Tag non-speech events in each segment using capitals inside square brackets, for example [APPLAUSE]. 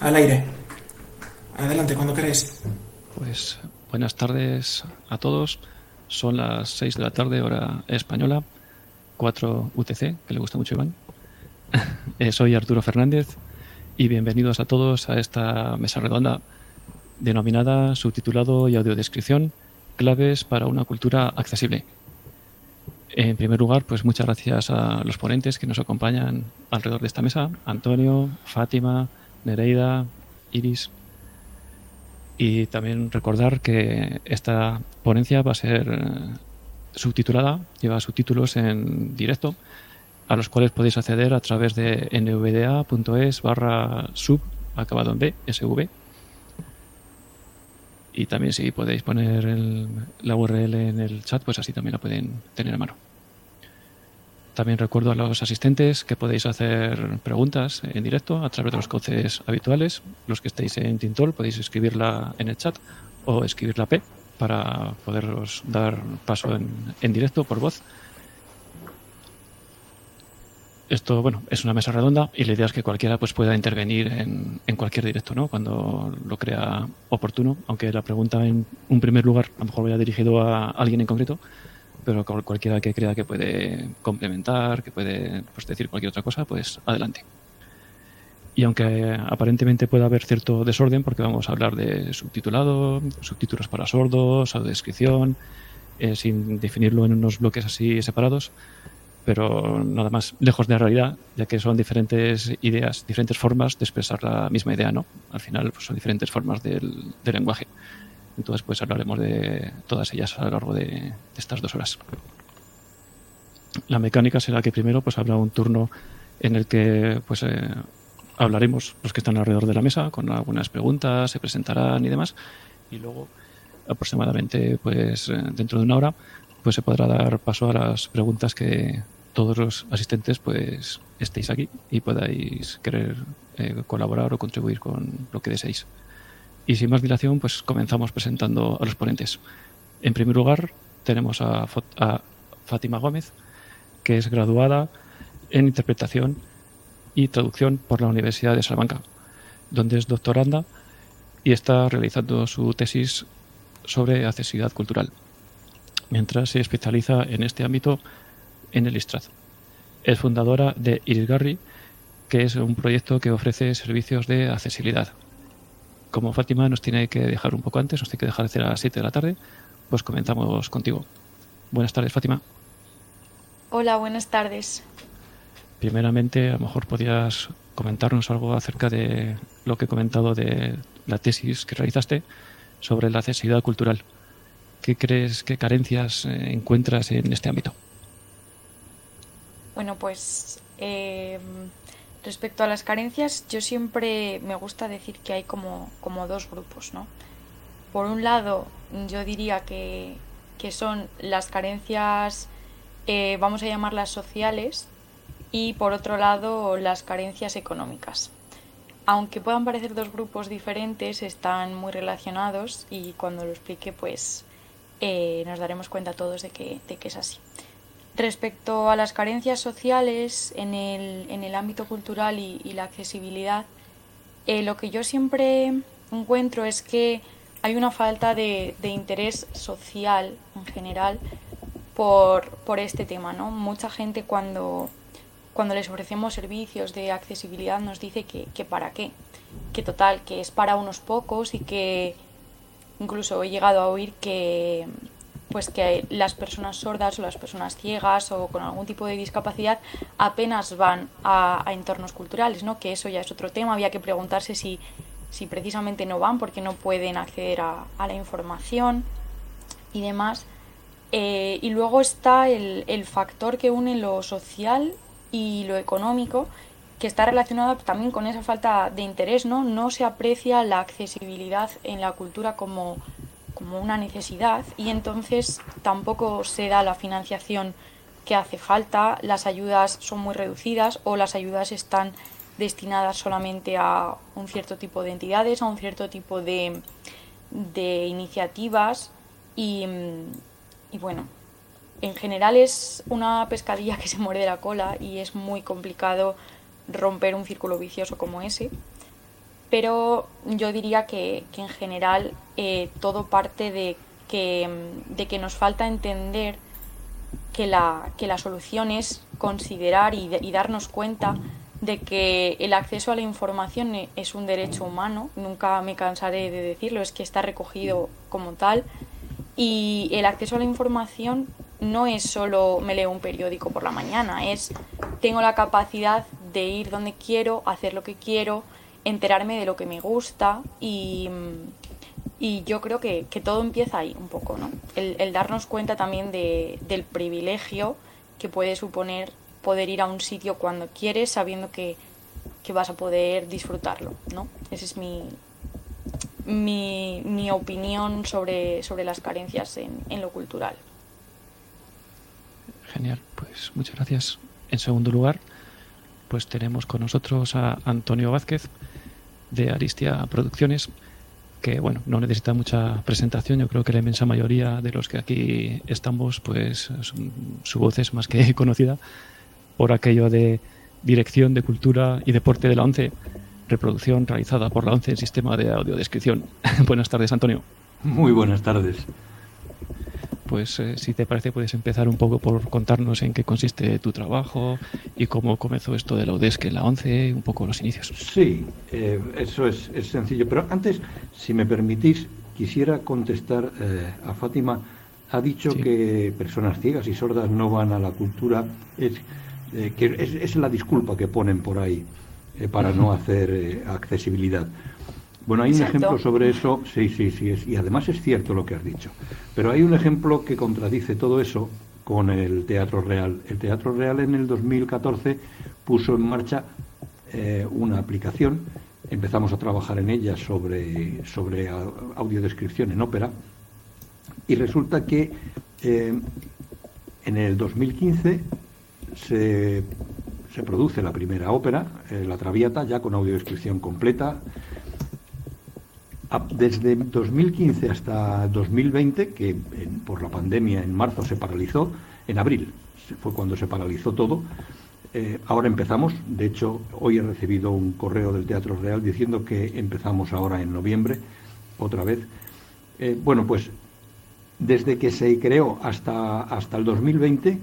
al aire. Adelante, cuando queráis. Pues buenas tardes a todos. Son las 6 de la tarde, hora española, 4 UTC, que le gusta mucho Iván. [LAUGHS] Eh, soy Arturo Fernández y bienvenidos a todos a esta mesa redonda denominada subtitulado y audiodescripción claves para una cultura accesible. En primer lugar, pues muchas gracias a los ponentes que nos acompañan alrededor de esta mesa, Antonio, Fátima, Nereida, Iris. Y también recordar que esta ponencia va a ser eh, subtitulada, lleva subtítulos en directo, a los cuales podéis acceder a través de nvda.es barra sub, acabado en B, SV. Y también si podéis poner la URL en el chat, pues así también la pueden tener a mano. También recuerdo a los asistentes que podéis hacer preguntas en directo a través de los cauces habituales. Los que estéis en Tintol podéis escribirla en el chat o escribir la P para poderos dar paso en, en directo por voz. Esto, bueno, es una mesa redonda y la idea es que cualquiera pues pueda intervenir en, en cualquier directo, ¿no? Cuando lo crea oportuno, aunque la pregunta en un primer lugar a lo mejor vaya dirigido a alguien en concreto, pero cualquiera que crea que puede complementar, que puede pues, decir cualquier otra cosa, pues adelante. Y aunque aparentemente pueda haber cierto desorden, porque vamos a hablar de subtitulado, subtítulos para sordos, audiodescripción, eh, sin definirlo en unos bloques así separados, pero nada más lejos de la realidad, ya que son diferentes ideas, diferentes formas de expresar la misma idea, ¿no? Al final pues, son diferentes formas del, del lenguaje. Entonces, pues hablaremos de todas ellas a lo largo de, estas dos horas. La mecánica será que primero pues habrá un turno en el que pues eh, hablaremos los que están alrededor de la mesa con algunas preguntas, se presentarán y demás, y luego aproximadamente pues eh, dentro de una hora pues se podrá dar paso a las preguntas que todos los asistentes pues estéis aquí y podáis querer eh, colaborar o contribuir con lo que deseéis. Y sin más dilación, pues comenzamos presentando a los ponentes. En primer lugar, tenemos a, Fátima Gómez, que es graduada en interpretación y traducción por la Universidad de Salamanca, donde es doctoranda y está realizando su tesis sobre accesibilidad cultural, mientras se especializa en este ámbito en el ISTRAD. Es fundadora de Irisgarri, que es un proyecto que ofrece servicios de accesibilidad como Fátima nos tiene que dejar un poco antes, nos tiene que dejar hacer a las 7 de la tarde, pues comenzamos contigo. Buenas tardes, Fátima. Hola, buenas tardes. Primeramente, a lo mejor podías comentarnos algo acerca de lo que he comentado de la tesis que realizaste sobre la accesibilidad cultural. ¿Qué crees, qué carencias eh, encuentras en este ámbito? Bueno, pues eh, Respecto a las carencias, yo siempre me gusta decir que hay como, como dos grupos, ¿no? Por un lado, yo diría que, son las carencias, eh, vamos a llamarlas sociales, y por otro lado, las carencias económicas. Aunque puedan parecer dos grupos diferentes, están muy relacionados y cuando lo explique, pues eh, nos daremos cuenta todos de que, de que es así. Respecto a las carencias sociales en el, en el ámbito cultural y, la accesibilidad, eh, lo que yo siempre encuentro es que hay una falta de, interés social en general por, por, este tema. ¿no? Mucha gente cuando, cuando les ofrecemos servicios de accesibilidad nos dice que, que para qué, que total, que es para unos pocos y que incluso he llegado a oír que, pues que las personas sordas o las personas ciegas o con algún tipo de discapacidad apenas van a, entornos culturales, ¿no? Que eso ya es otro tema, había que preguntarse si, si precisamente no van porque no pueden acceder a, la información y demás. Eh, y luego está el, el factor que une lo social y lo económico, que está relacionado también con esa falta de interés, ¿no? No se aprecia la accesibilidad en la cultura como como una necesidad y entonces tampoco se da la financiación que hace falta, las ayudas son muy reducidas o las ayudas están destinadas solamente a un cierto tipo de entidades, a un cierto tipo de, iniciativas y, y bueno, en general es una pescadilla que se muerde la cola y es muy complicado romper un círculo vicioso como ese. Pero yo diría que, en general eh, todo parte de que, de que nos falta entender que la, que la solución es considerar y, y, darnos cuenta de que el acceso a la información es un derecho humano, nunca me cansaré de decirlo, es que está recogido como tal, y el acceso a la información no es solo me leo un periódico por la mañana, es tengo la capacidad de ir donde quiero, hacer lo que quiero, enterarme de lo que me gusta y, yo creo que, todo empieza ahí un poco, ¿no? El, darnos cuenta también de, del privilegio que puede suponer poder ir a un sitio cuando quieres sabiendo que, vas a poder disfrutarlo, ¿no? Esa es mi, mi, mi opinión sobre, sobre las carencias en, en lo cultural. Genial, pues muchas gracias. En segundo lugar, pues tenemos con nosotros a Antonio Vázquez de Aristia Producciones, que bueno, no necesita mucha presentación. Yo creo que la inmensa mayoría de los que aquí estamos, pues su voz es más que [LAUGHS] conocida por aquello de dirección de cultura y deporte de la ONCE, reproducción realizada por la ONCE en sistema de audiodescripción. [LAUGHS] buenas tardes, Antonio. Muy buenas tardes pues eh, si te parece puedes empezar un poco por contarnos en qué consiste tu trabajo y cómo comenzó esto de la UDESC en la 11, un poco los inicios. Sí, eh, eso es, sencillo. Pero antes, si me permitís, quisiera contestar eh, a Fátima. Ha dicho que personas ciegas y sordas no van a la cultura. Es, que es, la disculpa que ponen por ahí para no [LAUGHS] hacer accesibilidad. Bueno, hay un ejemplo sobre eso, sí, sí, sí, y además es cierto lo que has dicho. Pero hay un ejemplo que contradice todo eso con el Teatro Real. El Teatro Real en el 2014 puso en marcha eh, una aplicación, empezamos a trabajar en ella sobre, sobre audiodescripción en ópera, y resulta que eh, en el 2015 se, se, produce la primera ópera, eh, La Traviata, ya con audiodescripción completa, desde 2015 hasta 2020, que por la pandemia en marzo se paralizó, en abril fue cuando se paralizó todo, eh, ahora empezamos, de hecho hoy he recibido un correo del Teatro Real diciendo que empezamos ahora en noviembre, otra vez. Eh, bueno, pues desde que se creó hasta, hasta el 2020,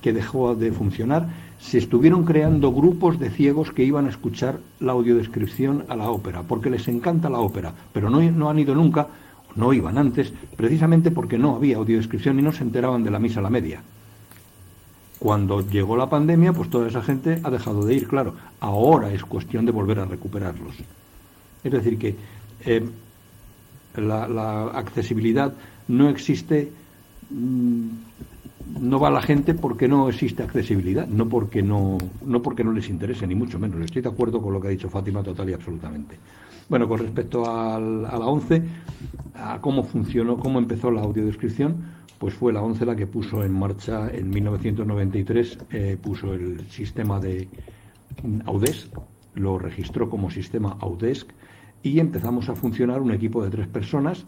que dejó de funcionar, se estuvieron creando grupos de ciegos que iban a escuchar la audiodescripción a la ópera, porque les encanta la ópera, pero no, no han ido nunca, no iban antes, precisamente porque no había audiodescripción y no se enteraban de la misa a la media. Cuando llegó la pandemia, pues toda esa gente ha dejado de ir, claro. Ahora es cuestión de volver a recuperarlos. Es decir, que eh, la, accesibilidad no existe mm, no va la gente porque no existe accesibilidad, no porque no, no porque no les interese, ni mucho menos. Estoy de acuerdo con lo que ha dicho Fátima total y absolutamente. Bueno, con respecto a la 11, a cómo funcionó, cómo empezó la audiodescripción, pues fue la 11 la que puso en marcha en 1993, eh, puso el sistema de Audesc, lo registró como sistema Audesc y empezamos a funcionar un equipo de tres personas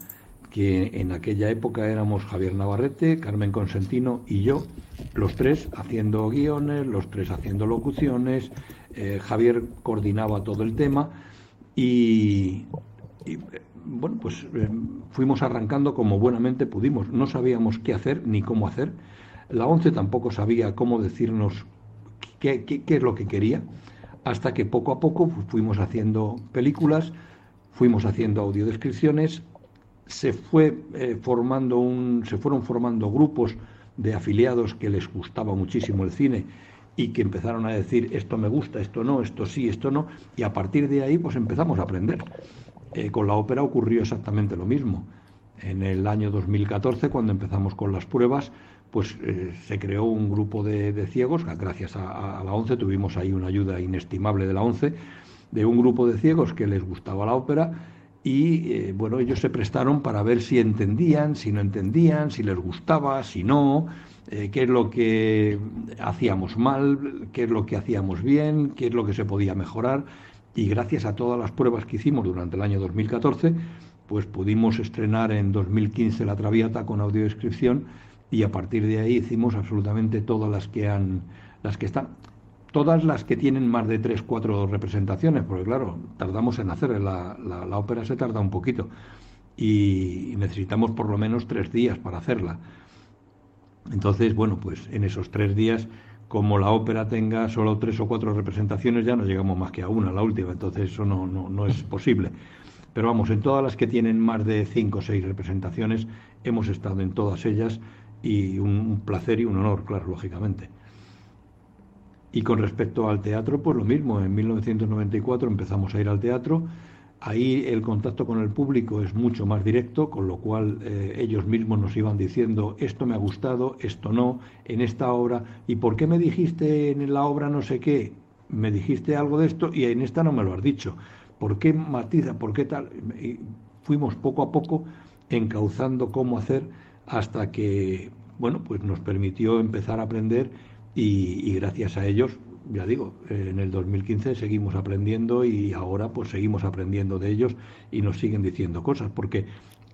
que en aquella época éramos Javier Navarrete, Carmen Consentino y yo, los tres haciendo guiones, los tres haciendo locuciones, eh, Javier coordinaba todo el tema y, bueno, pues eh, fuimos arrancando como buenamente pudimos. No sabíamos qué hacer ni cómo hacer. La ONCE tampoco sabía cómo decirnos qué, qué es lo que quería, hasta que poco a poco fuimos haciendo películas, fuimos haciendo audiodescripciones, se fue eh, formando un, se fueron formando grupos de afiliados que les gustaba muchísimo el cine y que empezaron a decir esto me gusta, esto no, esto sí, esto no, y a partir de ahí pues empezamos a aprender. Eh, con la ópera ocurrió exactamente lo mismo. En el año 2014, cuando empezamos con las pruebas, pues eh, se creó un grupo de, ciegos, gracias a, a, la ONCE, tuvimos ahí una ayuda inestimable de la ONCE, de un grupo de ciegos que les gustaba la ópera y eh, bueno, ellos se prestaron para ver si entendían, si no entendían, si les gustaba, si no, eh, qué es lo que hacíamos mal, qué es lo que hacíamos bien, qué es lo que se podía mejorar. Y gracias a todas las pruebas que hicimos durante el año 2014, pues pudimos estrenar en 2015 La Traviata con audiodescripción y a partir de ahí hicimos absolutamente todas las que han las que están todas las que tienen más de tres, cuatro representaciones, porque claro, tardamos en hacer, la, la, ópera se tarda un poquito y necesitamos por lo menos tres días para hacerla. Entonces, bueno, pues en esos tres días, como la ópera tenga solo tres o cuatro representaciones, ya no llegamos más que a una, la última, entonces eso no, no, no es posible. Pero vamos, en todas las que tienen más de cinco o seis representaciones, hemos estado en todas ellas y un placer y un honor, claro, lógicamente. Y con respecto al teatro, pues lo mismo. En 1994 empezamos a ir al teatro. Ahí el contacto con el público es mucho más directo, con lo cual eh, ellos mismos nos iban diciendo esto me ha gustado, esto no, en esta obra. ¿Y por qué me dijiste en la obra no sé qué? Me dijiste algo de esto y en esta no me lo has dicho. ¿Por qué matiza? ¿Por qué tal? Y fuimos poco a poco encauzando cómo hacer hasta que, bueno, pues nos permitió empezar a aprender y, gracias a ellos, ya digo, en el 2015 seguimos aprendiendo y ahora pues seguimos aprendiendo de ellos y nos siguen diciendo cosas, porque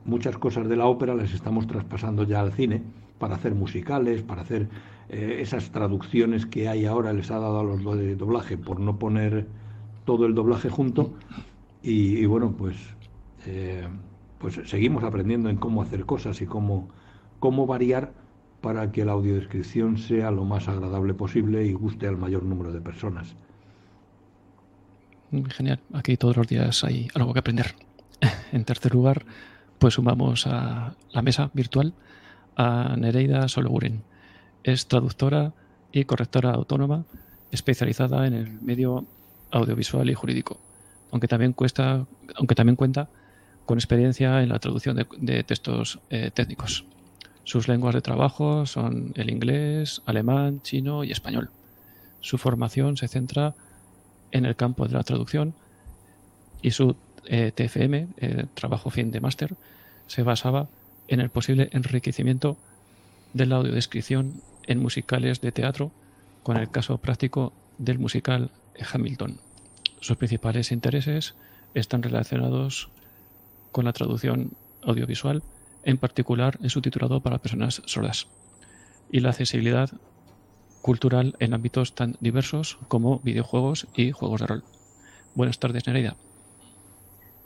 muchas cosas de la ópera las estamos traspasando ya al cine para hacer musicales, para hacer eh, esas traducciones que hay ahora, les ha dado a los de doblaje por no poner todo el doblaje junto y, bueno, pues, eh, pues seguimos aprendiendo en cómo hacer cosas y cómo, cómo variar para que la audiodescripción sea lo más agradable posible y guste al mayor número de personas. Genial, aquí todos los días hay algo que aprender. [LAUGHS] En tercer lugar, pues sumamos a la mesa virtual a Nereida Sologuren. Es traductora y correctora autónoma especializada en el medio audiovisual y jurídico, aunque también, cuesta, aunque también cuenta con experiencia en la traducción de, textos eh, técnicos. Sus lenguas de trabajo son el inglés, alemán, chino y español. Su formación se centra en el campo de la traducción y su eh, TFM, eh, trabajo fin de máster, se basaba en el posible enriquecimiento de la audiodescripción en musicales de teatro, con el caso práctico del musical Hamilton. Sus principales intereses están relacionados con la traducción audiovisual en particular en su titulado para personas sordas, y la accesibilidad cultural en ámbitos tan diversos como videojuegos y juegos de rol. Buenas tardes, Nereida.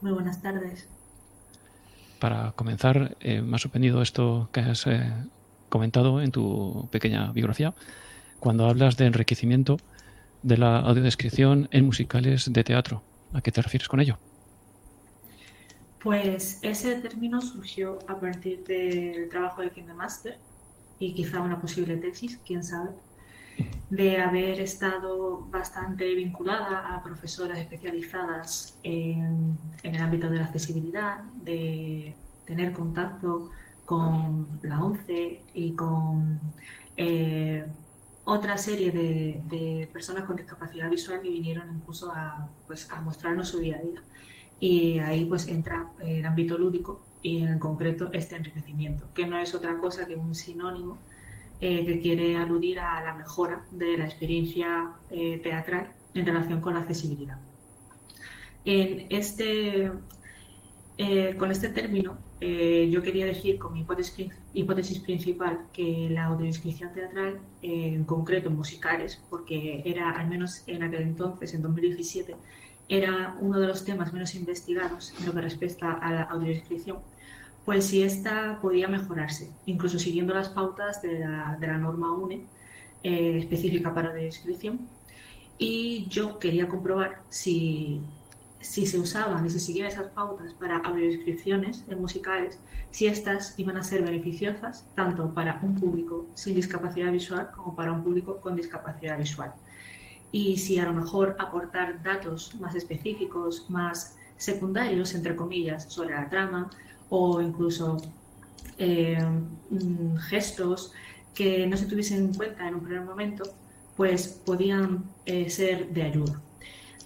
Muy buenas tardes. Para comenzar, eh, me ha sorprendido esto que has eh, comentado en tu pequeña biografía, cuando hablas de enriquecimiento de la audiodescripción en musicales de teatro. ¿A qué te refieres con ello? Pues ese término surgió a partir del trabajo de Kingdom Master y quizá una posible tesis, quién sabe, de haber estado bastante vinculada a profesoras especializadas en, el ámbito de la accesibilidad, de tener contacto con la ONCE y con eh, otra serie de, personas con discapacidad visual que vinieron incluso a, pues, a mostrarnos su día a día y ahí pues entra el ámbito lúdico y en concreto este enriquecimiento, que no es otra cosa que un sinónimo eh, que quiere aludir a la mejora de la experiencia eh, teatral en relación con la accesibilidad. En este, eh, con este término, yo quería decir con mi hipótesis, hipótesis principal que la audiodescripción teatral, en concreto musicales, porque era al menos en aquel entonces, en 2017, era uno de los temas menos investigados en lo que respecta a la audiodescripción, pues si esta podía mejorarse, incluso siguiendo las pautas de la, norma UNE eh, específica para audiodescripción. Y yo quería comprobar si, si se usaban y se seguían esas pautas para audiodescripciones en musicales, si estas iban a ser beneficiosas tanto para un público sin discapacidad visual como para un público con discapacidad visual y si a lo mejor aportar datos más específicos, más secundarios, entre comillas, sobre la trama o incluso eh, mm, gestos que no se tuviesen en cuenta en un primer momento, pues podían eh, ser de ayuda.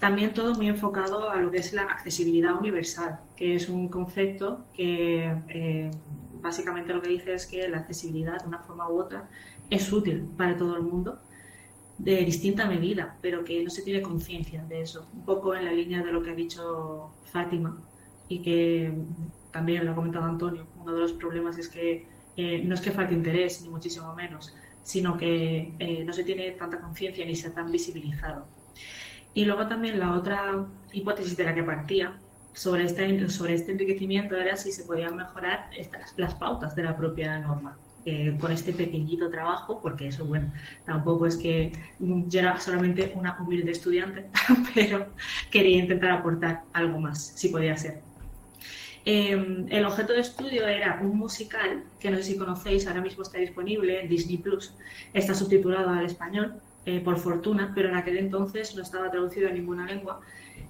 También todo muy enfocado a lo que es la accesibilidad universal, que es un concepto que eh, básicamente lo que dice es que la accesibilidad de una forma u otra es útil para todo el mundo de distinta medida, pero que no se tiene conciencia de eso. Un poco en la línea de lo que ha dicho Fátima y que también lo ha comentado Antonio. Uno de los problemas es que eh, no es que falte interés, ni muchísimo menos, sino que eh, no se tiene tanta conciencia ni se ha tan visibilizado. Y luego también la otra hipótesis de la que partía sobre este, sobre este enriquecimiento era si se podían mejorar estas, las pautas de la propia norma. Con este pequeñito trabajo, porque eso, bueno, tampoco es que yo era solamente una humilde estudiante, [LAUGHS] pero quería intentar aportar algo más, si podía ser. Em, el objeto de estudio era un musical, que no sé si conocéis, ahora mismo está disponible en Disney Plus, está subtitulado al español, eh, por fortuna, pero en aquel entonces no estaba traducido a ninguna lengua.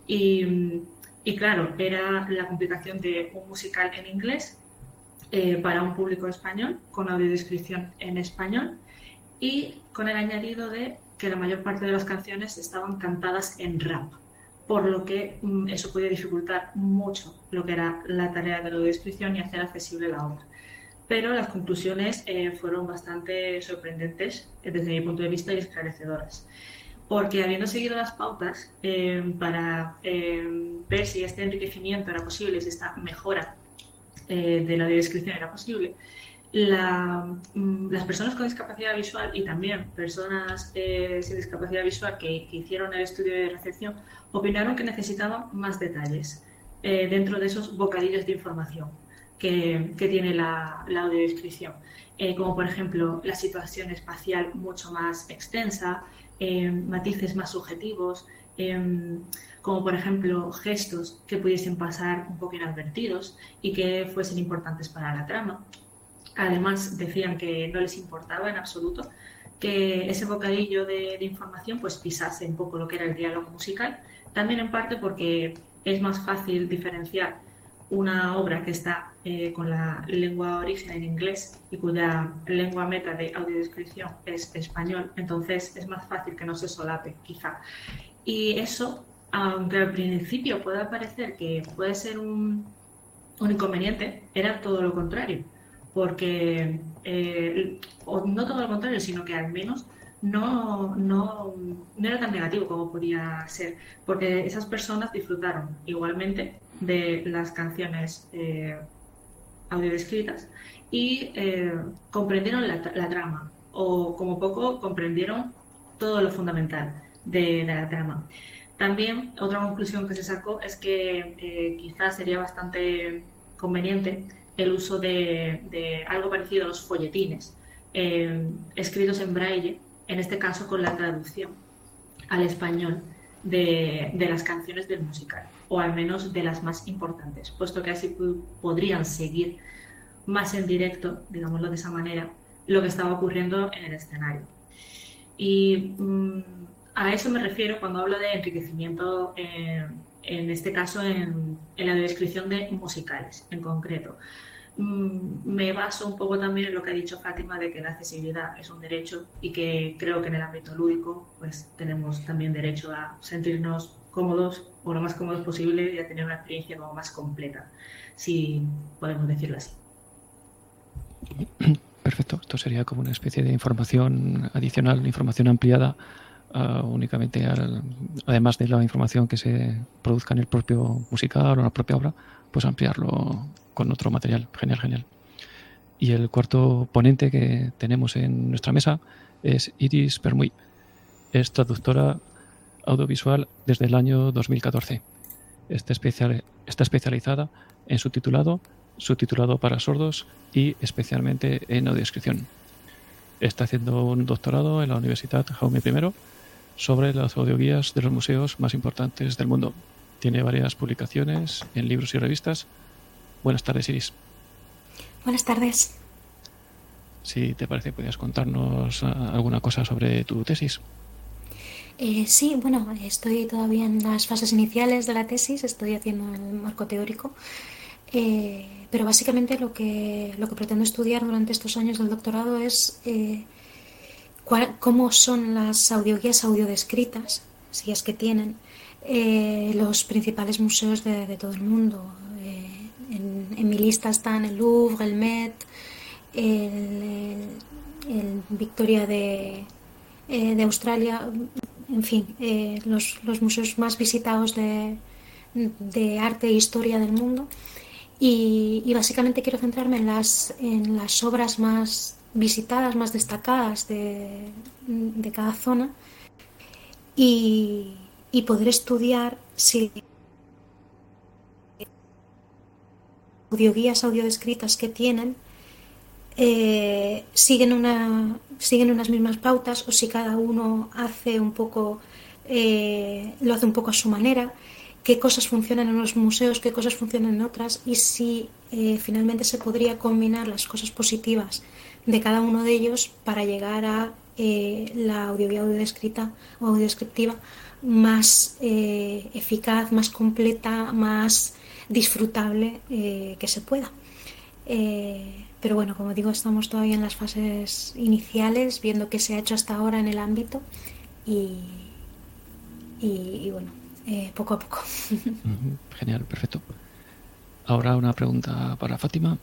Y, y claro, era la complicación de un musical en inglés eh, para un público español, con audiodescripción en español y con el añadido de que la mayor parte de las canciones estaban cantadas en rap, por lo que mm, eso podía dificultar mucho lo que era la tarea de la audiodescripción y hacer accesible la obra. Pero las conclusiones eh, fueron bastante sorprendentes eh, desde mi punto de vista y esclarecedoras porque habiendo seguido las pautas para ver si este enriquecimiento era posible, si esta mejora eh, de la descripción era posible, mm, las personas con discapacidad visual y también personas eh, sin discapacidad visual que, hicieron el estudio de recepción opinaron que necesitaban más detalles eh, dentro de esos bocadillos de información que, tiene la, la audiodescripción, como por ejemplo la situación espacial mucho más extensa, matices más subjetivos, em, como por ejemplo gestos que pudiesen pasar un poco inadvertidos y que fuesen importantes para la trama. Además, decían que no les importaba en absoluto que ese bocadillo de, información pues pisase un poco lo que era el diálogo musical, también en parte porque es más fácil diferenciar una obra que está eh, con la lengua origen en inglés y cuya lengua meta de audiodescripción es español, entonces es más fácil que no se solape, quizá. Y eso aunque al principio pueda parecer que puede ser un, inconveniente, era todo lo contrario, porque, eh, no todo lo contrario, sino que al menos no, no, era tan negativo como podía ser, porque esas personas disfrutaron igualmente de las canciones eh, audiodescritas y eh, comprendieron la, trama, o como poco comprendieron todo lo fundamental de la trama. También otra conclusión que se sacó es que eh, quizás sería bastante conveniente el uso de, algo parecido a los folletines, eh, escritos en braille, en este caso con la traducción al español de, las canciones del musical, o al menos de las más importantes, puesto que así podrían seguir más en directo, digámoslo de esa manera, lo que estaba ocurriendo en el escenario. Y mm, a eso me refiero cuando hablo de enriquecimiento, en este caso en, la descripción de musicales en concreto. Mm, me baso un poco también en lo que ha dicho Fátima de que la accesibilidad es un derecho y que creo que en el ámbito lúdico pues tenemos también derecho a sentirnos cómodos o lo más cómodos posible y a tener una experiencia como más completa, si podemos decirlo así. Perfecto, esto sería como una especie de información adicional, información ampliada únicamente, además de la información que se produzca en el propio musical o en la propia obra, pues ampliarlo con otro material. Genial, genial. Y el cuarto ponente que tenemos en nuestra mesa es Iris Permuy. Es traductora audiovisual desde el año 2014. Está, especial, está especializada en subtitulado, subtitulado para sordos y especialmente en audiodescripción. Está haciendo un doctorado en la Universidad Jaume I sobre las audioguías de los museos más importantes del mundo. Tiene varias publicaciones en libros y revistas. Buenas tardes, Iris. Buenas tardes. Si te parece, podrías contarnos ah, alguna cosa sobre tu tesis. Eh, sí, bueno, estoy todavía en las fases iniciales de la tesis, estoy haciendo el marco teórico, eh, pero básicamente lo que, lo que pretendo estudiar durante estos años del doctorado es eh, cómo son las audioguías audiodescritas, si es que tienen, eh, los principales museos de, todo el mundo. Eh, en, mi lista están el Louvre, el Met, el, Victoria de, eh, de, Australia, en fin, los, museos más visitados de, arte e historia del mundo. Y, y, básicamente quiero centrarme en las obras más visitadas, más destacadas de, cada zona y, poder estudiar si audioguías audiodescritas que tienen eh, siguen, una, siguen unas mismas pautas o si cada uno hace un poco, eh, lo hace un poco a su manera, qué cosas funcionan en los museos, qué cosas funcionan en otras y si eh, finalmente se podría combinar las cosas positivas de cada uno de ellos para llegar a la audioguía audiodescrita o audiodescriptiva más eficaz, más completa, más disfrutable que se pueda. Pero bueno, como digo, estamos todavía en las fases iniciales, viendo qué se ha hecho hasta ahora en el ámbito y, y, bueno, eh, poco a poco. Genial, perfecto. Ahora una pregunta para Fátima,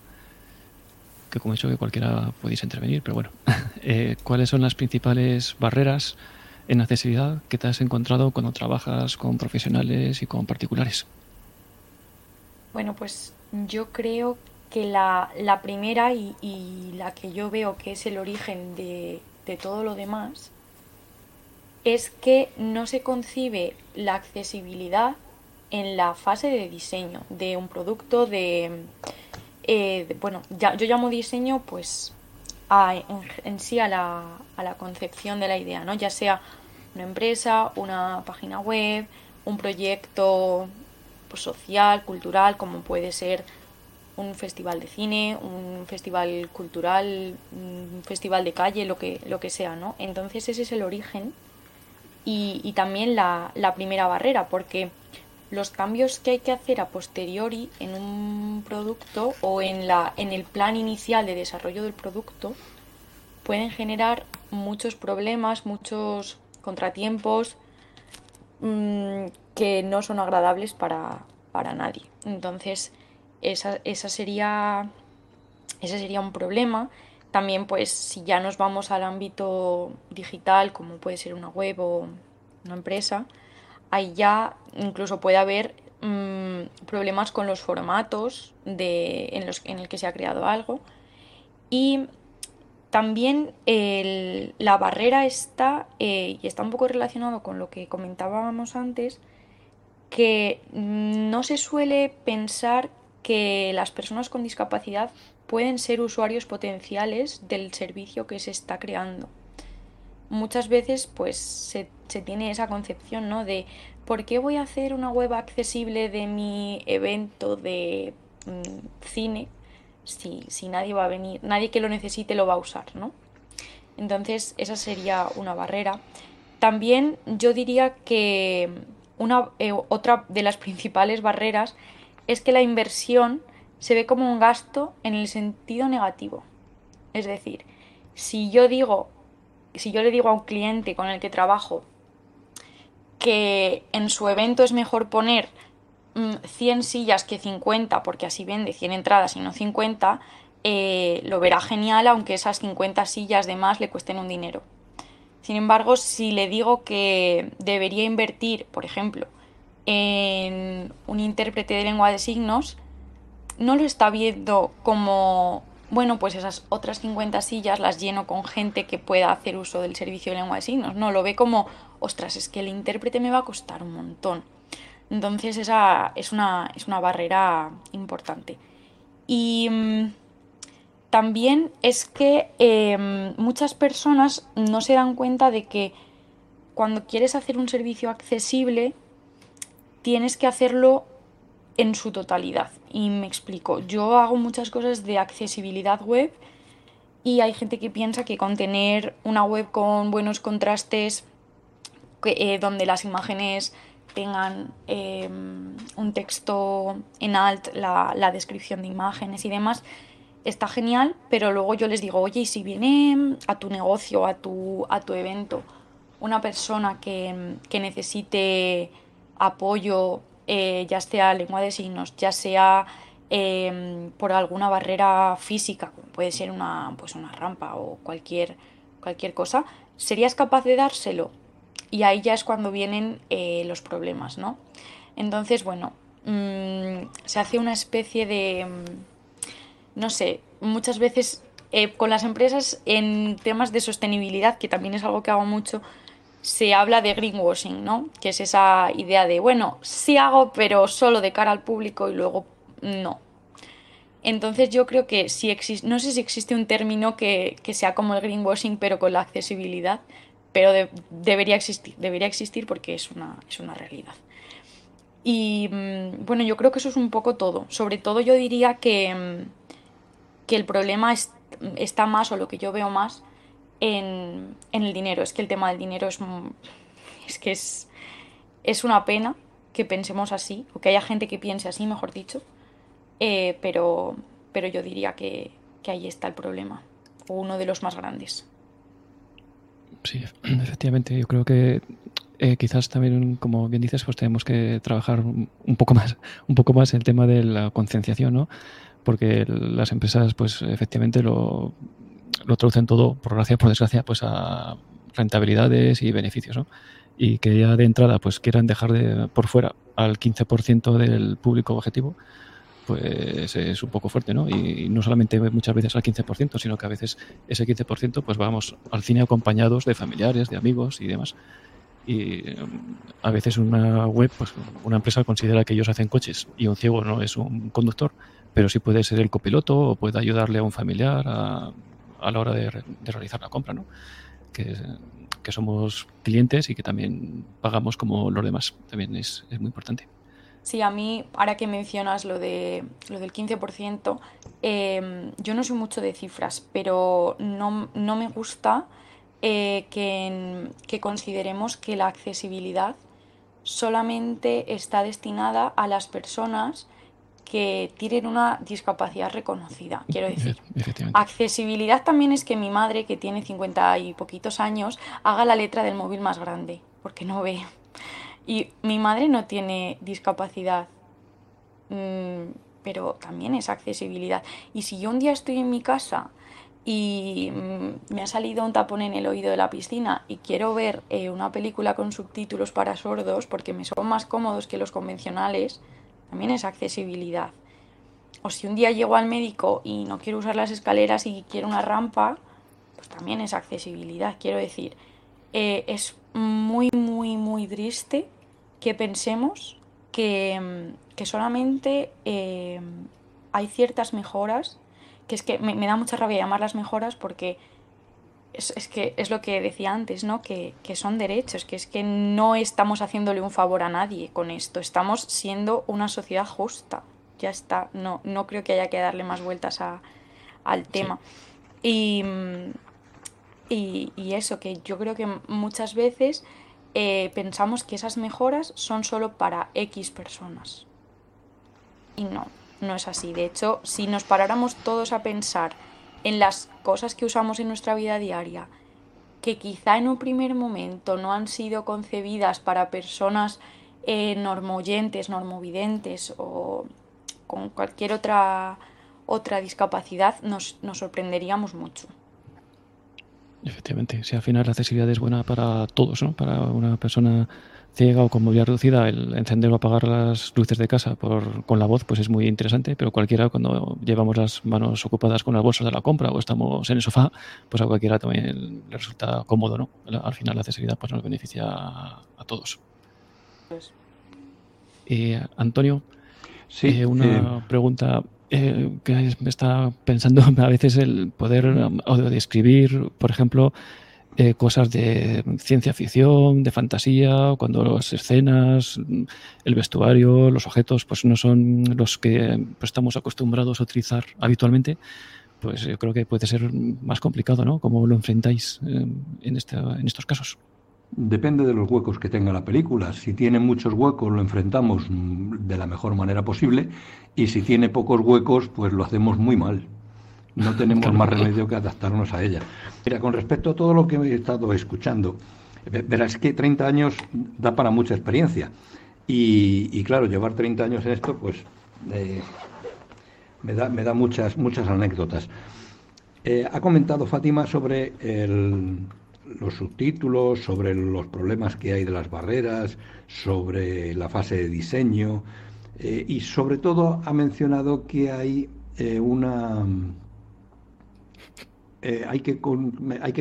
que como he dicho que cualquiera podéis intervenir, pero bueno, [LAUGHS] eh, ¿cuáles son las principales barreras en accesibilidad que te has encontrado cuando trabajas con profesionales y con particulares? Bueno, pues yo creo que la, la primera y, la que yo veo que es el origen de, todo lo demás es que no se concibe la accesibilidad en la fase de diseño de un producto, de, eh, bueno, ya, yo llamo diseño pues en, sí a la, a la, concepción de la idea, ¿no? ya sea una empresa, una página web, un proyecto pues, social, cultural, como puede ser un festival de cine, un festival cultural, un festival de calle, lo que, lo que sea, ¿no? Entonces ese es el origen y, también la, primera barrera, porque los cambios que hay que hacer a posteriori en un producto o en, la, en el plan inicial de desarrollo del producto pueden generar muchos problemas, muchos contratiempos mm, que no son agradables para, para nadie. Entonces, esa, esa sería, ese sería un problema. También, pues, si ya nos vamos al ámbito digital, como puede ser una web o una empresa, ahí ya incluso puede haber mm, problemas con los formatos de, en, los, en el que se ha creado algo. Y también la barrera está, eh, y está un poco relacionado con lo que comentábamos antes, que no se suele pensar que las personas con discapacidad pueden ser usuarios potenciales del servicio que se está creando. Muchas veces pues se, tiene esa concepción ¿no? de ¿por qué voy a hacer una web accesible de mi evento de mm, cine si, si, nadie va a venir, nadie que lo necesite lo va a usar, ¿no? Entonces esa sería una barrera. También yo diría que una, eh, otra de las principales barreras es que la inversión se ve como un gasto en el sentido negativo. Es decir, si yo digo, si yo le digo a un cliente con el que trabajo que en su evento es mejor poner 100 mm, sillas que 50, porque así vende 100 entradas y no 50, eh, lo verá genial, aunque esas 50 sillas de más le cuesten un dinero. Sin embargo, si le digo que debería invertir, por ejemplo, en un intérprete de lengua de signos, no lo está viendo como, bueno, pues esas otras 50 sillas las lleno con gente que pueda hacer uso del servicio de lengua de signos. No, lo ve como, ostras, es que el intérprete me va a costar un montón. Entonces esa es una, es una barrera importante. Y mm, también es que em, muchas personas no se dan cuenta de que cuando quieres hacer un servicio accesible, tienes que hacerlo en su totalidad. Y me explico, yo hago muchas cosas de accesibilidad web y hay gente que piensa que con tener una web con buenos contrastes, eh, donde las imágenes tengan em, un texto en alt, la, la, descripción de imágenes y demás, está genial, pero luego yo les digo, oye, y si viene a tu negocio, a tu, a tu evento, una persona que, que necesite apoyo, eh, ya sea lengua de signos, ya sea em, por alguna barrera física, como puede ser una, pues una rampa o cualquier, cualquier cosa, ¿serías capaz de dárselo? Y ahí ya es cuando vienen eh, los problemas, ¿no? Entonces, bueno, mm, se hace una especie de, mm, no sé, muchas veces eh, con las empresas en temas de sostenibilidad, que también es algo que hago mucho, se habla de greenwashing, ¿no? Que es esa idea de, bueno, sí hago, pero solo de cara al público y luego no. Entonces yo creo que si existe, no sé si existe un término que, sea como el greenwashing, pero con la accesibilidad, pero debería existir, debería existir porque es una, es una realidad. Y mm, bueno, yo creo que eso es un poco todo. Sobre todo yo diría que, mm, que el problema está más, o lo que yo veo más, en, el dinero. Es que el tema del dinero es, es que es, es una pena que pensemos así, o que haya gente que piense así, mejor dicho, eh, pero, pero yo diría que, que ahí está el problema, o uno de los más grandes. Sí, [CLEARS THROAT] efectivamente, yo creo que eh, quizás también, como bien dices, pues tenemos que trabajar un poco más, [LAUGHS] un poco más el tema de la concienciación, ¿no? Porque las empresas, pues efectivamente lo, lo traducen todo, por gracia, por desgracia, pues a rentabilidades y beneficios, ¿no? Y que ya de entrada, pues quieran dejar de por fuera al 15% del público objetivo, pues es un poco fuerte, ¿no? Y no solamente muchas veces al 15%, sino que a veces ese 15% pues vamos al cine acompañados de familiares, de amigos y demás y a veces una web, pues una empresa considera que ellos hacen coches y un ciego no es un conductor, pero sí puede ser el copiloto o puede ayudarle a un familiar a, a la hora de, realizar la compra, ¿no? Que, que, somos clientes y que también pagamos como los demás, también es, es muy importante. Sí, a mí, ahora que mencionas lo, de, lo del 15%, em, yo no soy mucho de cifras, pero no, no me gusta eh, que, consideremos que la accesibilidad solamente está destinada a las personas que tienen una discapacidad reconocida. Quiero decir, accesibilidad también es que mi madre, que tiene 50 y poquitos años, haga la letra del móvil más grande, porque no ve. Y mi madre no tiene discapacidad, mm, pero también es accesibilidad. Y si yo un día estoy en mi casa y mm, me ha salido un tapón en el oído de la piscina y quiero ver eh, una película con subtítulos para sordos porque me son más cómodos que los convencionales, también es accesibilidad. O si un día llego al médico y no quiero usar las escaleras y quiero una rampa, pues también es accesibilidad. Quiero decir, eh, es muy, muy, muy triste que pensemos que, mm, que solamente eh, hay ciertas mejoras que es que me, da mucha rabia llamar las mejoras porque es, que es lo que decía antes, ¿no? Que, son derechos, que es que no estamos haciéndole un favor a nadie con esto, estamos siendo una sociedad justa. Ya está, no, no creo que haya que darle más vueltas al tema. Y, y, eso, que yo creo que muchas veces eh, pensamos que esas mejoras son solo para X personas. Y no, no es así. De hecho, si nos paráramos todos a pensar en las cosas que usamos en nuestra vida diaria, que quizá en un primer momento no han sido concebidas para personas eh, normoyentes, normovidentes o con cualquier otra, otra discapacidad, nos, nos sorprenderíamos mucho. Efectivamente, si al final la accesibilidad es buena para todos, ¿no? Para una persona ciega o con movilidad reducida, el encender o apagar las luces de casa por, con la voz pues es muy interesante, pero cualquiera cuando llevamos las manos ocupadas con las bolsas de la compra o estamos en el sofá, pues a cualquiera también le resulta cómodo, ¿no? Al final la accesibilidad pues nos beneficia a, todos. Pues. Eh, Antonio, sí, eh, una eh, pregunta eh, que me está pensando [LAUGHS] a veces el poder o describir, por ejemplo, eh, cosas de ciencia ficción, de fantasía, cuando las escenas, el vestuario, los objetos, pues no son los que pues, estamos acostumbrados a utilizar habitualmente, pues yo creo que puede ser más complicado, ¿no? ¿Cómo lo enfrentáis eh, en, en estos casos? Depende de los huecos que tenga la película. Si tiene muchos huecos, lo enfrentamos de la mejor manera posible, y si tiene pocos huecos, pues lo hacemos muy mal. No tenemos más remedio que adaptarnos a ella. Mira, con respecto a todo lo que he estado escuchando, verás que 30 años da para mucha experiencia. Y, claro, llevar 30 años en esto, pues eh, me, da, me da muchas, muchas anécdotas. Eh, ha comentado Fátima sobre los subtítulos, sobre los problemas que hay de las barreras, sobre la fase de diseño eh, y sobre todo ha mencionado que hay una eh, hay, que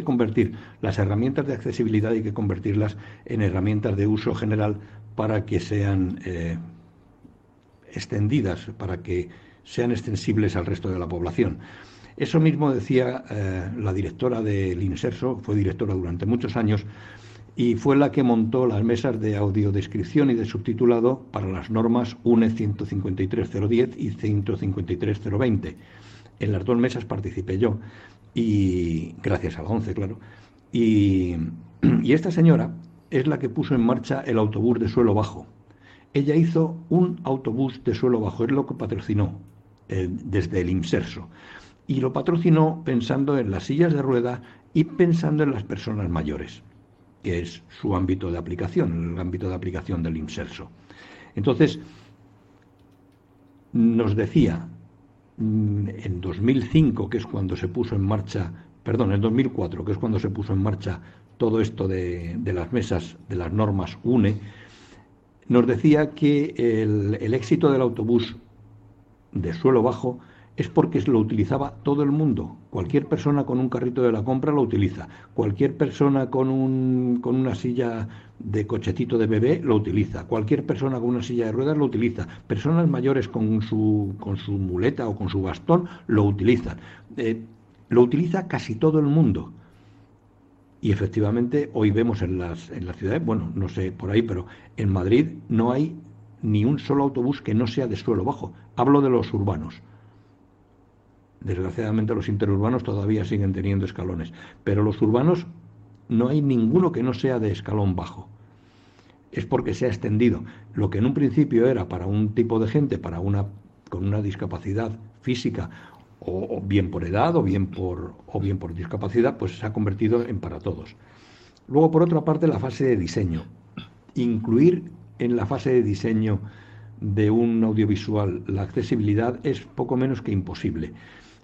convertir las herramientas de accesibilidad, hay que convertirlas en herramientas de uso general para que sean eh, extendidas, para que sean extensibles al resto de la población. Eso mismo decía eh, la directora del INSERSO, fue directora durante muchos años, y fue la que montó las mesas de audiodescripción y de subtitulado para las normas UNE 153.010 y 153.020. En las dos mesas participé yo, y gracias a la ONCE, claro. Y, esta señora es la que puso en marcha el autobús de suelo bajo. Ella hizo un autobús de suelo bajo, es lo que patrocinó eh, desde el IMSERSO. Y lo patrocinó pensando en las sillas de ruedas y pensando en las personas mayores que es su ámbito de aplicación, el ámbito de aplicación del inserso. Entonces, nos decía en 2005, que es cuando se puso en marcha, perdón, en 2004, que es cuando se puso en marcha todo esto de, las mesas, de las normas UNE, nos decía que el éxito del autobús de suelo bajo es porque lo utilizaba todo el mundo. Cualquier persona con un carrito de la compra lo utiliza. Cualquier persona con, un, con una silla de cochecito de bebé lo utiliza. Cualquier persona con una silla de ruedas lo utiliza. Personas mayores con su, con su muleta o con su bastón lo utilizan. Eh, lo utiliza casi todo el mundo. Y efectivamente hoy vemos en las, en las ciudades, bueno, no sé por ahí, pero en Madrid no hay ni un solo autobús que no sea de suelo bajo. Hablo de los urbanos Desgraciadamente los interurbanos todavía siguen teniendo escalones, pero los urbanos no hay ninguno que no sea de escalón bajo. Es porque se ha extendido. Lo que en un principio era para un tipo de gente, para una con una discapacidad física o, bien por edad o bien por bien por discapacidad, pues se ha convertido en para todos. Luego por otra parte la fase de diseño. Incluir en la fase de diseño de un audiovisual la accesibilidad es poco menos que imposible.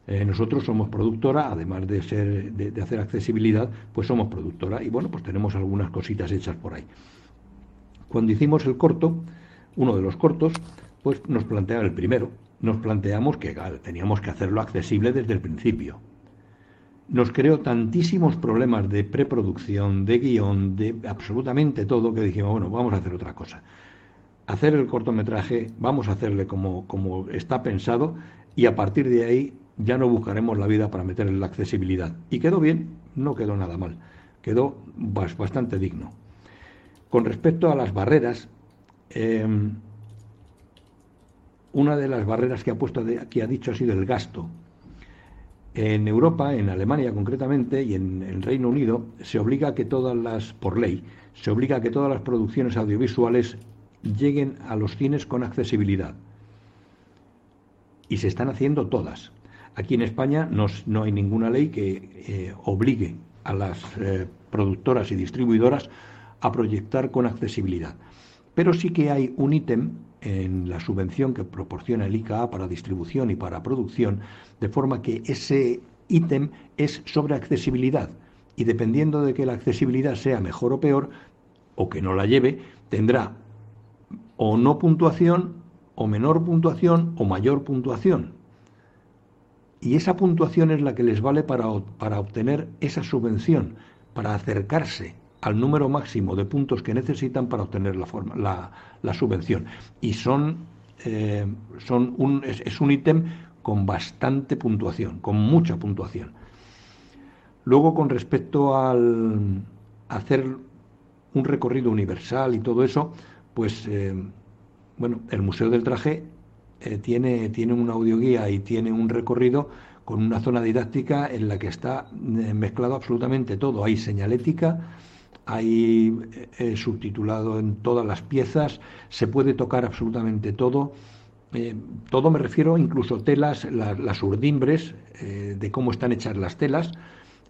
Eh, nosotros somos productora, además de, ser, de, hacer accesibilidad, pues somos productora y bueno, pues tenemos algunas cositas hechas por ahí. Cuando hicimos el corto, uno de los cortos, pues nos plantea el primero, nos planteamos que teníamos que hacerlo accesible desde el principio. Nos creó tantísimos problemas de preproducción, de guion, de absolutamente todo, que dijimos, bueno, vamos a hacer otra cosa. Hacer el cortometraje, vamos a hacerle como, como está pensado y a partir de ahí ya no buscaremos la vida para meter en la accesibilidad. Y quedó bien, no quedó nada mal, quedó bastante digno. Con respecto a las barreras, em, una de las barreras que ha puesto aquí ha dicho ha sido el gasto. En Europa, en Alemania concretamente y en el Reino Unido, se obliga a que todas las, por ley, se obliga a que todas las producciones audiovisuales lleguen a los cines con accesibilidad. Y se están haciendo todas. Aquí en España no, hay ninguna ley que eh, obligue a las eh, productoras y distribuidoras a proyectar con accesibilidad. Pero sí que hay un ítem en la subvención que proporciona el ICA para distribución y para producción, de forma que ese ítem es sobre accesibilidad y dependiendo de que la accesibilidad sea mejor o peor, o que no la lleve, tendrá o no puntuación, o menor puntuación, o mayor puntuación. Y esa puntuación es la que les vale para, para obtener esa subvención, para acercarse al número máximo de puntos que necesitan para obtener la, forma, la, subvención. Y son, eh, son un, es, un ítem con bastante puntuación, con mucha puntuación. Luego, con respecto al hacer un recorrido universal y todo eso, pues, eh, bueno, el Museo del Traje eh, tiene, tiene una audioguía y tiene un recorrido con una zona didáctica en la que está mezclado absolutamente todo. Hay señalética, hay eh, subtitulado en todas las piezas, se puede tocar absolutamente todo. todo me refiero, incluso telas, las urdimbres, de cómo están hechas las telas,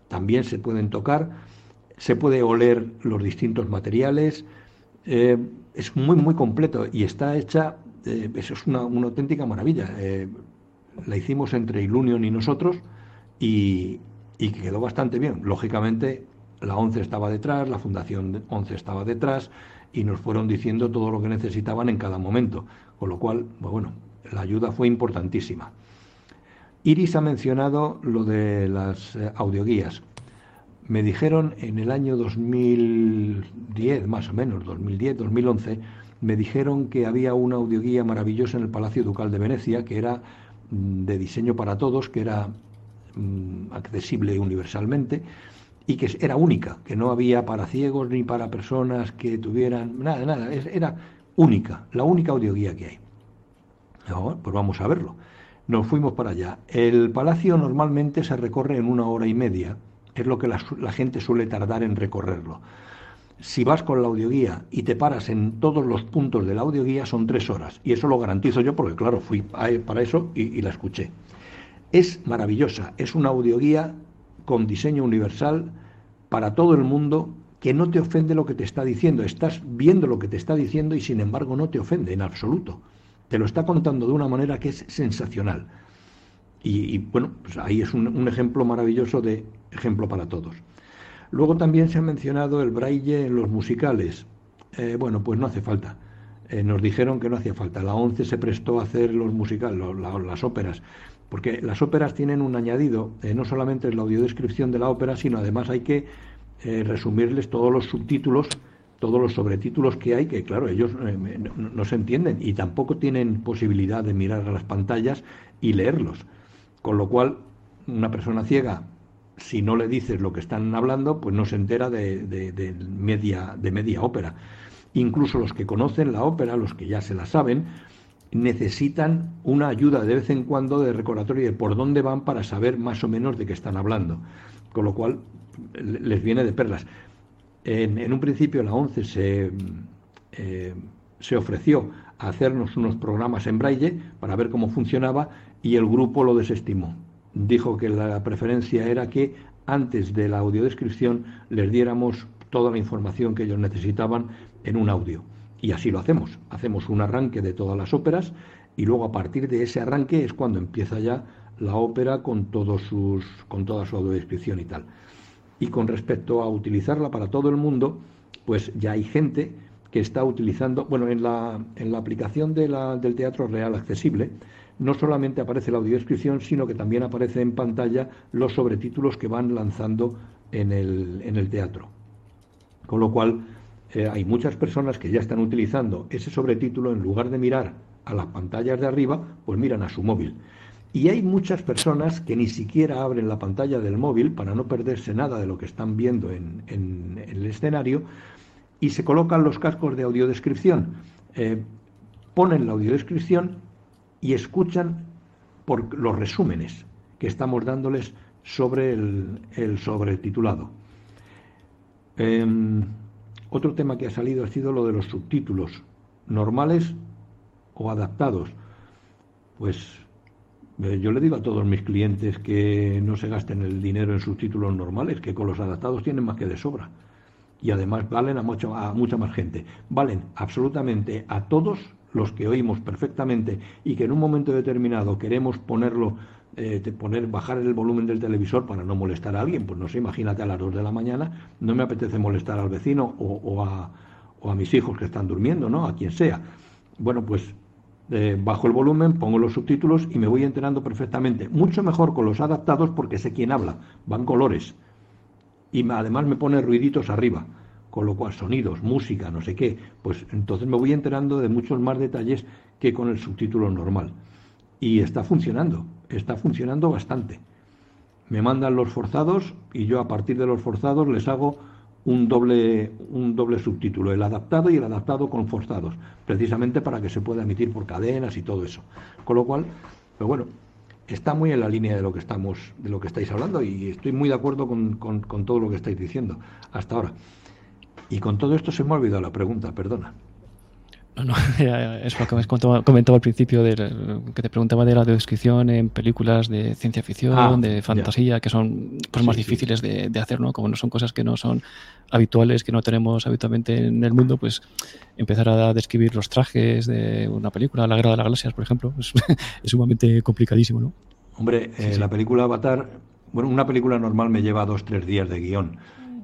también se pueden tocar, se puede oler los distintos materiales, es muy, muy completo y está hecha eh, eso es una, auténtica maravilla. Eh, la hicimos entre Ilunion y nosotros y, quedó bastante bien. Lógicamente, la ONCE estaba detrás, la Fundación ONCE estaba detrás y nos fueron diciendo todo lo que necesitaban en cada momento. Con lo cual, pues bueno, la ayuda fue importantísima. Iris ha mencionado lo de las eh, audioguías. Me dijeron en el año 2010, más o menos, 2010, 2011, me dijeron que había una audioguía maravillosa en el Palacio Ducal de Venecia, que era mm, de diseño para todos, que era mm, accesible universalmente y que era única, que no había para ciegos ni para personas que tuvieran nada, nada, era única, la única audioguía que hay. pues vamos a verlo. Nos fuimos para allá. El palacio normalmente se recorre en una hora y media es lo que la, gente suele tardar en recorrerlo. Si vas con la audioguía y te paras en todos los puntos de la audioguía son tres horas. Y eso lo garantizo yo porque, claro, fui para eso y, la escuché. Es maravillosa, es una audioguía con diseño universal para todo el mundo que no te ofende lo que te está diciendo. Estás viendo lo que te está diciendo y sin embargo no te ofende en absoluto. Te lo está contando de una manera que es sensacional. Y, bueno, pues ahí es un, ejemplo maravilloso de ejemplo para todos. Luego también se ha mencionado el braille en los musicales. Eh, bueno, pues no hace falta. Eh, nos dijeron que no hacía falta. La ONCE se prestó a hacer los musicales, las óperas, porque las óperas tienen un añadido, eh, no solamente es la audiodescripción de la ópera, sino además hay que resumirles todos los subtítulos, todos los sobretítulos que hay, que claro, ellos no, no se entienden y tampoco tienen posibilidad de mirar a las pantallas y leerlos. Con lo cual, una persona ciega si no le dices lo que están hablando, pues no se entera de media ópera. Incluso los que conocen la ópera, los que ya se la saben, necesitan una ayuda de vez en cuando de recordatorio de por dónde van para saber más o menos de qué están hablando. Con lo cual les viene de perlas. En, un principio la ONCE se, eh, se ofreció a hacernos unos programas en braille para ver cómo funcionaba y el grupo lo desestimó dijo que la preferencia era que antes de la audiodescripción les diéramos toda la información que ellos necesitaban en un audio. Y así lo hacemos. Hacemos un arranque de todas las óperas y luego a partir de ese arranque es cuando empieza ya la ópera con, todos sus, con toda su audiodescripción y tal. Y con respecto a utilizarla para todo el mundo, pues ya hay gente que está utilizando, bueno, en la, en la aplicación de la, del teatro real accesible, no solamente aparece la audiodescripción, sino que también aparece en pantalla los sobretítulos que van lanzando en el, en el teatro. Con lo cual, eh, hay muchas personas que ya están utilizando ese sobretítulo en lugar de mirar a las pantallas de arriba, pues miran a su móvil. Y hay muchas personas que ni siquiera abren la pantalla del móvil para no perderse nada de lo que están viendo en, el escenario y se colocan los cascos de audiodescripción. Eh, ponen la audiodescripción y escuchan por los resúmenes que estamos dándoles sobre el, sobretitulado. Em, otro tema que ha salido ha sido lo de los subtítulos, normales o adaptados. Pues eh, yo le digo a todos mis clientes que no se gasten el dinero en subtítulos normales, que con los adaptados tienen más que de sobra. Y además valen a, mucha más gente. Valen absolutamente a todos los que oímos perfectamente y que en un momento determinado queremos ponerlo, eh, poner, bajar el volumen del televisor para no molestar a alguien, pues no sé, imagínate a las 2 de la mañana, no me apetece molestar al vecino o, a, o a, mis hijos que están durmiendo, ¿no? A quien sea. Bueno, pues eh, bajo el volumen, pongo los subtítulos y me voy enterando perfectamente. Mucho mejor con los adaptados porque sé quién habla, van colores. Y además me pone ruiditos arriba con lo cual sonidos, música, no sé qué, pues entonces me voy enterando de muchos más detalles que con el subtítulo normal. Y está funcionando, está funcionando bastante. Me mandan los forzados y yo a partir de los forzados les hago un doble, un doble subtítulo, el adaptado y el adaptado con forzados, precisamente para que se pueda emitir por cadenas y todo eso. Con lo cual, pues bueno, está muy en la línea de lo que estamos, de lo que estáis hablando y estoy muy de acuerdo con, con todo lo que estáis diciendo hasta ahora. Y con todo esto se me ha olvidado la pregunta, perdona. No, no, [LAUGHS] es lo que me comentado al principio, de, que te preguntaba de la descripción en películas de ciencia ficción, ah, de fantasía, que son pues, más difíciles De, hacer, ¿no? Como no son cosas que no son habituales, que no tenemos habitualmente en el mundo, pues empezar a describir los trajes de una película, La Guerra de las Galaxias, por ejemplo, [LAUGHS] es, sumamente complicadísimo, ¿no? Hombre, eh, la película Avatar, bueno, una película normal me lleva dos, tres días de guion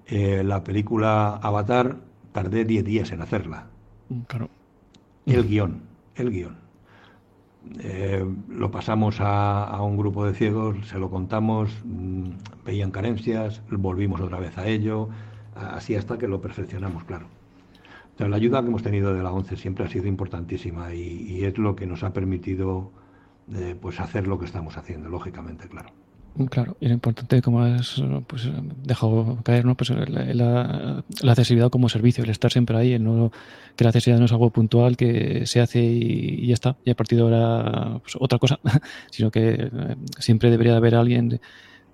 eh, la película Avatar tardé 10 días en hacerla. Mm, claro. El guion, el guion. eh, lo pasamos a, un grupo de ciegos, se lo contamos, mm, veían carencias, volvimos otra vez a ello, así hasta que lo perfeccionamos, claro. la ayuda que hemos tenido de la ONCE siempre ha sido importantísima y, es lo que nos ha permitido eh, pues hacer lo que estamos haciendo, lógicamente, claro. Claro, y lo importante, como has pues, dejado caer, ¿no? pues la, accesibilidad como servicio, el estar siempre ahí, el no, que la accesibilidad no es algo puntual que se hace y, ya está, y a partir de ahora pues, otra cosa, [LAUGHS] sino que eh, siempre debería haber alguien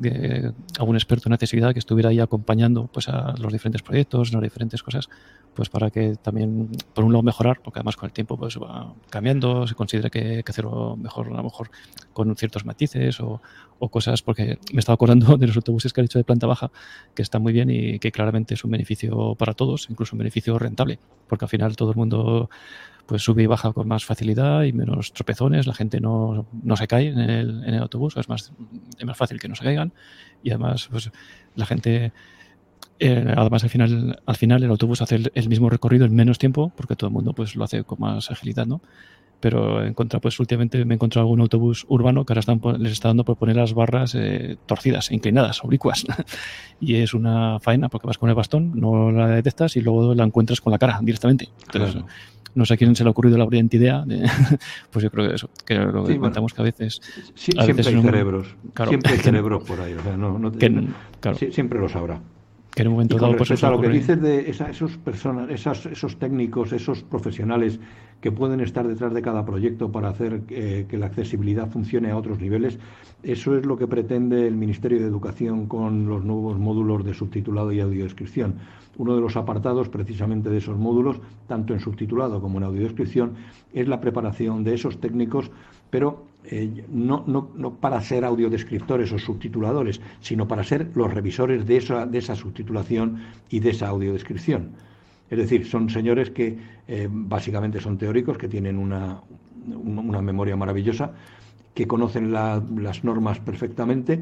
de algún experto en accesibilidad que estuviera ahí acompañando pues a los diferentes proyectos, las diferentes cosas, pues para que también, por un lado, mejorar, porque además con el tiempo pues va cambiando, se considera que que hacerlo mejor, a lo mejor con ciertos matices o, cosas, porque me estaba acordando de los autobuses que ha dicho de planta baja, que están muy bien y que claramente es un beneficio para todos, incluso un beneficio rentable, porque al final todo el mundo pues sube y baja con más facilidad y menos tropezones, la gente no, no se cae en el, en el, autobús, es más, es más fácil que no se caigan y además pues la gente, eh, además al final, al final el autobús hace el, mismo recorrido en menos tiempo porque todo el mundo pues lo hace con más agilidad, ¿no? Pero en contra, pues últimamente me he encontrado algún autobús urbano que ahora están, les está dando por poner las barras eh, torcidas, inclinadas, oblicuas. [LAUGHS] y es una faena porque vas con el bastón, no la detectas y luego la encuentras con la cara directamente. Entonces, no sé a quién se le ha ocurrido la brillante idea, [LAUGHS] pues yo creo que eso, que lo que comentamos que a veces... siempre hay cerebros, siempre hay [LAUGHS] cerebros por ahí, o sea, no, no claro. siempre lo sabrá. Que en un momento dado, pues lo que dices de esos personas, esas, esos técnicos, esos profesionales que pueden estar detrás de cada proyecto para hacer eh, que la accesibilidad funcione a otros niveles, eso es lo que pretende el Ministerio de Educación con los nuevos módulos de subtitulado y audiodescripción. Uno de los apartados precisamente de esos módulos, tanto en subtitulado como en audiodescripción, es la preparación de esos técnicos, pero eh, no, no, no, para ser audiodescriptores o subtituladores, sino para ser los revisores de esa, de esa subtitulación y de esa audiodescripción. Es decir, son señores que eh, básicamente son teóricos, que tienen una, una memoria maravillosa, que conocen las normas perfectamente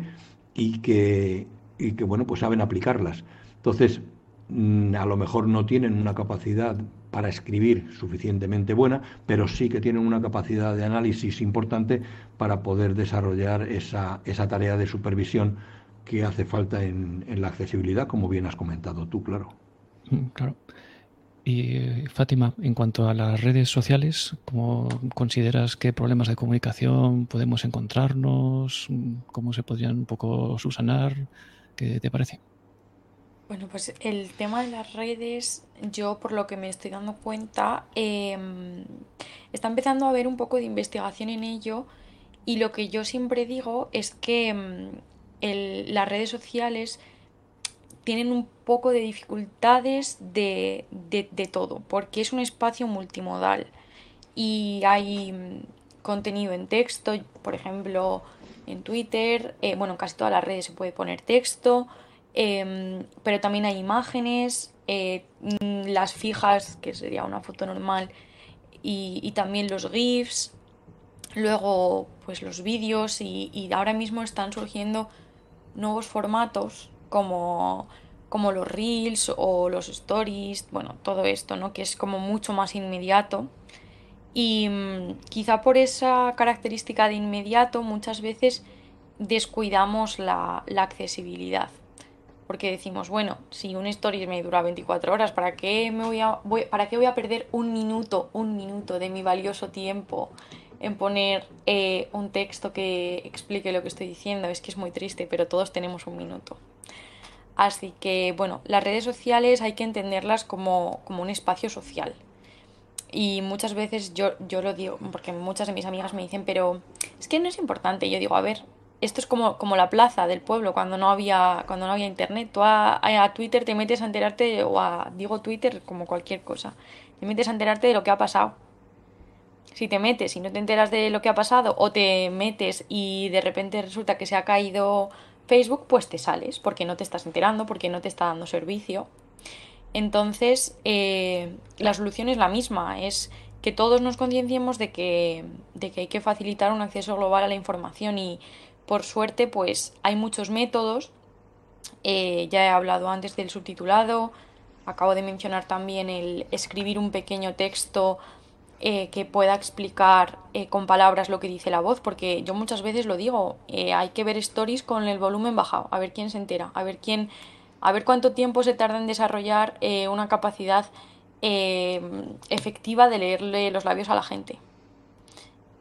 y que, y que bueno, pues saben aplicarlas. Entonces, Mm, a lo mejor no tienen una capacidad para escribir suficientemente buena, pero sí que tienen una capacidad de análisis importante para poder desarrollar esa, esa tarea de supervisión que hace falta en, la accesibilidad, como bien has comentado tú, claro. Mm, claro. Y Fátima, en cuanto a las redes sociales, ¿cómo consideras qué problemas de comunicación podemos encontrarnos? ¿Cómo se podrían un poco subsanar? ¿Qué te parece? Bueno, pues el tema de las redes, yo por lo que me estoy dando cuenta, em, está empezando a haber un poco de investigación en ello y lo que yo siempre digo es que em, las redes sociales tienen un poco de dificultades de, todo, porque es un espacio multimodal y hay em, contenido en texto, por ejemplo, en Twitter, eh, bueno, en casi todas las redes se puede poner texto, Em, pero también hay imágenes, eh, mm, las fijas, que sería una foto normal, y, también los GIFs, luego pues los vídeos y, ahora mismo están surgiendo nuevos formatos como, como los reels o los stories, bueno, todo esto, ¿no? Que es como mucho más inmediato. Y mm, quizá por esa característica de inmediato muchas veces descuidamos la accesibilidad porque decimos, bueno, si un story me dura 24 horas, ¿para qué, me voy a, ¿para qué voy a perder un minuto, un minuto de mi valioso tiempo en poner eh, un texto que explique lo que estoy diciendo? Es que es muy triste, pero todos tenemos un minuto. Así que, bueno, las redes sociales hay que entenderlas como, como un espacio social. Y muchas veces yo, yo lo digo, porque muchas de mis amigas me dicen, pero es que no es importante. Yo digo, a ver, esto es como, como la plaza del pueblo cuando no había, cuando no había internet. Tú a, Twitter te metes a enterarte, o a, digo Twitter como cualquier cosa, te metes a enterarte de lo que ha pasado. Si te metes y no te enteras de lo que ha pasado, o te metes y de repente resulta que se ha caído Facebook, pues te sales, porque no te estás enterando, porque no te está dando servicio. Entonces, eh, la solución es la misma, es que todos nos concienciemos de que, de que hay que facilitar un acceso global a la información y por suerte, pues hay muchos métodos. Eh, ya he hablado antes del subtitulado. Acabo de mencionar también el escribir un pequeño texto eh, que pueda explicar eh, con palabras lo que dice la voz, porque yo muchas veces lo digo, hay que ver stories con el volumen bajado, a ver quién se entera, a ver quién, a ver cuánto tiempo se tarda en desarrollar una capacidad efectiva de leerle los labios a la gente,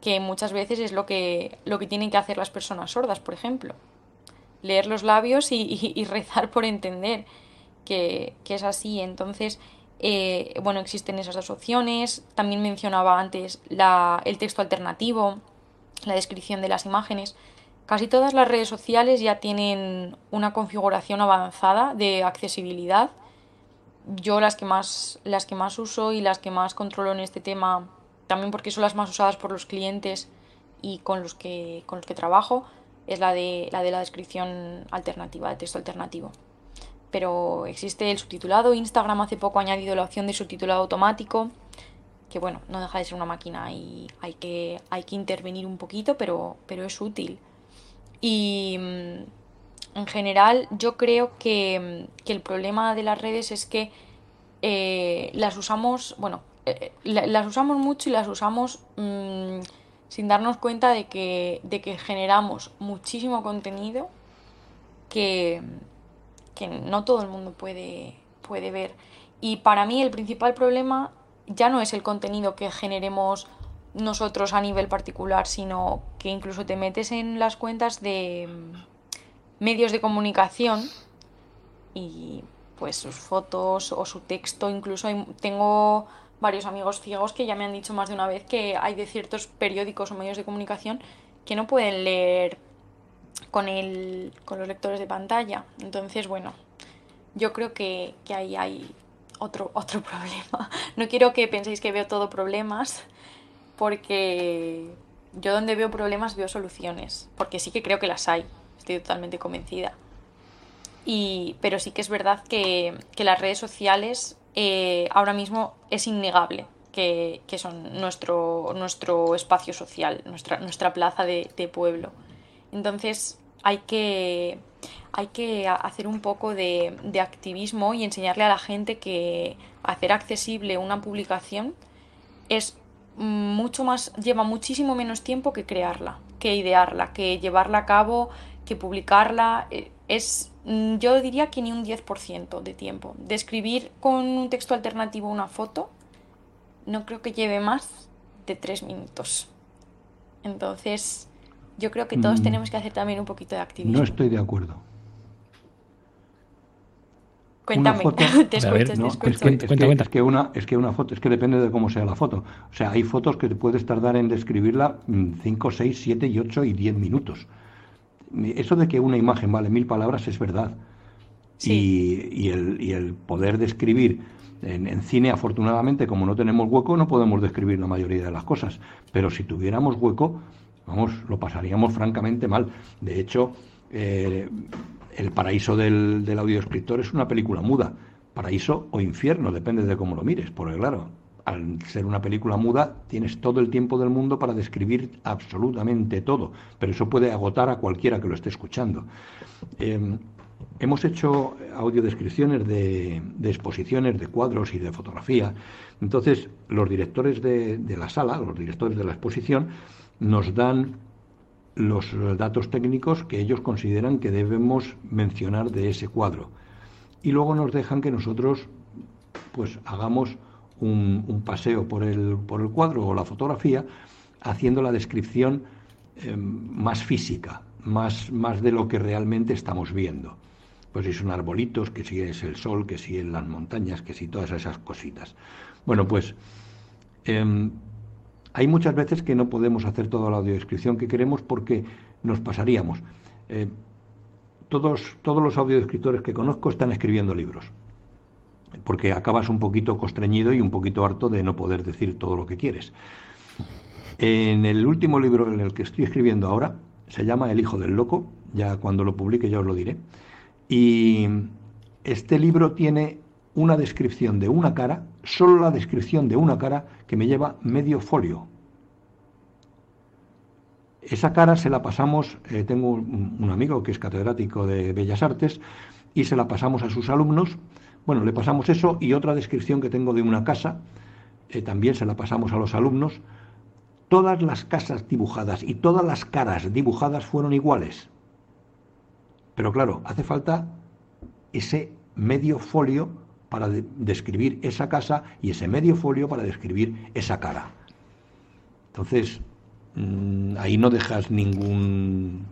que muchas veces es lo que, lo que tienen que hacer las personas sordas, por ejemplo, leer los labios y, rezar por entender que, que es así, entonces eh, bueno, existen esas dos opciones. También mencionaba antes el texto alternativo, la descripción de las imágenes. Casi todas las redes sociales ya tienen una configuración avanzada de accesibilidad. Yo las que más, las que más uso y las que más controlo en este tema, también porque son las más usadas por los clientes y con los que, con los que trabajo, es la de, la de la descripción alternativa, de texto alternativo pero existe el subtitulado. Instagram hace poco ha añadido la opción de subtitulado automático, que bueno, no deja de ser una máquina y hay que, hay que intervenir un poquito, pero, pero es útil. Y mm, en general yo creo que, el problema de las redes es que eh, las usamos, bueno, las usamos mucho y las usamos mm, sin darnos cuenta de que, de que generamos muchísimo contenido que, que no todo el mundo puede, puede ver. Y para mí el principal problema ya no es el contenido que generemos nosotros a nivel particular, sino que incluso te metes en las cuentas de mm, medios de comunicación y pues sus fotos o su texto, incluso tengo varios amigos ciegos que ya me han dicho más de una vez que hay de ciertos periódicos o medios de comunicación que no pueden leer con, el, con los lectores de pantalla. Entonces, bueno, yo creo que, que ahí hay otro, [LAUGHS] otro problema. No quiero que penséis que veo todo problemas, porque yo donde veo problemas veo soluciones, porque sí que creo que las hay, estoy totalmente convencida. Y, pero sí que es verdad que, que las redes sociales eh, ahora mismo es innegable que, que, son nuestro, nuestro espacio social, nuestra, nuestra plaza de, de pueblo. Entonces hay que, hay que hacer un poco de, activismo y enseñarle a la gente que hacer accesible una publicación es mucho más, lleva muchísimo menos tiempo que crearla, que idearla, que llevarla a cabo, que publicarla. Eh, es, yo diría que ni un 10% de tiempo. De escribir con un texto alternativo una foto, no creo que lleve más de tres minutos. Entonces, yo creo que todos mm. tenemos que hacer también un poquito de activismo. No estoy de acuerdo. Cuéntame, [LAUGHS] te escucho, te escucho. Es que, una, es que una foto, es que depende de cómo sea la foto. O sea, hay fotos que te puedes tardar en describirla 5, 6, 7 y 8 y 10 minutos. Eso de que una imagen vale mil palabras es verdad. Y, y, el, y el poder describir en, en, cine, afortunadamente, como no tenemos hueco, no podemos describir la mayoría de las cosas. Pero si tuviéramos hueco, vamos, lo pasaríamos francamente mal. De hecho, eh, El paraíso del, del es una película muda. Paraíso o infierno, depende de cómo lo mires, porque claro, al ser una película muda, tienes todo el tiempo del mundo para describir absolutamente todo, pero eso puede agotar a cualquiera que lo esté escuchando. Em, hemos hecho audiodescripciones de, exposiciones, de cuadros y de fotografía. Entonces, los directores de, de la sala, los directores de la exposición, nos dan los datos técnicos que ellos consideran que debemos mencionar de ese cuadro. Y luego nos dejan que nosotros pues hagamos un, paseo por el, por el, cuadro o la fotografía haciendo la descripción eh, más física, más, más de lo que realmente estamos viendo. Pues si son arbolitos, que si es el sol, que si en las montañas, que si todas esas cositas. Bueno, pues em, hay muchas veces que no podemos hacer toda la audiodescripción que queremos porque nos pasaríamos. Eh, todos, todos los audiodescriptores que conozco están escribiendo libros, porque acabas un poquito constreñido y un poquito harto de no poder decir todo lo que quieres. En el último libro en el que estoy escribiendo ahora, se llama El Hijo del Loco, ya cuando lo publique ya os lo diré, y este libro tiene una descripción de una cara, solo la descripción de una cara que me lleva medio folio. Esa cara se la pasamos, eh, tengo un, amigo que es catedrático de Bellas Artes y se la pasamos a sus alumnos. Bueno, le pasamos eso y otra descripción que tengo de una casa eh, también se la pasamos a los alumnos, todas las casas dibujadas y todas las caras dibujadas fueron iguales. Pero claro, hace falta ese medio folio para describir esa casa y ese medio folio para describir esa cara. Entonces, mm, ahí no dejas ningún...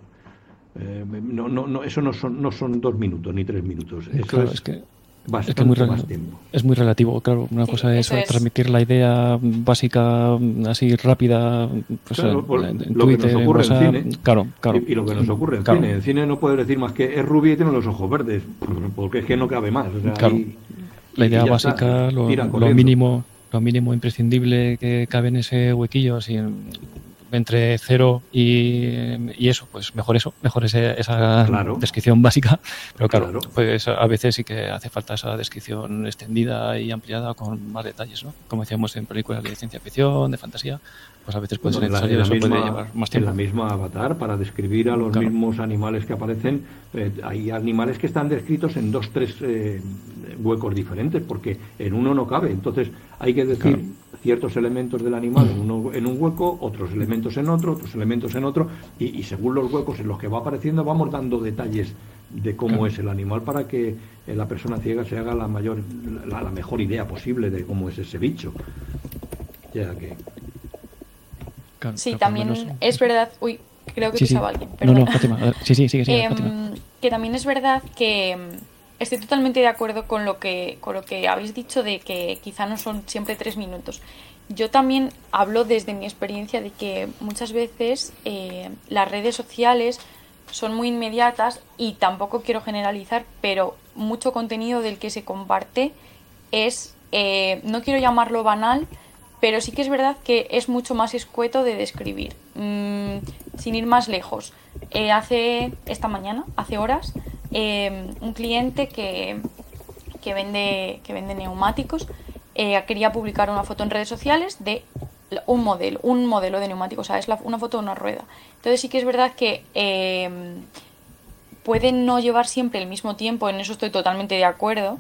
Eh, no, no, no, eso no son, no son dos minutos ni tres minutos. Eso es, que es, muy es muy relativo, claro. Una cosa es, transmitir la idea básica, así rápida, pues, en, lo que nos ocurre en cine. Claro, claro. Y, lo que nos ocurre en cine. En cine no puedes decir más que es rubia y tiene los ojos verdes, porque es que no cabe más. la idea básica, lo, mínimo lo mínimo imprescindible que cabe en ese huequillo, así entre cero y, eso, pues mejor eso, mejor esa descripción básica. Pero claro, pues a veces sí que hace falta esa descripción extendida y ampliada con más detalles, ¿no? Como decíamos en películas de ciencia ficción, de fantasía, pues a veces puede ser necesario, eso puede llevar más tiempo. En la misma avatar, para describir a los mismos animales que aparecen, eh, hay animales que están descritos en dos, tres eh, huecos diferentes, porque en uno no cabe. Entonces hay que decir ciertos elementos del animal en, uno, en un hueco, otros elementos en otro, otros elementos en otro, y, según los huecos en los que va apareciendo vamos dando detalles de cómo es el animal para que eh, la persona ciega se haga la mayor, la, mejor idea posible de cómo es ese bicho. Ya que. sí, también es verdad. Uy, creo que sí, alguien. No, no, Fátima. Sí, sí, sí, em, Que también es verdad que estoy totalmente de acuerdo con lo que con lo que habéis dicho de que quizá no son siempre tres minutos. Yo también hablo desde mi experiencia de que muchas veces eh, las redes sociales son muy inmediatas y tampoco quiero generalizar, pero mucho contenido del que se comparte es, eh, no quiero llamarlo banal, pero sí que es verdad que es mucho más escueto de describir. Mm, sin ir más lejos, eh, hace esta mañana, hace horas, eh, un cliente que, que, vende, que vende neumáticos eh, quería publicar una foto en redes sociales de un modelo, un modelo de neumático, o sea, es una foto de una rueda. Entonces sí que es verdad que eh, pueden no llevar siempre el mismo tiempo, en eso estoy totalmente de acuerdo,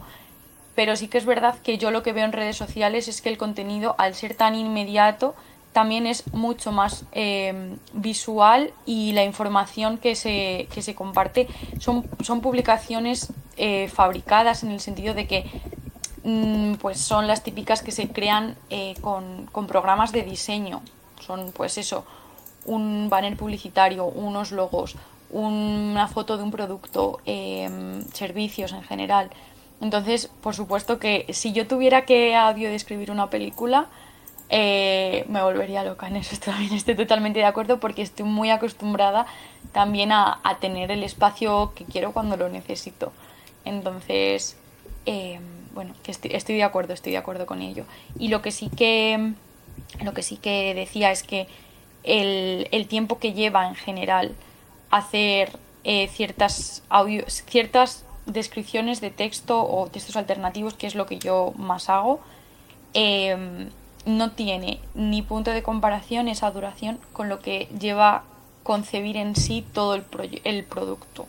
pero sí que es verdad que yo lo que veo en redes sociales es que el contenido, al ser tan inmediato, también es mucho más eh, visual y la información que se, que se comparte son, son publicaciones eh, fabricadas en el sentido de que mm, pues son las típicas que se crean eh, con, con, programas de diseño. Son pues eso, un banner publicitario, unos logos, una foto de un producto, servicios en general. Entonces, por supuesto que si yo tuviera que audio describir una película, eh, me volvería loca [LAUGHS] en eso también estoy totalmente de acuerdo porque estoy muy acostumbrada también a, tener el espacio que quiero cuando lo necesito. Entonces eh, bueno que estoy, de acuerdo estoy de acuerdo con ello. Y lo que sí que lo que sí que decía es que el, tiempo que lleva en general hacer eh, ciertas audios ciertas descripciones de texto o textos alternativos que es lo que yo más hago no tiene ni punto de comparación esa duración con lo que lleva concebir en sí todo el, el producto.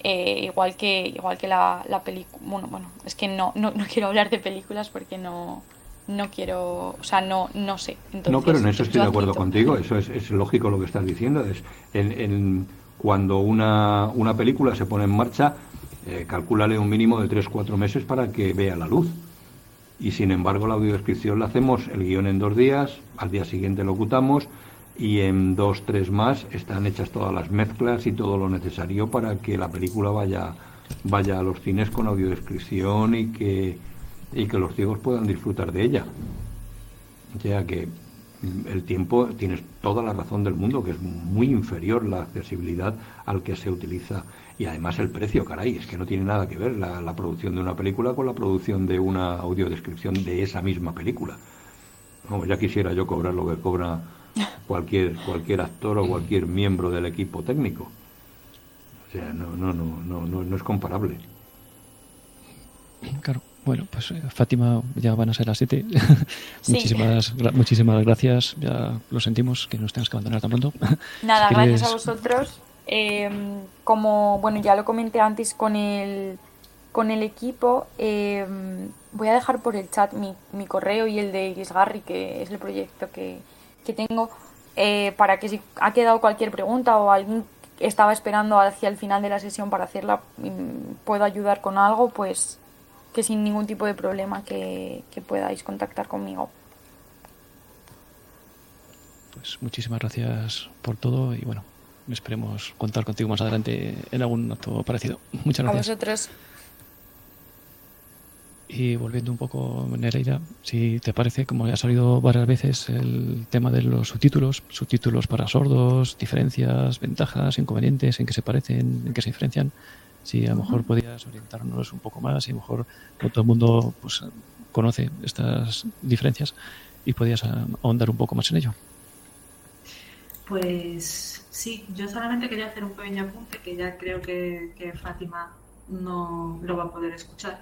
Eh, igual que igual que la, la película bueno bueno es que no, no, quiero hablar de películas porque no no quiero o sea no no sé. No pero en eso estoy de acuerdo contigo eso es, lógico lo que estás diciendo es en, cuando una, una película se pone en marcha eh, calculale un mínimo de 3-4 meses para que vea la luz y sin embargo la audiodescripción la hacemos el guion en dos días, al día siguiente lo locutamos y en dos, tres más están hechas todas las mezclas y todo lo necesario para que la película vaya, vaya a los cines con audiodescripción y que, y que los ciegos puedan disfrutar de ella. O sea que el tiempo, tienes toda la razón del mundo, que es muy inferior la accesibilidad al que se utiliza y además el precio, caray, es que no tiene nada que ver la, producción de una película con la producción de una audiodescripción de esa misma película. No, ya quisiera yo cobrar lo que cobra cualquier, cualquier actor o cualquier miembro del equipo técnico. O sea, no, no, no, no, no, no es comparable. Claro. Bueno, pues eh, Fátima, ya van a ser las 7. [LAUGHS] muchísimas, muchísimas gracias. Ya lo sentimos que nos tengas que abandonar tan pronto. Nada, [LAUGHS] gracias a vosotros. Em, como bueno ya lo comenté antes con el con el equipo, em, voy a dejar por el chat mi, mi correo y el de Isgarri, que es el proyecto que, que tengo, eh, para que si ha quedado cualquier pregunta o alguien estaba esperando hacia el final de la sesión para hacerla, mm, puedo ayudar con algo, pues que sin ningún tipo de problema que, que podáis contactar conmigo. Pues muchísimas gracias por todo y bueno, esperemos contar contigo más adelante en algún acto parecido. Muchas gracias. A vosotros. Y volviendo un poco, Nereida, si te parece, como ya ha salido varias veces el tema de los subtítulos, subtítulos para sordos, diferencias, ventajas, inconvenientes, en qué se parecen, en qué se diferencian, si a lo mejor podías orientarnos un poco más y a lo mejor no todo el mundo pues, conoce estas diferencias y podías ahondar un poco más en ello. Pues sí, yo solamente quería hacer un pequeño apunte que ya creo que, que Fátima no lo va a poder escuchar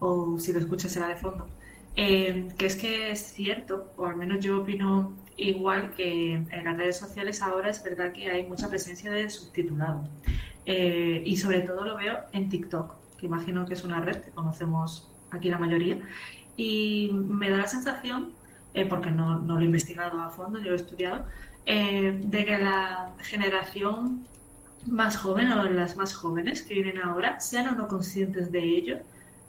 o si lo escuchas será de fondo, eh, que es que es cierto, o al menos yo opino igual que en las redes sociales ahora es verdad que hay mucha presencia de subtitulado. Eh, y sobre todo lo veo en TikTok, que imagino que es una red que conocemos aquí la mayoría. Y me da la sensación, eh, porque no, no, lo he investigado a fondo, yo lo he estudiado, de que la generación más joven o las más jóvenes que vienen ahora sean o no conscientes de ello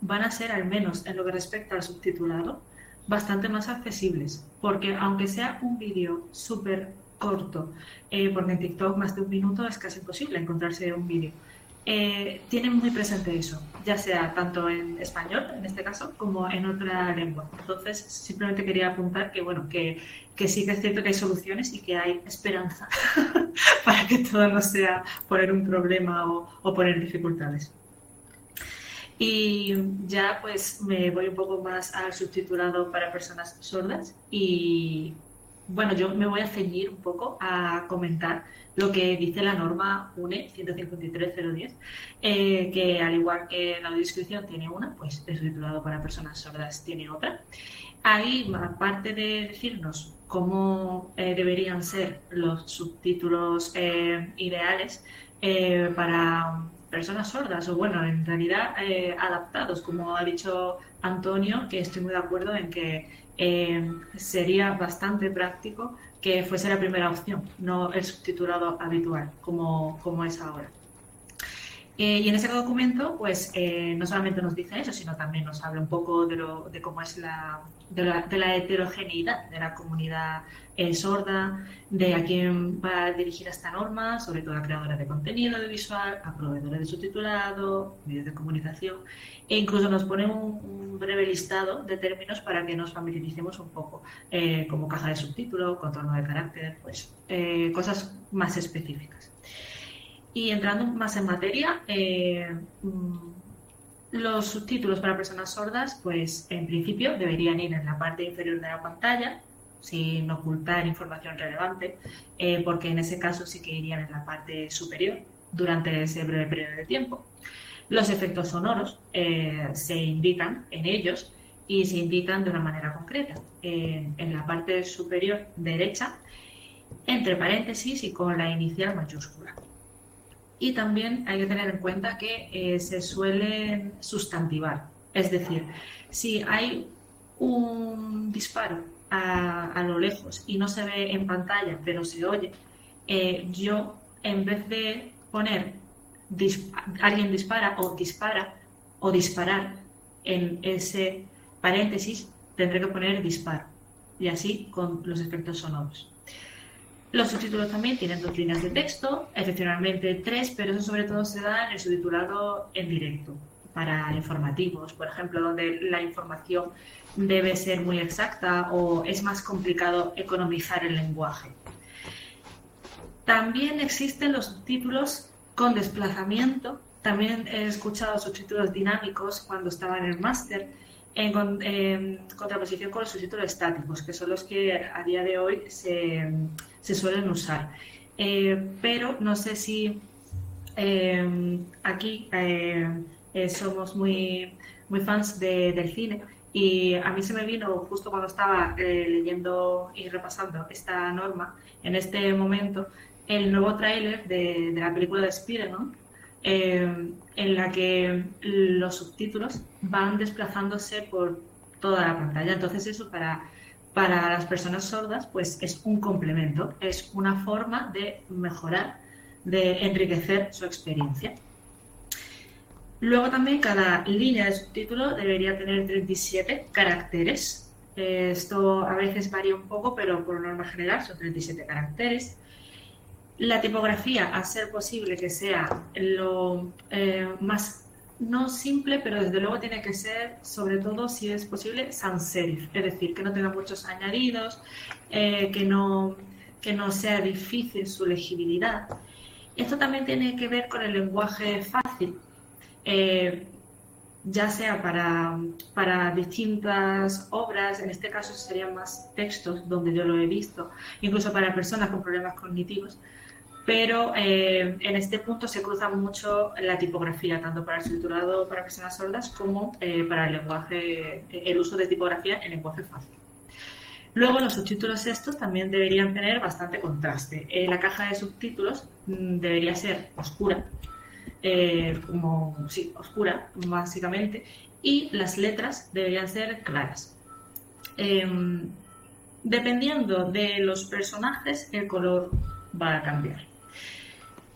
van a ser, al menos en lo que respecta al subtitulado, bastante más accesibles. Porque aunque sea un vídeo súper corto, eh, porque en TikTok más de un minuto es casi imposible encontrarse un vídeo, eh, tienen muy presente eso, ya sea tanto en español, en este caso, como en otra lengua. Entonces, simplemente quería apuntar que, bueno, que, que sí que es cierto que hay soluciones y que hay esperanza [LAUGHS] para que todo no sea poner un problema o, o poner dificultades. Y ya pues me voy un poco más al subtitulado para personas sordas y bueno, yo me voy a ceñir un poco a comentar lo que dice la norma UNE 153.010, eh, que al igual que la descripción tiene una, pues el subtitulado para personas sordas tiene otra. Ahí, aparte de decirnos cómo eh, deberían ser los subtítulos eh, ideales para personas sordas o bueno, en realidad adaptados, como ha dicho Antonio, que estoy muy de acuerdo en que sería bastante práctico que fuese la primera opción, no el subtitulado habitual, como, como es ahora. Eh, y en ese documento, pues no solamente nos dice eso, sino también nos habla un poco de, lo, de cómo es la, de la, de la heterogeneidad de la comunidad eh, sorda, de a quién va a dirigir esta norma, sobre todo a creadores de contenido audiovisual, a proveedores de subtitulado, medios de comunicación, e incluso nos pone un, breve listado de términos para que nos familiaricemos un poco, eh, como caja de subtítulo, contorno de carácter, pues eh, cosas más específicas. Y entrando más en materia, mm, los subtítulos para personas sordas, pues en principio deberían ir en la parte inferior de la pantalla, sin ocultar información relevante, eh, porque en ese caso sí que irían en la parte superior durante ese breve periodo de tiempo. Los efectos sonoros eh, se indican en ellos y se indican de una manera concreta. en la parte superior derecha, entre paréntesis y con la inicial mayúscula. Y también hay que tener en cuenta que eh, se suelen sustantivar. Es decir, si hay un disparo a, lo lejos y no se ve en pantalla, pero se oye, eh, yo en vez de poner alguien dispara o dispara o disparar en ese paréntesis, tendré que poner disparo y así con los efectos sonoros. Los subtítulos también tienen dos líneas de texto, excepcionalmente tres, pero eso sobre todo se da en el subtitulado en directo para informativos, por ejemplo, donde la información debe ser muy exacta o es más complicado economizar el lenguaje. También existen los subtítulos con desplazamiento. También he escuchado subtítulos dinámicos cuando estaba en el máster en, contraposición con los subtítulos estáticos, que son los que a día de hoy se, suelen usar. Eh, pero no sé si eh, aquí eh, somos muy, muy fans del cine y a mí se me vino justo cuando estaba eh, leyendo y repasando esta norma, en este momento, el nuevo tráiler de, de, la película de Spider-Man, eh, en la que los subtítulos van desplazándose por toda la pantalla. Entonces eso para, para las personas sordas pues es un complemento, es una forma de mejorar, de enriquecer su experiencia. Luego también cada línea de subtítulo debería tener 37 caracteres. Esto a veces varía un poco, pero por norma general son 37 caracteres. La tipografía, a ser posible que sea lo eh, más, no simple, pero desde luego tiene que ser, sobre todo si es posible, sans serif, es decir, que no tenga muchos añadidos, eh, que, no, que no sea difícil su legibilidad. Esto también tiene que ver con el lenguaje fácil, eh, ya sea para, para, distintas obras, en este caso serían más textos donde yo lo he visto, incluso para personas con problemas cognitivos, pero eh, en este punto se cruza mucho la tipografía, tanto para el subtitulado para personas sordas como eh, para el lenguaje, el uso de tipografía en lenguaje fácil. Luego los subtítulos estos también deberían tener bastante contraste. la caja de subtítulos mm, debería ser oscura, eh, como, sí, oscura, básicamente, y las letras deberían ser claras. Em, dependiendo de los personajes, el color va a cambiar.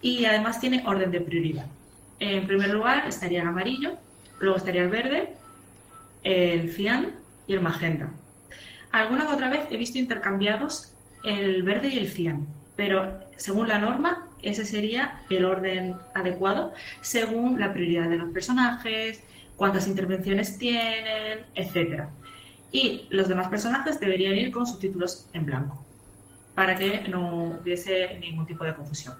Y además tiene orden de prioridad. En primer lugar estaría el amarillo, luego estaría el verde, el cian y el magenta. Alguna otra vez he visto intercambiados el verde y el cian, pero según la norma ese sería el orden adecuado según la prioridad de los personajes, cuántas intervenciones tienen, etc. Y los demás personajes deberían ir con subtítulos en blanco para que no hubiese ningún tipo de confusión.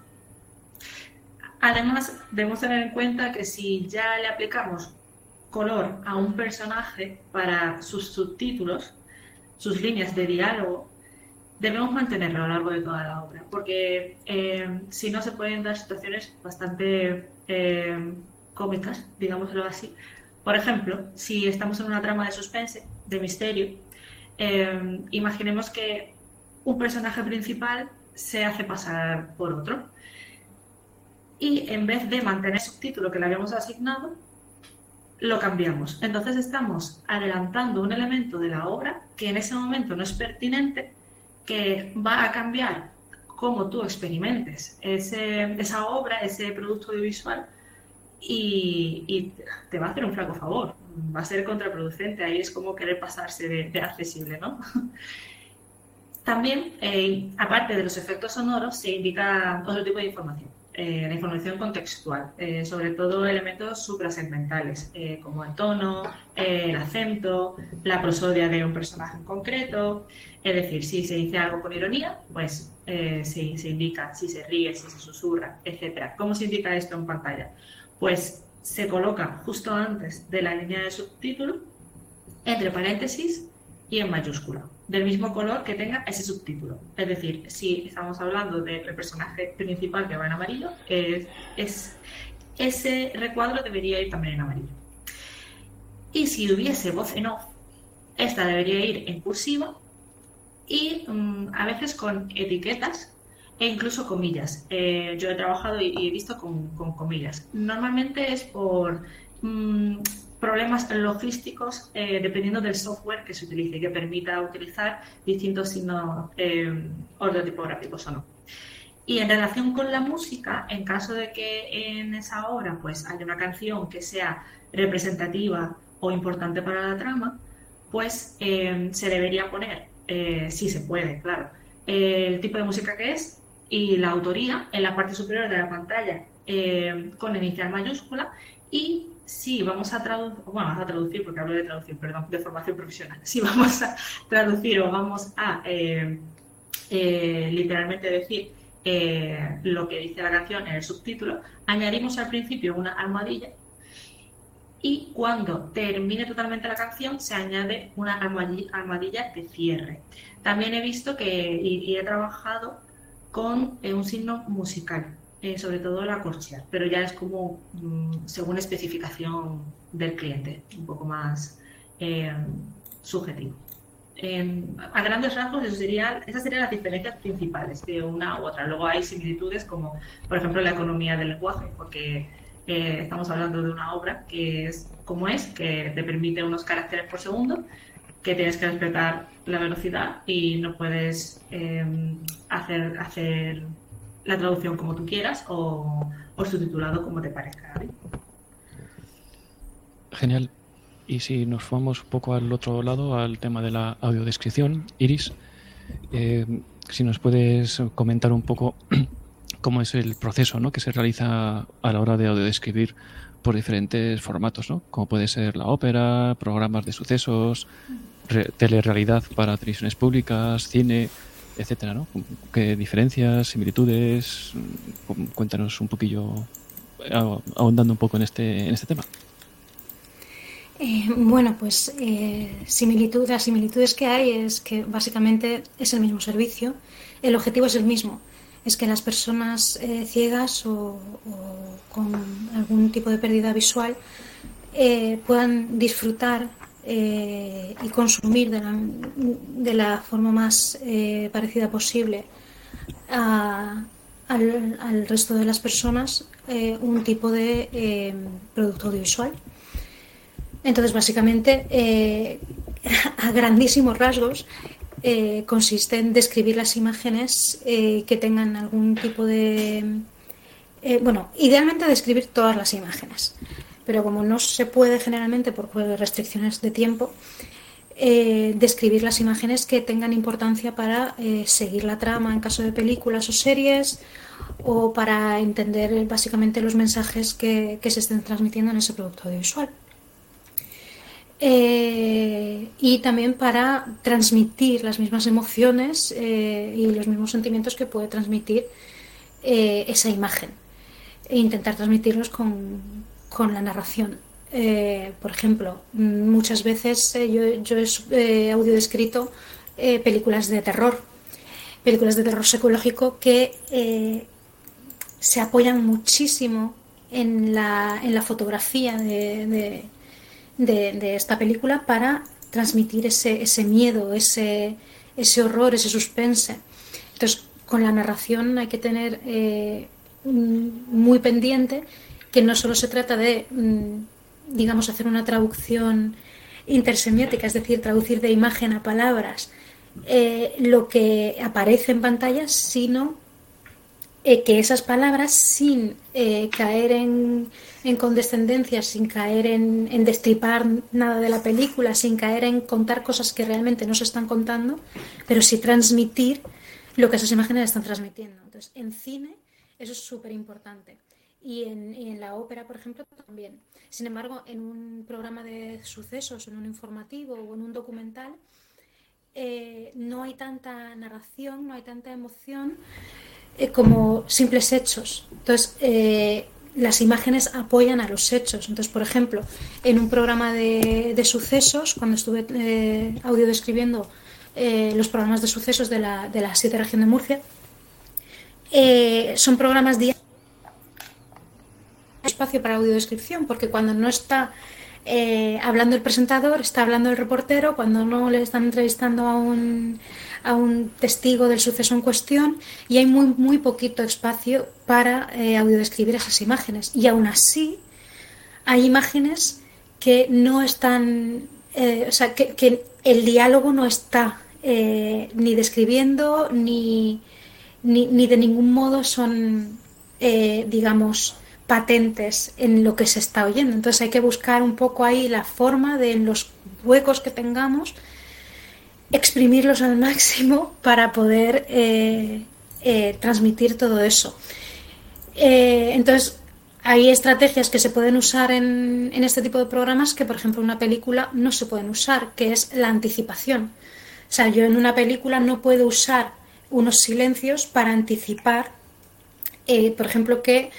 Además, debemos tener en cuenta que si ya le aplicamos color a un personaje para sus subtítulos, sus líneas de diálogo, debemos mantenerlo a lo largo de toda la obra, porque eh, si no se pueden dar situaciones bastante eh, cómicas, digámoslo así. Por ejemplo, si estamos en una trama de suspense, de misterio, eh, imaginemos que un personaje principal se hace pasar por otro. Y en vez de mantener el subtítulo que le habíamos asignado, lo cambiamos. Entonces estamos adelantando un elemento de la obra que en ese momento no es pertinente que va a cambiar cómo tú experimentes esa obra, ese producto audiovisual y, te va a hacer un flaco favor, va a ser contraproducente, ahí es como querer pasarse de, accesible, ¿no? [LAUGHS] También, eh, aparte de los efectos sonoros, se indica otro tipo de información. Eh, la información contextual, eh, sobre todo elementos suprasegmentales, como el tono, el acento, la prosodia de un personaje en concreto, es decir, si se dice algo con ironía, pues eh, se, indica si se ríe, si se susurra, etc. ¿Cómo se indica esto en pantalla? Pues se coloca justo antes de la línea de subtítulo, entre paréntesis y en mayúscula, del mismo color que tenga ese subtítulo. Es decir, si estamos hablando del personaje principal que va en amarillo, es, ese recuadro debería ir también en amarillo. Y si hubiese voz en off, esta debería ir en cursiva y mm, a veces con etiquetas e incluso comillas. Eh, yo he trabajado y, he visto con, comillas. Normalmente es por mm, problemas logísticos eh, dependiendo del software que se utilice, que permita utilizar distintos signos eh, ortotipográficos o no. Y en relación con la música, en caso de que en esa obra pues haya una canción que sea representativa o importante para la trama, pues se debería poner eh, sí se puede, claro. el tipo de música que es y la autoría en la parte superior de la pantalla eh, con inicial mayúscula y si vamos a traducir, bueno, vamos a traducir porque hablo de traducir, perdón, de formación profesional, [LAUGHS] si vamos a traducir o vamos a eh, literalmente decir lo que dice la canción en el subtítulo, añadimos al principio una almohadilla y cuando termine totalmente la canción se añade una almohadilla de cierre. También he visto que y, he trabajado con eh, un signo musical, eh, sobre todo la corchea, pero ya es como mm, según especificación del cliente, un poco más eh, subjetivo. a grandes rasgos, eso sería, esas serían las diferencias principales de una u otra. Luego hay similitudes como, por ejemplo, la economía del lenguaje, porque eh, estamos hablando de una obra que es como es, que te permite unos caracteres por segundo, que tienes que respetar la velocidad y no puedes em, hacer, hacer la traducción como tú quieras o, o subtitulado como te parezca. Genial. Y si nos fuimos un poco al otro lado, al tema de la audiodescripción, Iris, eh, si nos puedes comentar un poco [CLEARS THROAT] cómo es el proceso ¿no? que se realiza a la hora de audiodescribir por diferentes formatos, ¿no? como puede ser la ópera, programas de sucesos, telerrealidad para televisiones públicas, cine, etcétera, ¿no? ¿Qué diferencias, similitudes? Cuéntanos un poquillo, ahondando un poco en este, en este tema. Eh, bueno, pues eh, similitud, las similitudes que hay es que básicamente es el mismo servicio, el objetivo es el mismo, es que las personas eh, ciegas o, con algún tipo de pérdida visual puedan disfrutar y consumir de la, forma más parecida posible al, resto de las personas un tipo de producto audiovisual. Entonces, básicamente, eh, [LAUGHS] a grandísimos rasgos, eh, consiste en describir las imágenes eh, que tengan algún tipo de... bueno, idealmente describir todas las imágenes, pero como no se puede generalmente por restricciones de tiempo, describir las imágenes que tengan importancia para seguir la trama en caso de películas o series o para entender básicamente los mensajes que se estén transmitiendo en ese producto audiovisual. Eh, y también para transmitir las mismas emociones eh, y los mismos sentimientos que puede transmitir eh, esa imagen e intentar transmitirlos con, con la narración. por ejemplo, muchas veces yo, yo, he audio descrito películas de terror, películas de terror psicológico que se apoyan muchísimo en la, en la fotografía de de, esta película para transmitir ese, ese miedo, ese, ese horror, ese suspense. Entonces, con la narración hay que tener eh, muy pendiente que no solo se trata de, mm, digamos, hacer una traducción intersemiótica, es decir, traducir de imagen a palabras eh, lo que aparece en pantalla, sino eh, que esas palabras, sin caer en en condescendencia, sin caer en, destripar nada de la película, sin caer en contar cosas que realmente no se están contando, pero sí transmitir lo que esas imágenes están transmitiendo. Entonces, en cine eso es súper importante. Y en, la ópera, por ejemplo, también. Sin embargo, en un programa de sucesos, en un informativo o en un documental, eh, no hay tanta narración, no hay tanta emoción eh, como simples hechos. Entonces, eh, las imágenes apoyan a los hechos. Entonces, por ejemplo, en un programa de, sucesos, cuando estuve audio describiendo eh, los programas de sucesos de la, de la 7 región de Murcia, son programas diarios espacio para audiodescripción, porque cuando no está eh, hablando el presentador, está hablando el reportero, cuando no le están entrevistando a un, a un testigo del suceso en cuestión y hay muy, muy poquito espacio para eh, audiodescribir esas imágenes. Y aún así hay imágenes que no están, eh, o sea, que, el diálogo no está eh, ni describiendo ni, ni, ni, de ningún modo son, digamos, patentes en lo que se está oyendo. Entonces hay que buscar un poco ahí la forma de en los huecos que tengamos exprimirlos al máximo [LAUGHS] para poder eh, eh, transmitir todo eso. Eh, entonces, hay estrategias que se pueden usar en, en, este tipo de programas que, por ejemplo, en una película no se pueden usar, que es la anticipación. O sea, yo en una película no puedo usar unos silencios para anticipar, por ejemplo, que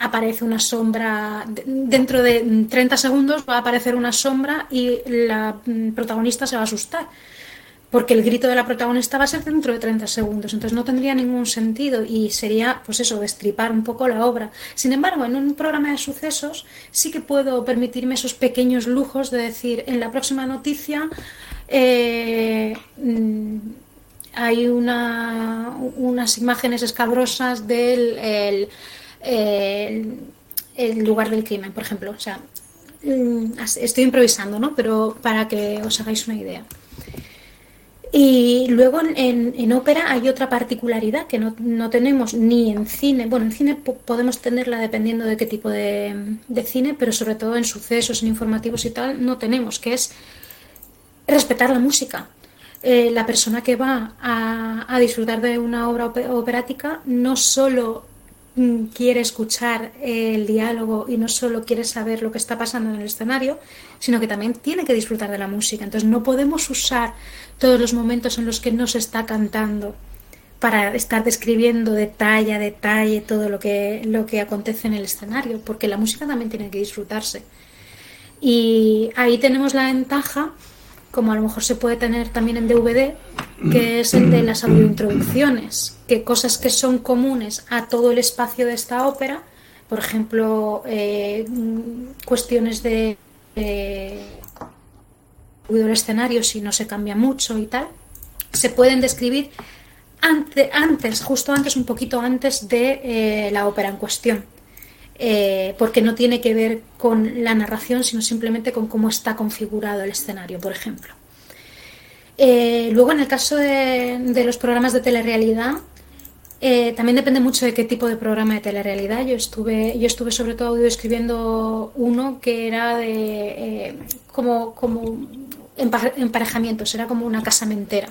aparece una sombra, dentro de 30 segundos va a aparecer una sombra y la mm, protagonista se va a asustar. Porque el grito de la protagonista va a ser dentro de 30 segundos, entonces no tendría ningún sentido y sería, pues eso, destripar un poco la obra. Sin embargo, en un programa de sucesos sí que puedo permitirme esos pequeños lujos de decir, en la próxima noticia eh, mm, hay una, unas imágenes escabrosas del el lugar del crimen, por ejemplo. O sea, mm, estoy improvisando, ¿no? Pero para que os hagáis una idea. Y luego en, ópera hay otra particularidad que no, tenemos ni en cine. Bueno, en cine podemos tenerla dependiendo de qué tipo de, cine, pero sobre todo en sucesos, en informativos y tal, no tenemos, que es respetar la música. Eh, la persona que va a, disfrutar de una obra operática no solo quiere escuchar el diálogo y no solo quiere saber lo que está pasando en el escenario, sino que también tiene que disfrutar de la música. Entonces no podemos usar todos los momentos en los que no se está cantando para estar describiendo detalle a detalle todo lo que, lo que acontece en el escenario, porque la música también tiene que disfrutarse. Y ahí tenemos la ventaja, como a lo mejor se puede tener también en DVD, que es el de las audiointroducciones, que cosas que son comunes a todo el espacio de esta ópera, por ejemplo, eh, cuestiones de el escenario si no se cambia mucho y tal, se pueden describir antes, justo antes, un poquito antes de eh, la ópera en cuestión. Eh, porque no tiene que ver con la narración, sino simplemente con cómo está configurado el escenario, por ejemplo. Eh, luego, en el caso de, los programas de telerrealidad, también depende mucho de qué tipo de programa de telerrealidad. Yo estuve, yo estuve sobre todo escribiendo uno que era de como, como emparejamientos, era como una casamentera,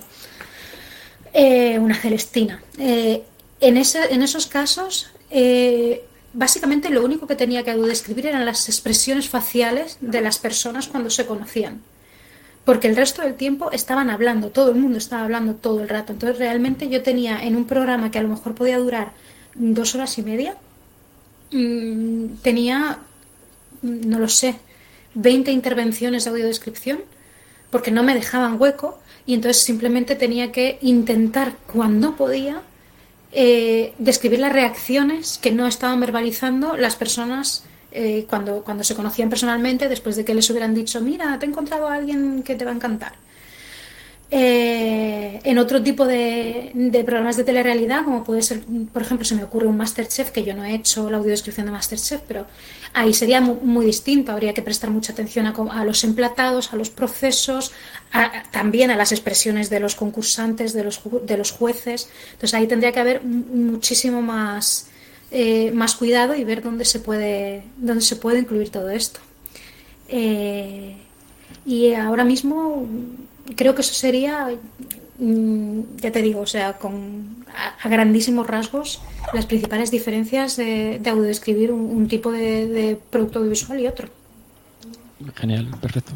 eh, una celestina. Eh, en, ese, en, esos casos, eh, básicamente lo único que tenía que describir eran las expresiones faciales de las personas cuando se conocían. Porque el resto del tiempo estaban hablando, todo el mundo estaba hablando todo el rato. Entonces realmente yo tenía en un programa que a lo mejor podía durar dos horas y media, mm, tenía, no lo sé, 20 intervenciones de audiodescripción porque no me dejaban hueco y entonces simplemente tenía que intentar cuando podía eh, describir las reacciones que no estaban verbalizando las personas eh, cuando, cuando se conocían personalmente después de que les hubieran dicho, mira, te he encontrado a alguien que te va a encantar. Eh, en otro tipo de, programas de telerrealidad, como puede ser, por ejemplo, se me ocurre un Masterchef, que yo no he hecho la audiodescripción de Masterchef, pero ahí sería muy, distinto. Habría que prestar mucha atención a, los emplatados, a los procesos, también a las expresiones de los concursantes, de los, de los jueces. Entonces ahí tendría que haber muchísimo más, eh, más cuidado y ver dónde se puede, dónde se puede incluir todo esto. Eh, y ahora mismo creo que eso sería, ya te digo, o sea, con, a, grandísimos rasgos las principales diferencias de, de audiodescribir un, tipo de, producto audiovisual y otro. Genial, perfecto.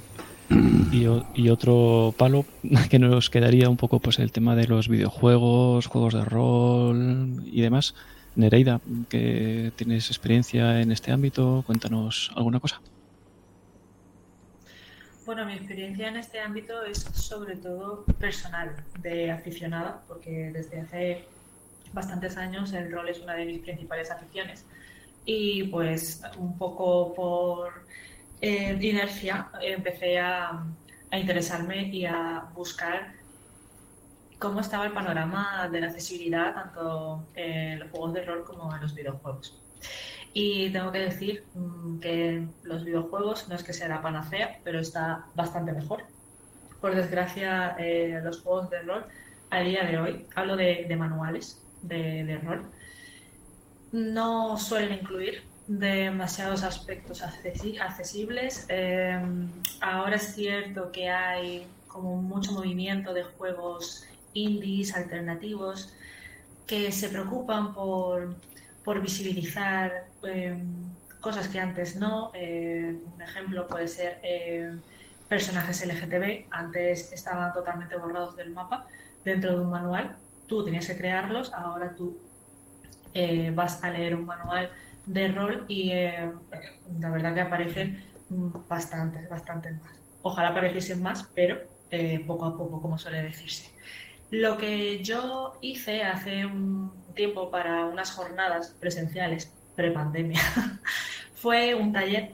Y, y, otro palo [LAUGHS] que nos quedaría un poco pues el tema de los videojuegos, juegos de rol y demás. Nereida, que tienes experiencia en este ámbito, cuéntanos alguna cosa. Bueno, mi experiencia en este ámbito es sobre todo personal, de aficionada, porque desde hace bastantes años el rol es una de mis principales aficiones. Y pues un poco por eh, inercia empecé a, interesarme y a buscar cómo estaba el panorama de la accesibilidad tanto en los juegos de rol como en los videojuegos. Y tengo que decir mm, que los videojuegos no es que sea la panacea, pero está bastante mejor. Por desgracia, eh, los juegos de rol a día de hoy, hablo de, manuales de, rol, no suelen incluir demasiados aspectos accesibles. Em, ahora es cierto que hay como mucho movimiento de juegos indies alternativos que se preocupan por por visibilizar em, cosas que antes no. Eh, un ejemplo puede ser eh, personajes LGTB, antes estaban totalmente borrados del mapa dentro de un manual. Tú tenías que crearlos, ahora tú eh, vas a leer un manual de rol y la verdad que aparecen bastantes, bastantes más. Ojalá apareciesen más, pero poco a poco, como suele decirse. Lo que yo hice hace un tiempo para unas jornadas presenciales prepandemia [LAUGHS] fue un taller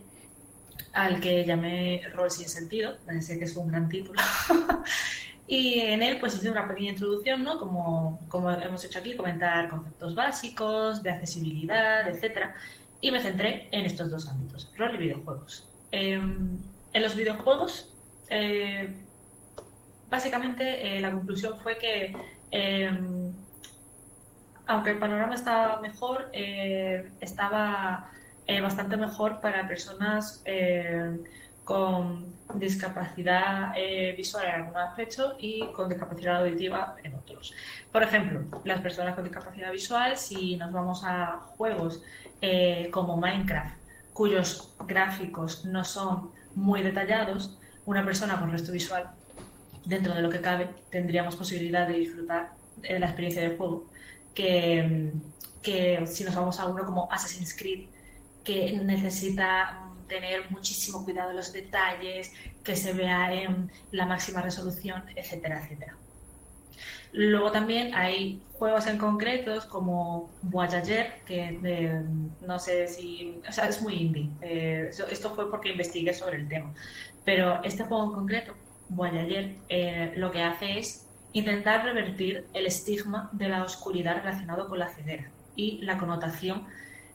al que llamé Rol sin sentido, sé que es un gran título. [LAUGHS] y en él pues hice una pequeña introducción, ¿no? Como, como hemos hecho aquí, comentar conceptos básicos de accesibilidad, etcétera. Y me centré en estos dos ámbitos, rol y videojuegos. Em, en los videojuegos, eh, básicamente eh, la conclusión fue que em, aunque el panorama estaba mejor, eh, estaba bastante mejor para personas con discapacidad visual en algún aspecto y con discapacidad auditiva en otros. Por ejemplo, las personas con discapacidad visual, si nos vamos a juegos como Minecraft, cuyos gráficos no son muy detallados, una persona con resto visual, dentro de lo que cabe, tendríamos posibilidad de disfrutar de la experiencia del juego. Que, si nos vamos a uno como Assassin's Creed, que necesita tener muchísimo cuidado en los detalles, que se vea en la máxima resolución, etcétera, etcétera. Luego también hay juegos en concretos como Voyager, que no sé si, o sea, es muy indie. Eh, esto fue porque investigué sobre el tema. Pero este juego en concreto, Voyager, eh, lo que hace es intentar revertir el estigma de la oscuridad relacionado con la ceguera y la connotación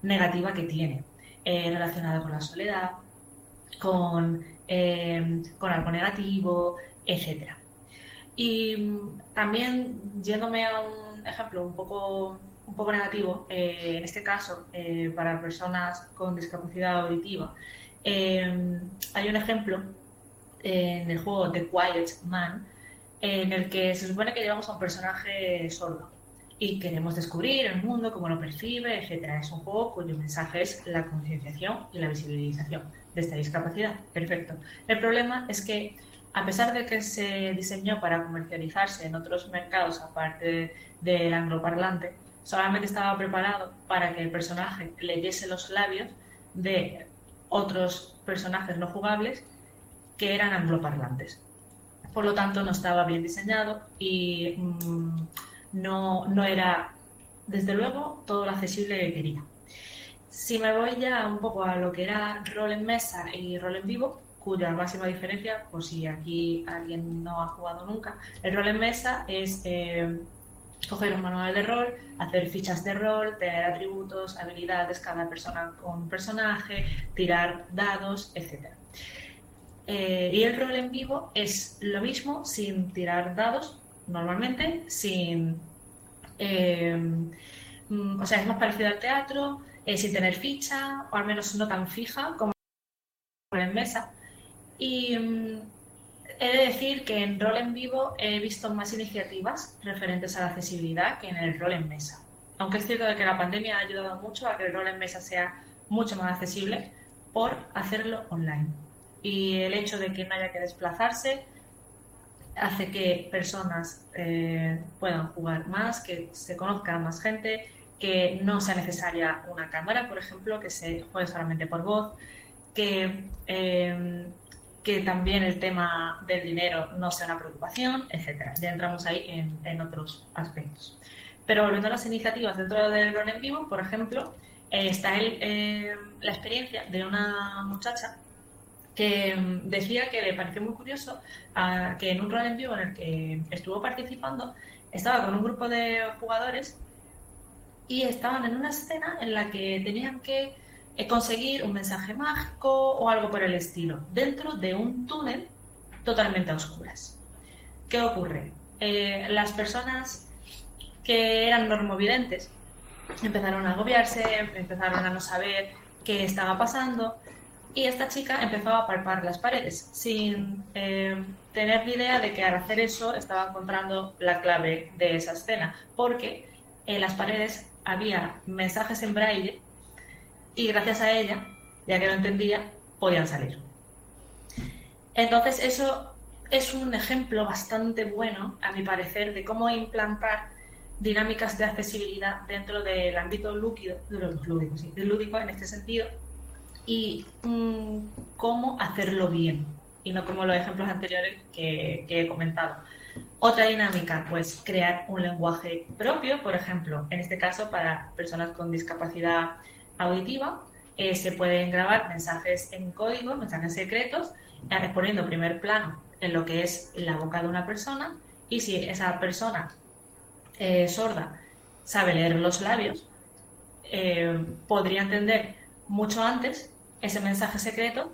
negativa que tiene, eh, relacionada con la soledad, con, con algo negativo, etcétera. Y también, yéndome a un ejemplo un poco, un poco negativo, eh, en este caso, eh, para personas con discapacidad auditiva, eh, hay un ejemplo en el juego The Quiet Man, en el que se supone que llevamos a un personaje sordo y queremos descubrir el mundo, cómo lo percibe, etc. Es un juego cuyo mensaje es la concienciación y la visibilización de esta discapacidad. Perfecto. El problema es que a pesar de que se diseñó para comercializarse en otros mercados aparte del angloparlante, solamente estaba preparado para que el personaje leyese los labios de otros personajes no jugables que eran angloparlantes. Por lo tanto, no estaba bien diseñado y mm, no, no era, desde luego, todo lo accesible que quería. Si me voy ya un poco a lo que era rol en mesa y rol en vivo, cuya máxima diferencia, por si aquí alguien no ha jugado nunca, el rol en mesa es eh, coger un manual de rol, hacer fichas de rol, tener atributos, habilidades, cada persona con personaje, tirar dados, etc. Eh, y el rol en vivo es lo mismo sin tirar dados, normalmente, sin... Eh, mm, o sea, es más parecido al teatro, sin tener ficha, o al menos no tan fija como en mesa. Y mm, he de decir que en rol en vivo he visto más iniciativas referentes a la accesibilidad que en el rol en mesa. Aunque es cierto que la pandemia ha ayudado mucho a que el rol en mesa sea mucho más accesible por hacerlo online. Y el hecho de que no haya que desplazarse hace que personas eh, puedan jugar más, que se conozca más gente, que no sea necesaria una cámara, por ejemplo, que se juegue solamente por voz, que eh, que también el tema del dinero no sea una preocupación, etcétera. Ya entramos ahí en, otros aspectos. Pero volviendo a las iniciativas dentro del rol en vivo, por ejemplo, eh, está eh, la experiencia de una muchacha que mm, decía que le pareció muy curioso ah, que en un rol en vivo en el que estuvo participando estaba con un grupo de jugadores y estaban en una escena en la que tenían que conseguir un mensaje mágico o algo por el estilo, dentro de un túnel totalmente a oscuras. ¿Qué ocurre? Eh, las personas que eran normovidentes empezaron a agobiarse, empezaron a no saber qué estaba pasando y esta chica empezó a palpar las paredes sin eh, tener ni idea de que al hacer eso estaba encontrando la clave de esa escena, porque en las paredes había mensajes en braille y gracias a ella, ya que lo entendía, podían salir. Entonces eso es un ejemplo bastante bueno, a mi parecer, de cómo implantar dinámicas de accesibilidad dentro del ámbito lúdico, lúdico, sí, lúdico en este sentido y mm, cómo hacerlo bien y no como los ejemplos anteriores que, he comentado. Otra dinámica, pues crear un lenguaje propio, por ejemplo, en este caso para personas con discapacidad auditiva, eh, se pueden grabar mensajes en código, mensajes secretos, eh, poniendo primer plano en lo que es la boca de una persona y si esa persona eh, sorda sabe leer los labios, podría entender mucho antes ese mensaje secreto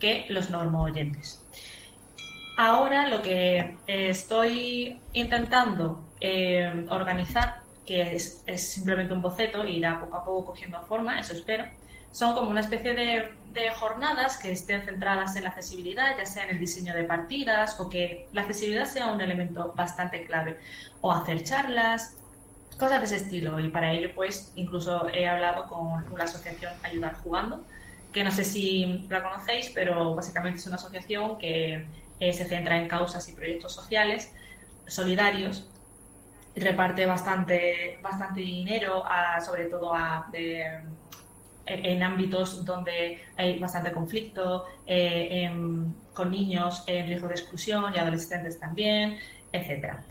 que los normo oyentes. Ahora lo que estoy intentando eh, organizar, que es, es, simplemente un boceto, irá poco a poco cogiendo forma, eso espero, son como una especie de, de, jornadas que estén centradas en la accesibilidad, ya sea en el diseño de partidas o que la accesibilidad sea un elemento bastante clave, o hacer charlas, cosas de ese estilo. Y para ello, pues, incluso he hablado con la asociación Ayudar Jugando, que no sé si la conocéis, pero básicamente es una asociación que eh, se centra en causas y proyectos sociales solidarios reparte bastante, bastante dinero, sobre todo en ámbitos donde hay bastante conflicto, eh, con niños en riesgo de exclusión y adolescentes también, etcétera.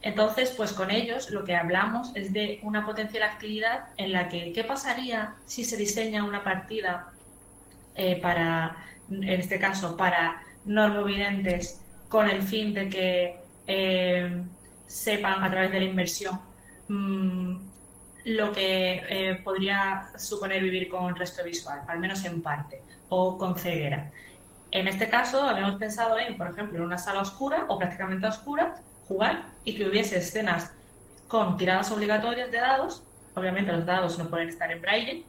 Entonces, pues con ellos lo que hablamos es de una potencial actividad en la que, ¿qué pasaría si se diseña una partida eh, para, en este caso, para normovidentes con el fin de que eh, sepan a través de la inversión mmm, lo que eh, podría suponer vivir con resto visual, al menos en parte, o con ceguera. En este caso, habíamos pensado en, por ejemplo, en una sala oscura o prácticamente oscura, jugar y que hubiese escenas con tiradas obligatorias de dados, obviamente los dados no pueden estar en braille,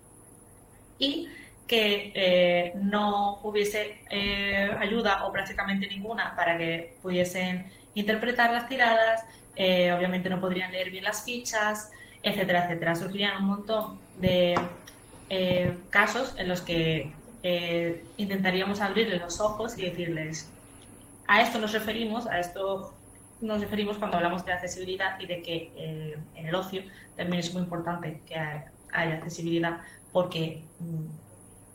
y que eh, no hubiese eh, ayuda o prácticamente ninguna para que pudiesen interpretar las tiradas, eh, obviamente no podrían leer bien las fichas, etcétera, etcétera. Surgirían un montón de eh, casos en los que eh, intentaríamos abrirles los ojos y decirles, a esto nos referimos, a esto nos referimos cuando hablamos de accesibilidad y de que eh, en el ocio también es muy importante que haya accesibilidad porque mm,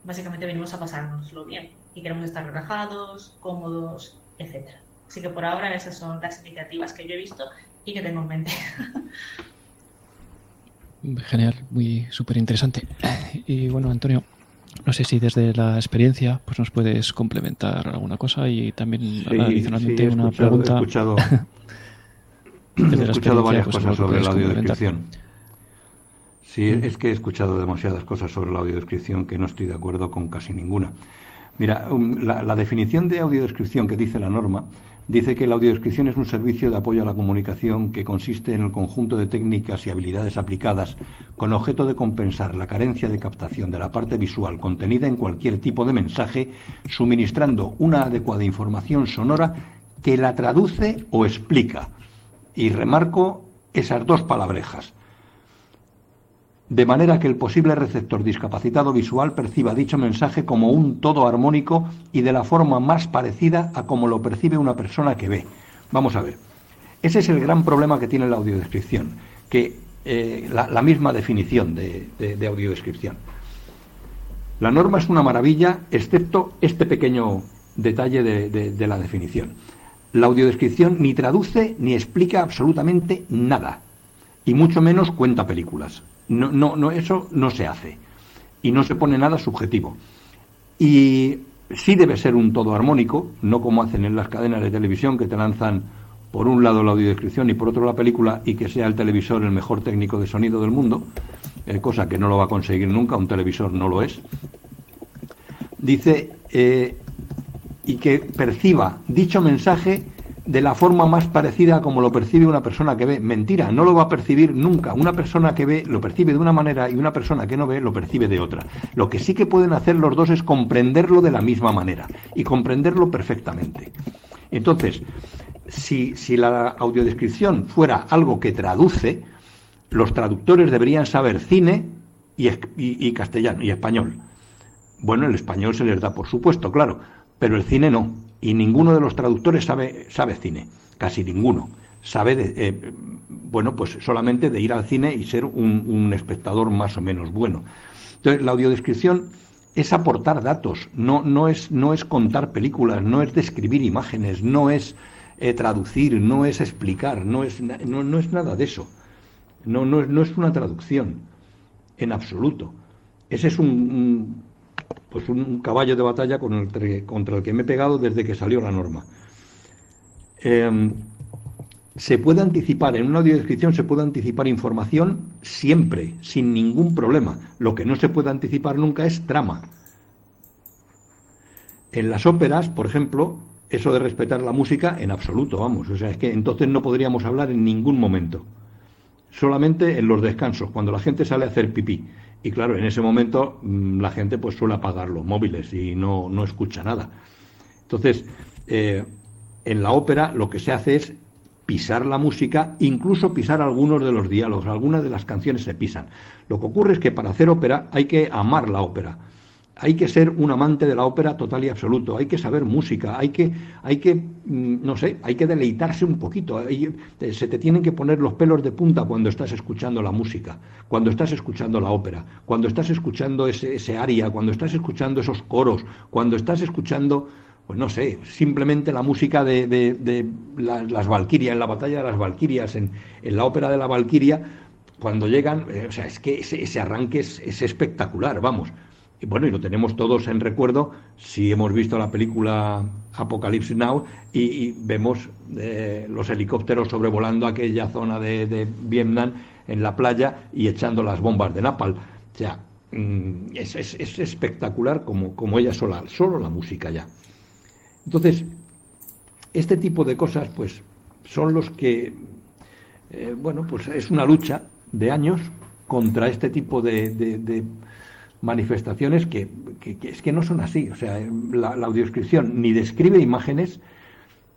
básicamente venimos a pasárnoslo bien y queremos estar relajados, cómodos, etcétera. Así que por ahora esas son las iniciativas que yo he visto y que tengo en mente. [LAUGHS] Genial, muy súper interesante. Y bueno, Antonio, no sé si desde la experiencia pues nos puedes complementar alguna cosa y también Sí, adicionalmente sí, he una pregunta. [LAUGHS] He escuchado, desde he la escuchado varias experiencia, pues, cosas sobre la audiodescripción. Sí, es que he escuchado demasiadas cosas sobre la audiodescripción que no estoy de acuerdo con casi ninguna. Mira, um, la, la definición de audiodescripción que dice la norma dice que la audiodescripción es un servicio de apoyo a la comunicación que consiste en el conjunto de técnicas y habilidades aplicadas con objeto de compensar la carencia de captación de la parte visual contenida en cualquier tipo de mensaje, suministrando una adecuada información sonora que la traduce o explica. Y remarco esas dos palabrejas de manera que el posible receptor discapacitado visual perciba dicho mensaje como un todo armónico y de la forma más parecida a como lo percibe una persona que ve. Vamos a ver. Ese es el gran problema que tiene la audiodescripción, que eh, la, la misma definición de, de- de audiodescripción. La norma es una maravilla, excepto este pequeño detalle de, de- de la definición. La audiodescripción ni traduce ni explica absolutamente nada, y mucho menos cuenta películas. No, no, no, eso no se hace. Y no se pone nada subjetivo. Y sí debe ser un todo armónico, no como hacen en las cadenas de televisión que te lanzan por un lado la audiodescripción y por otro la película y que sea el televisor el mejor técnico de sonido del mundo, eh, cosa que no lo va a conseguir nunca, un televisor no lo es. Dice, eh, y que perciba dicho mensaje de la forma más parecida a como lo percibe una persona que ve. Mentira, no lo va a percibir nunca. Una persona que ve lo percibe de una manera y una persona que no ve lo percibe de otra. Lo que sí que pueden hacer los dos es comprenderlo de la misma manera y comprenderlo perfectamente. Entonces, si, si la audiodescripción fuera algo que traduce, los traductores deberían saber cine y, y castellano y español. Bueno, el español se les da, por supuesto, claro, pero el cine no. Y ninguno de los traductores sabe, sabe cine, casi ninguno. Sabe, de, eh, bueno, pues solamente de ir al cine y ser un, un espectador más o menos bueno. Entonces, la audiodescripción es aportar datos, no, no, es, no es contar películas, no es describir imágenes, no es eh, traducir, no es explicar, no es, no, no es nada de eso. No, no, es- no es una traducción, en absoluto. Ese es un- pues un caballo de batalla contra el que me he pegado desde que salió la norma. Eh, se puede anticipar, en una audiodescripción se puede anticipar información siempre, sin ningún problema. Lo que no se puede anticipar nunca es trama. En las óperas, por ejemplo, eso de respetar la música, en absoluto, vamos. O sea, es que entonces no podríamos hablar en ningún momento. Solamente en los descansos, cuando la gente sale a hacer pipí. Y claro, en ese momento mm, la gente pues suele apagar los móviles y no, no escucha nada. Entonces, eh, en la ópera lo que se hace es pisar la música, incluso pisar algunos de los diálogos, algunas de las canciones se pisan. Lo que ocurre es que para hacer ópera hay que amar la ópera hay que ser un amante de la ópera total y absoluto, hay que saber música, hay que, hay que mm, no sé, hay que deleitarse un poquito, se te tienen que poner los pelos de punta cuando estás escuchando la música, cuando estás escuchando la ópera, cuando estás escuchando ese, ese aria, cuando estás escuchando esos coros, cuando estás escuchando pues no sé, simplemente la música de, las Valquirias, en la batalla de las Valquirias, en, la ópera de la Valquiria, cuando llegan, eh, o sea, es que ese, arranque es, es, espectacular, vamos. Y bueno, y lo tenemos todos en recuerdo si hemos visto la película Apocalypse Now y, vemos eh, los helicópteros sobrevolando aquella zona de, Vietnam en la playa y echando las bombas de Napal. O sea, mm, es, espectacular como, como ella sola, solo la música ya. Entonces, este tipo de cosas, pues, son los que, eh, bueno, pues es una lucha de años contra este tipo de manifestaciones que, es que no son así. O sea, la, audioscripción ni describe imágenes,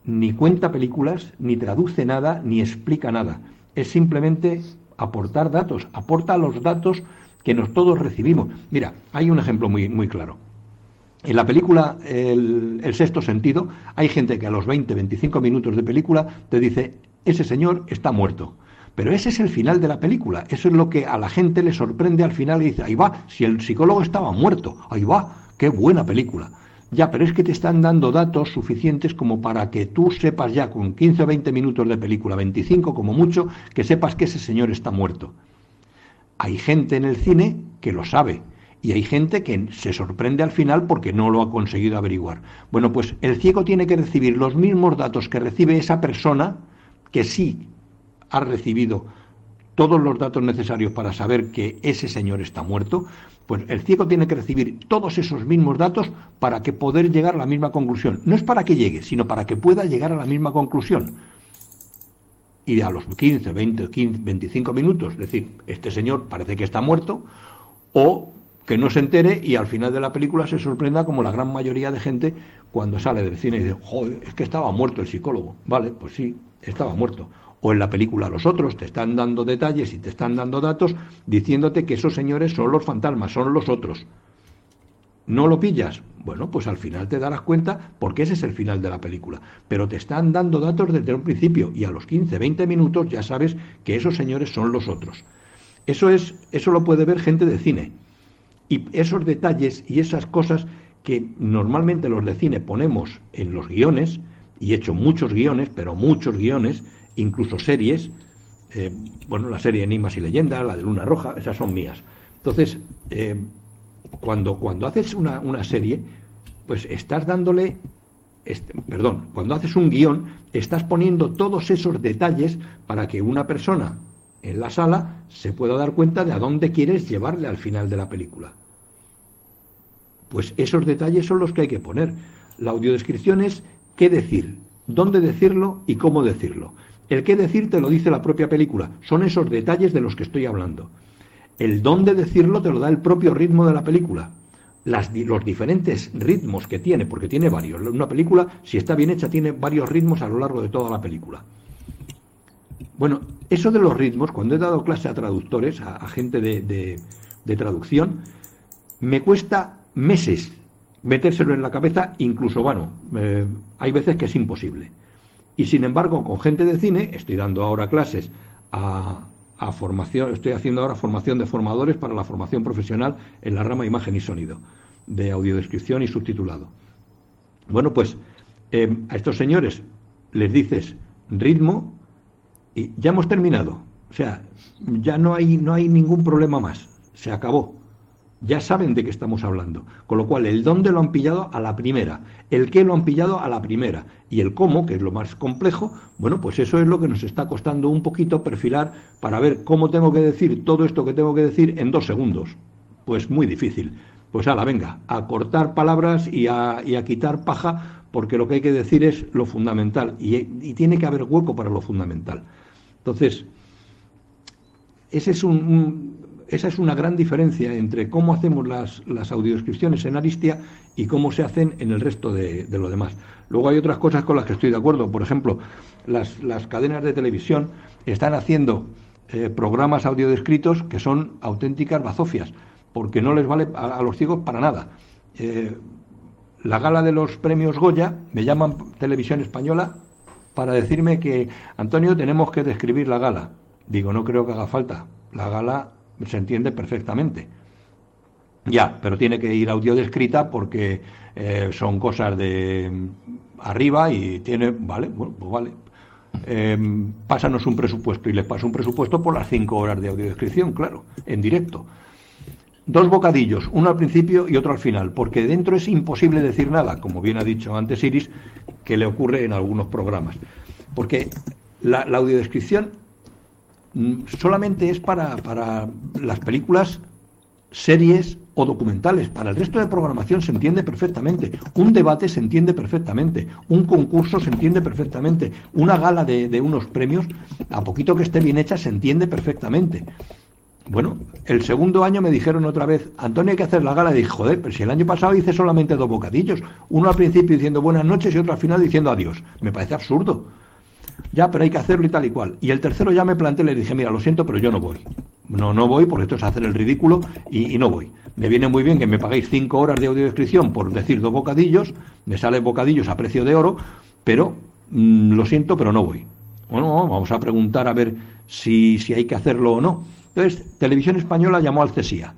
ni cuenta películas, ni traduce nada, ni explica nada. Es simplemente aportar datos, aporta los datos que nos todos recibimos. Mira, hay un ejemplo muy, muy claro. En la película el, el, sexto sentido, hay gente que a los 20, 25 minutos de película te dice, ese señor está muerto. Pero ese es el final de la película. Eso es lo que a la gente le sorprende al final y dice, ahí va, si el psicólogo estaba muerto, ahí va, qué buena película. Ya, pero es que te están dando datos suficientes como para que tú sepas ya con 15 o 20 minutos de película, 25 como mucho, que sepas que ese señor está muerto. Hay gente en el cine que lo sabe y hay gente que se sorprende al final porque no lo ha conseguido averiguar. Bueno, pues el ciego tiene que recibir los mismos datos que recibe esa persona que sí ha recibido todos los datos necesarios para saber que ese señor está muerto, pues el ciego tiene que recibir todos esos mismos datos para que poder llegar a la misma conclusión. No es para que llegue, sino para que pueda llegar a la misma conclusión. Y a los 15, 20, 15, 25 minutos, decir, este señor parece que está muerto, o que no se entere y al final de la película se sorprenda como la gran mayoría de gente cuando sale del cine y dice, joder, es que estaba muerto el psicólogo. Vale, pues sí, estaba muerto o en la película los otros te están dando detalles y te están dando datos diciéndote que esos señores son los fantasmas, son los otros. ¿No lo pillas? Bueno, pues al final te darás cuenta porque ese es el final de la película. Pero te están dando datos desde un principio y a los 15, 20 minutos ya sabes que esos señores son los otros. Eso es eso lo puede ver gente de cine. Y esos detalles y esas cosas que normalmente los de cine ponemos en los guiones, y he hecho muchos guiones, pero muchos guiones, incluso series, eh, bueno, la serie Enigmas y Leyendas, la de Luna Roja, esas son mías. Entonces, eh, cuando, cuando haces una, una, serie, pues estás dándole, este, perdón, cuando haces un guion, estás poniendo todos esos detalles para que una persona en la sala se pueda dar cuenta de a dónde quieres llevarle al final de la película. Pues esos detalles son los que hay que poner. La audiodescripción es qué decir, dónde decirlo y cómo decirlo. El qué decir te lo dice la propia película, son esos detalles de los que estoy hablando. El dónde decirlo te lo da el propio ritmo de la película. Las, los diferentes ritmos que tiene, porque tiene varios. Una película, si está bien hecha, tiene varios ritmos a lo largo de toda la película. Bueno, eso de los ritmos, cuando he dado clase a traductores, a, gente de, traducción, me cuesta meses metérselo en la cabeza, incluso, bueno, eh, hay veces que es imposible. Y sin embargo, con gente de cine, estoy dando ahora clases a, formación, estoy haciendo ahora formación de formadores para la formación profesional en la rama imagen y sonido, de audiodescripción y subtitulado. Bueno, pues eh, a estos señores les dices ritmo y ya hemos terminado. O sea, ya no hay, no hay ningún problema más. Se acabó. Ya saben de qué estamos hablando. Con lo cual, el dónde lo han pillado a la primera, el qué lo han pillado a la primera y el cómo, que es lo más complejo, bueno, pues eso es lo que nos está costando un poquito perfilar para ver cómo tengo que decir todo esto que tengo que decir en dos segundos. Pues muy difícil. Pues ala, venga, a cortar palabras y a, quitar paja, porque lo que hay que decir es lo fundamental y, tiene que haber hueco para lo fundamental. Entonces, ese es un esa es una gran diferencia entre cómo hacemos las, las audiodescripciones en Aristia y cómo se hacen en el resto de, lo demás. Luego hay otras cosas con las que estoy de acuerdo. Por ejemplo, las, cadenas de televisión están haciendo eh, programas audiodescritos que son auténticas bazofias, porque no les vale a, los ciegos para nada. Eh, la gala de los premios Goya, me llaman Televisión Española para decirme que, Antonio, tenemos que describir la gala. Digo, no creo que haga falta. La gala se entiende perfectamente. Ya, pero tiene que ir audio descrita porque eh, son cosas de arriba y tiene, vale, bueno, pues vale. Eh, pásanos un presupuesto y les paso un presupuesto por las cinco horas de audiodescripción, claro, en directo. Dos bocadillos, uno al principio y otro al final, porque dentro es imposible decir nada, como bien ha dicho antes Iris, que le ocurre en algunos programas. Porque la, la audiodescripción Mm, solamente es para, para las películas, series o documentales. Para el resto de programación se entiende perfectamente. Un debate se entiende perfectamente. Un concurso se entiende perfectamente. Una gala de, de, unos premios, a poquito que esté bien hecha, se entiende perfectamente. Bueno, el segundo año me dijeron otra vez, Antonio, hay que hacer la gala. Y dije, joder, pero si el año pasado hice solamente dos bocadillos. Uno al principio diciendo buenas noches y otro al final diciendo adiós. Me parece absurdo ya, pero hay que hacerlo y tal y cual. Y el tercero ya me planteé, le dije, mira, lo siento, pero yo no voy. No, no voy porque esto es hacer el ridículo y, no voy. Me viene muy bien que me paguéis cinco horas de audiodescripción por decir dos bocadillos, me salen bocadillos a precio de oro, pero mm, lo siento, pero no voy. Bueno, vamos a preguntar a ver si, si hay que hacerlo o no. Entonces, Televisión Española llamó al CESIA.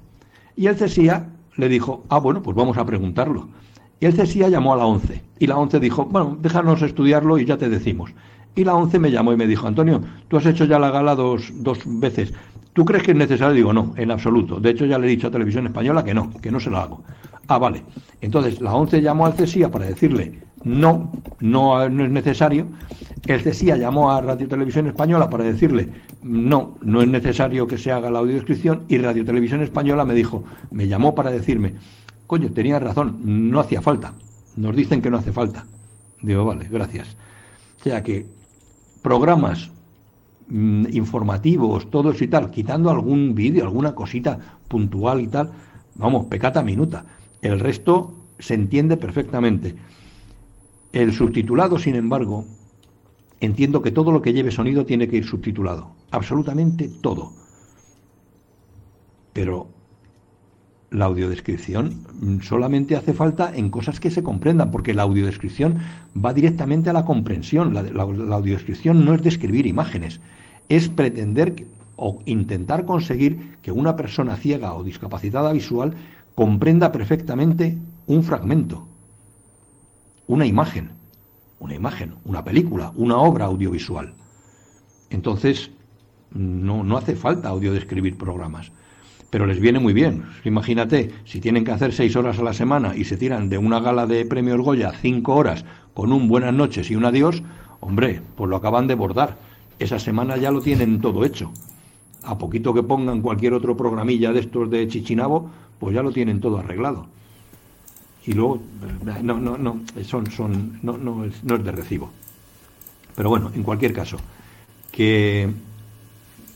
Y el CESIA le dijo, ah, bueno, pues vamos a preguntarlo. Y el CESIA llamó a la ONCE. Y la ONCE dijo, bueno, déjanos estudiarlo y ya te decimos. Y la ONCE me llamó y me dijo, Antonio, tú has hecho ya la gala dos, dos veces. ¿Tú crees que es necesario? Digo, no, en absoluto. De hecho, ya le he dicho a Televisión Española que no, que no se la hago. Ah, vale. Entonces, la ONCE llamó al CESIA para decirle, no, no, no es necesario. El CESIA llamó a Radio Televisión Española para decirle, no, no es necesario que se haga la audiodescripción. Y Radio Televisión Española me dijo, me llamó para decirme, coño, tenía razón, no hacía falta. Nos dicen que no hace falta. Digo, vale, gracias. O sea que programas mm, informativos, todos y tal, quitando algún vídeo, alguna cosita puntual y tal, vamos, pecata minuta. El resto se entiende perfectamente. El subtitulado, sin embargo, entiendo que todo lo que lleve sonido tiene que ir subtitulado, absolutamente todo. Pero la audiodescripción mm, solamente hace falta en cosas que se comprendan, porque la audiodescripción va directamente a la comprensión. La, audiodescripción no es describir imágenes, es pretender o intentar conseguir que una persona ciega o discapacitada visual comprenda perfectamente un fragmento, una imagen, una imagen, una película, una obra audiovisual. Entonces, no, no hace falta audiodescribir programas pero les viene muy bien. Imagínate, si tienen que hacer seis horas a la semana y se tiran de una gala de premios Goya cinco horas con un buenas noches y un adiós, hombre, pues lo acaban de bordar. Esa semana ya lo tienen todo hecho. A poquito que pongan cualquier otro programilla de estos de Chichinabo, pues ya lo tienen todo arreglado. Y luego, no, no, no, son, son, no, no, es, no es de recibo. Pero bueno, en cualquier caso, que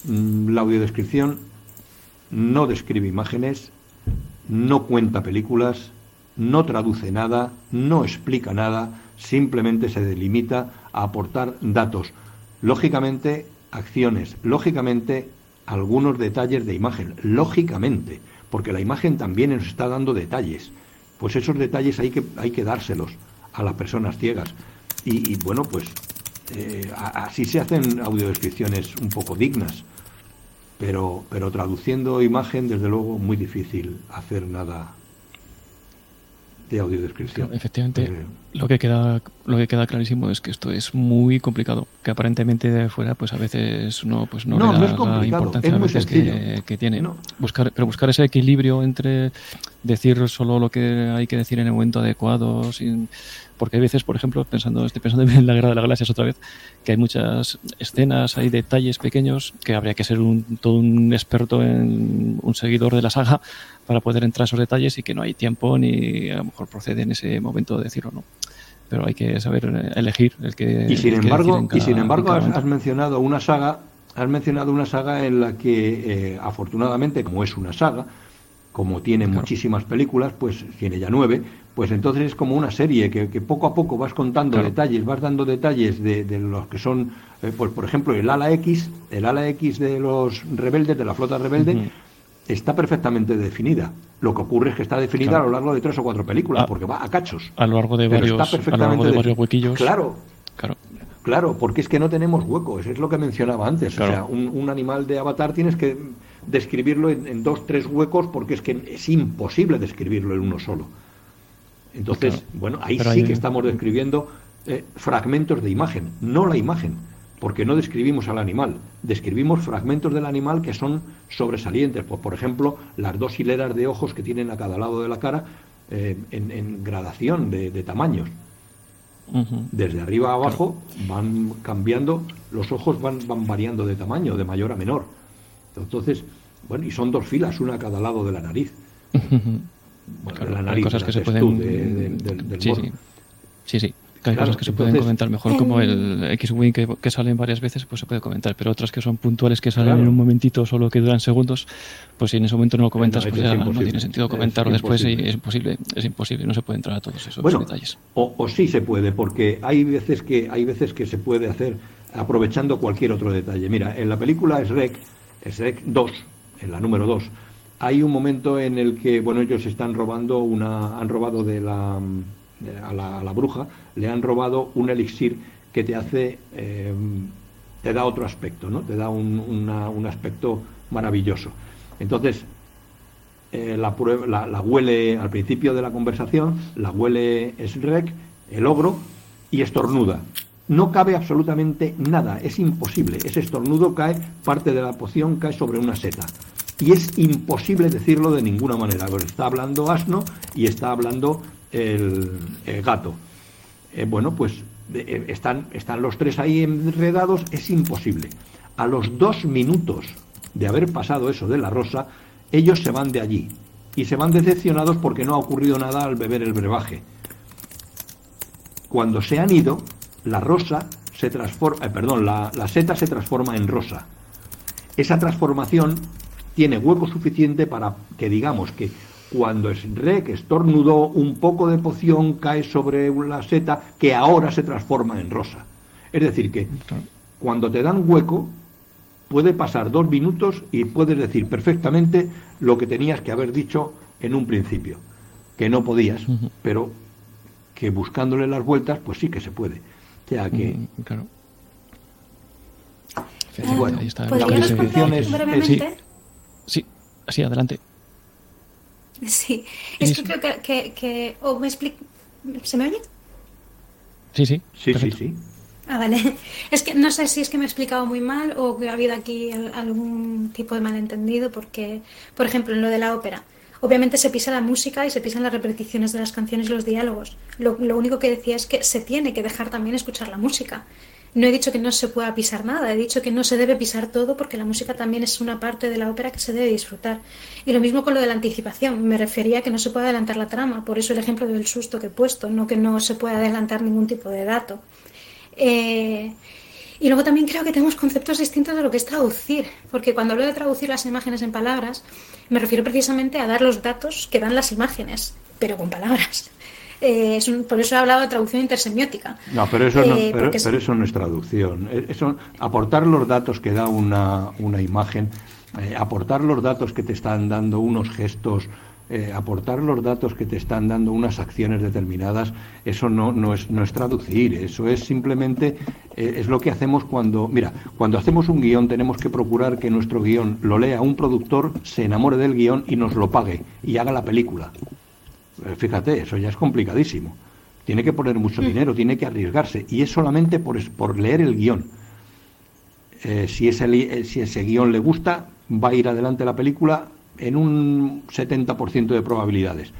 mm, la audiodescripción no describe imágenes, no cuenta películas, no traduce nada, no explica nada, simplemente se delimita a aportar datos. Lógicamente, acciones, lógicamente, algunos detalles de imagen, lógicamente, porque la imagen también nos está dando detalles. Pues esos detalles hay que, hay que dárselos a las personas ciegas. Y, bueno, pues eh, así se hacen audiodescripciones un poco dignas pero, pero traduciendo imagen, desde luego, muy difícil hacer nada, de audiodescripción. efectivamente, eh, lo que queda lo que queda clarísimo es que esto es muy complicado, que aparentemente de fuera pues a veces no pues no, no, le da la importancia a veces que, que, tiene. Buscar pero buscar ese equilibrio entre decir solo lo que hay que decir en el momento adecuado sin porque hay veces, por ejemplo, pensando, estoy pensando en la Guerra de las Galaxias otra vez, que hay muchas escenas, hay detalles pequeños que habría que ser un, todo un experto en un seguidor de la saga para poder entrar a esos detalles y que no hay tiempo ni a lo mejor procede en ese momento de decirlo no. Pero hay que saber elegir el que. Y sin embargo, y sin embargo has, mencionado una saga, has mencionado una saga en la que eh, afortunadamente, como es una saga, como tiene muchísimas películas, pues tiene ya nueve, pues entonces es como una serie que, poco a poco vas contando detalles, vas dando detalles de, los que son, eh, pues por ejemplo, el ala X, el ala X de los rebeldes, de la flota rebelde, está perfectamente definida. Lo que ocurre es que está definida a lo largo de tres o cuatro películas, ah. porque va a cachos. A lo largo de varios, a lo largo de varios huequillos. Claro, claro. Claro, porque es que no tenemos huecos, es lo que mencionaba antes. O sea, un, animal de avatar tienes que describirlo en, dos, tres huecos porque es que es imposible describirlo en uno solo. Entonces, bueno, ahí sí que estamos describiendo eh, fragmentos de imagen, no la imagen, porque no describimos al animal, describimos fragmentos del animal que son sobresalientes. Pues, por ejemplo, las dos hileras de ojos que tienen a cada lado de la cara eh, en, gradación de, tamaños. Desde arriba a abajo van cambiando, los ojos van, van variando de tamaño, de mayor a menor. Entonces, bueno, y son dos filas, una a cada lado de la nariz. Bueno, hay cosas que se pueden. sí, sí, sí, sí. Hay cosas que se pueden comentar mejor, como el X-Wing que, salen varias veces, pues se puede comentar, pero otras que son puntuales, que salen en un momentito, solo que duran segundos, pues si en ese momento no lo comentas, pues ya no tiene sentido comentarlo después y es imposible, es imposible, no se puede entrar a todos esos detalles. O, o sí se puede, porque hay veces que hay veces que se puede hacer aprovechando cualquier otro detalle. Mira, en la película Shrek, Shrek 2, en la número 2, hay un momento en el que, bueno, ellos están robando una, han robado de la, a, la, bruja, le han robado un elixir que te hace, eh, te da otro aspecto, ¿no? Te da un, un aspecto maravilloso. Entonces, eh, la, la, la, huele al principio de la conversación, la huele Shrek, el ogro, y estornuda. No cabe absolutamente nada, es imposible. Ese estornudo cae, parte de la poción cae sobre una seta y es imposible decirlo de ninguna manera. está hablando asno y está hablando el, gato. Eh, bueno, pues eh, están, están los tres ahí enredados, es imposible. A los dos minutos de haber pasado eso de la rosa, ellos se van de allí y se van decepcionados porque no ha ocurrido nada al beber el brebaje. Cuando se han ido, la rosa se transforma, eh, perdón, la, la seta se transforma en rosa. Esa transformación tiene hueco suficiente para que digamos que cuando es que estornudó, un poco de poción cae sobre la seta que ahora se transforma en rosa. Es decir, que cuando te dan hueco, puede pasar dos minutos y puedes decir perfectamente lo que tenías que haber dicho en un principio, que no podías, pero que buscándole las vueltas, pues sí que se puede. Sea que. claro. bueno, la descripción es, Sí, así, adelante. Sí, es que creo que, que, me explico. ¿Se me oye? Sí, sí. Sí, sí, sí. Ah, vale. [LAUGHS] Es que no sé si es que me he explicado muy mal o que ha habido aquí algún tipo de malentendido, porque, por ejemplo, en lo de la ópera, obviamente se pisa la música y se pisan las repeticiones de las canciones y los diálogos. Lo, lo único que decía es que se tiene que dejar también escuchar la música. No he dicho que no se pueda pisar nada, he dicho que no se debe pisar todo porque la música también es una parte de la ópera que se debe disfrutar. Y lo mismo con lo de la anticipación, me refería a que no se puede adelantar la trama, por eso el ejemplo del susto que he puesto, no que no se pueda adelantar ningún tipo de dato. Eh, y luego también creo que tenemos conceptos distintos de lo que es traducir, porque cuando hablo de traducir las imágenes en palabras, me refiero precisamente a dar los datos que dan las imágenes, pero con palabras. [LAUGHS] Eh, por eso he hablado de traducción intersemiótica. No, pero eso no, eh, pero, eso no es traducción. Eh, eso, aportar los datos que da una, una imagen, aportar los datos que te están dando unos gestos, aportar los datos que te están dando unas acciones determinadas, eso no, no, es, no es traducir, eso es simplemente, es lo que hacemos cuando, mira, cuando hacemos un guion tenemos que procurar que nuestro guion lo lea un productor, se enamore del guion y nos lo pague y haga la película. Eh, fíjate, eso ya es complicadísimo. Tiene que poner mucho dinero, tiene que arriesgarse. Y es solamente por, por leer el guion. Eh, si, ese, eh, si ese guion le gusta, va a ir adelante la película en un 70% de probabilidades.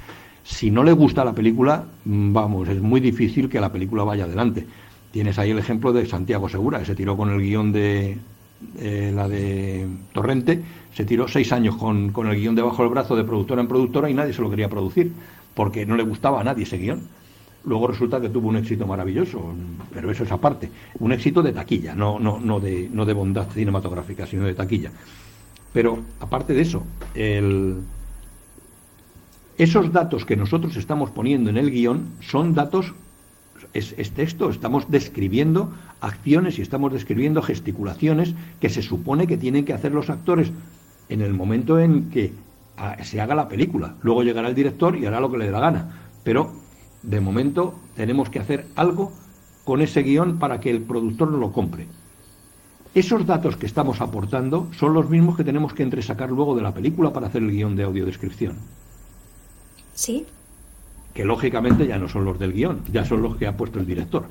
Si no le gusta la película, vamos, es muy difícil que la película vaya adelante. Tienes ahí el ejemplo de Santiago Segura, que se tiró con el guion de la de Torrente, se tiró seis años con, con el guion debajo del brazo de productora en productora y nadie se lo quería producir, porque no le gustaba a nadie ese guion. Luego resulta que tuvo un éxito maravilloso, pero eso es aparte. Un éxito de taquilla, no, no, no, de, no de bondad cinematográfica, sino de taquilla. Pero aparte de eso, esos datos que nosotros estamos poniendo en el guion son datos, es, es texto, estamos describiendo acciones y estamos describiendo gesticulaciones que se supone que tienen que hacer los actores en el momento en que ah, se haga la película. Luego llegará el director y hará lo que le dé la gana. Pero de momento tenemos que hacer algo con ese guion para que el productor no lo compre. Esos datos que estamos aportando son los mismos que tenemos que entresacar luego de la película para hacer el guion de audiodescripción. Sí. Que lógicamente ya no son los del guion, ya son los que ha puesto el director.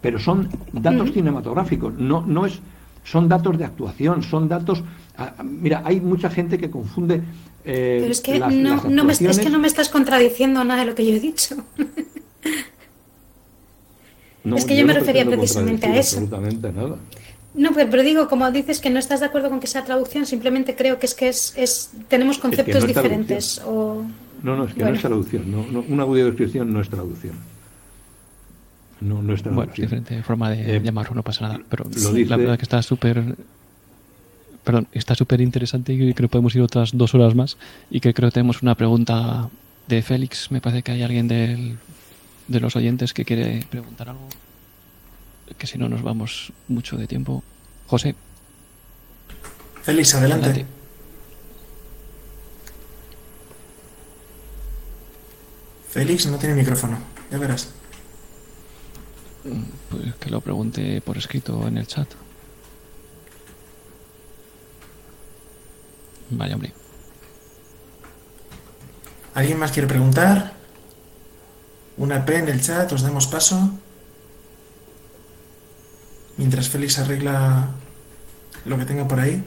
Pero son datos cinematográficos, no, no es, son datos de actuación, son datos. Ah, mira, hay mucha gente que confunde eh, Pero es que, no, me, es que no me estás contradiciendo nada de lo que yo he dicho. es que yo, me refería precisamente a eso. Absolutamente nada. No, pero, digo, como dices que no estás de acuerdo con que sea traducción, simplemente creo que es que es, es tenemos conceptos diferentes. O... No, no, es que no es traducción. No, no, una audiodescripción no es traducción. No, no es traducción. Bueno, es diferente forma de eh, llamarlo, no pasa nada. Pero la verdad que está súper perdón, está súper interesante y creo que podemos ir otras dos horas más y que creo que tenemos una pregunta de Félix. Me parece que hay alguien de los oyentes que quiere preguntar algo, que si no nos vamos mucho de tiempo. José. Félix, adelante. Félix no tiene micrófono, ya verás. Pues que lo pregunte por escrito en el chat. Vaya, hombre. ¿Alguien más quiere preguntar? Una P en el chat, os damos paso. Mientras Félix arregla lo que tenga por ahí.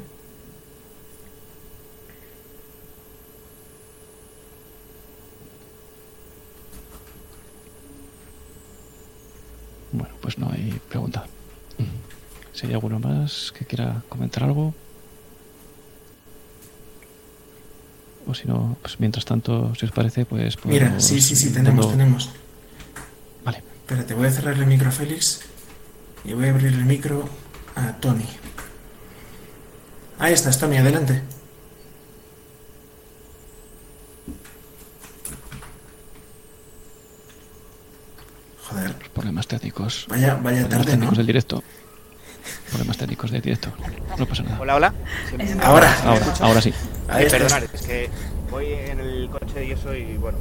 Bueno, pues no hay pregunta. Si hay alguno más que quiera comentar algo. O si no, pues mientras tanto, si os parece, pues... Mira, sí, sí, sí, tenemos, tenemos. Vale. Espérate, voy a cerrar el micro a Félix y voy a abrir el micro a Tony. Ahí estás, Tony, adelante. Joder. Problemas técnicos. Vaya, vaya tarde, ¿no? del directo. Problemas técnicos del directo. No pasa nada. Hola, hola. Ahora. Ahora, ahora sí. Ahí perdonad, es que voy en el coche y eso y bueno.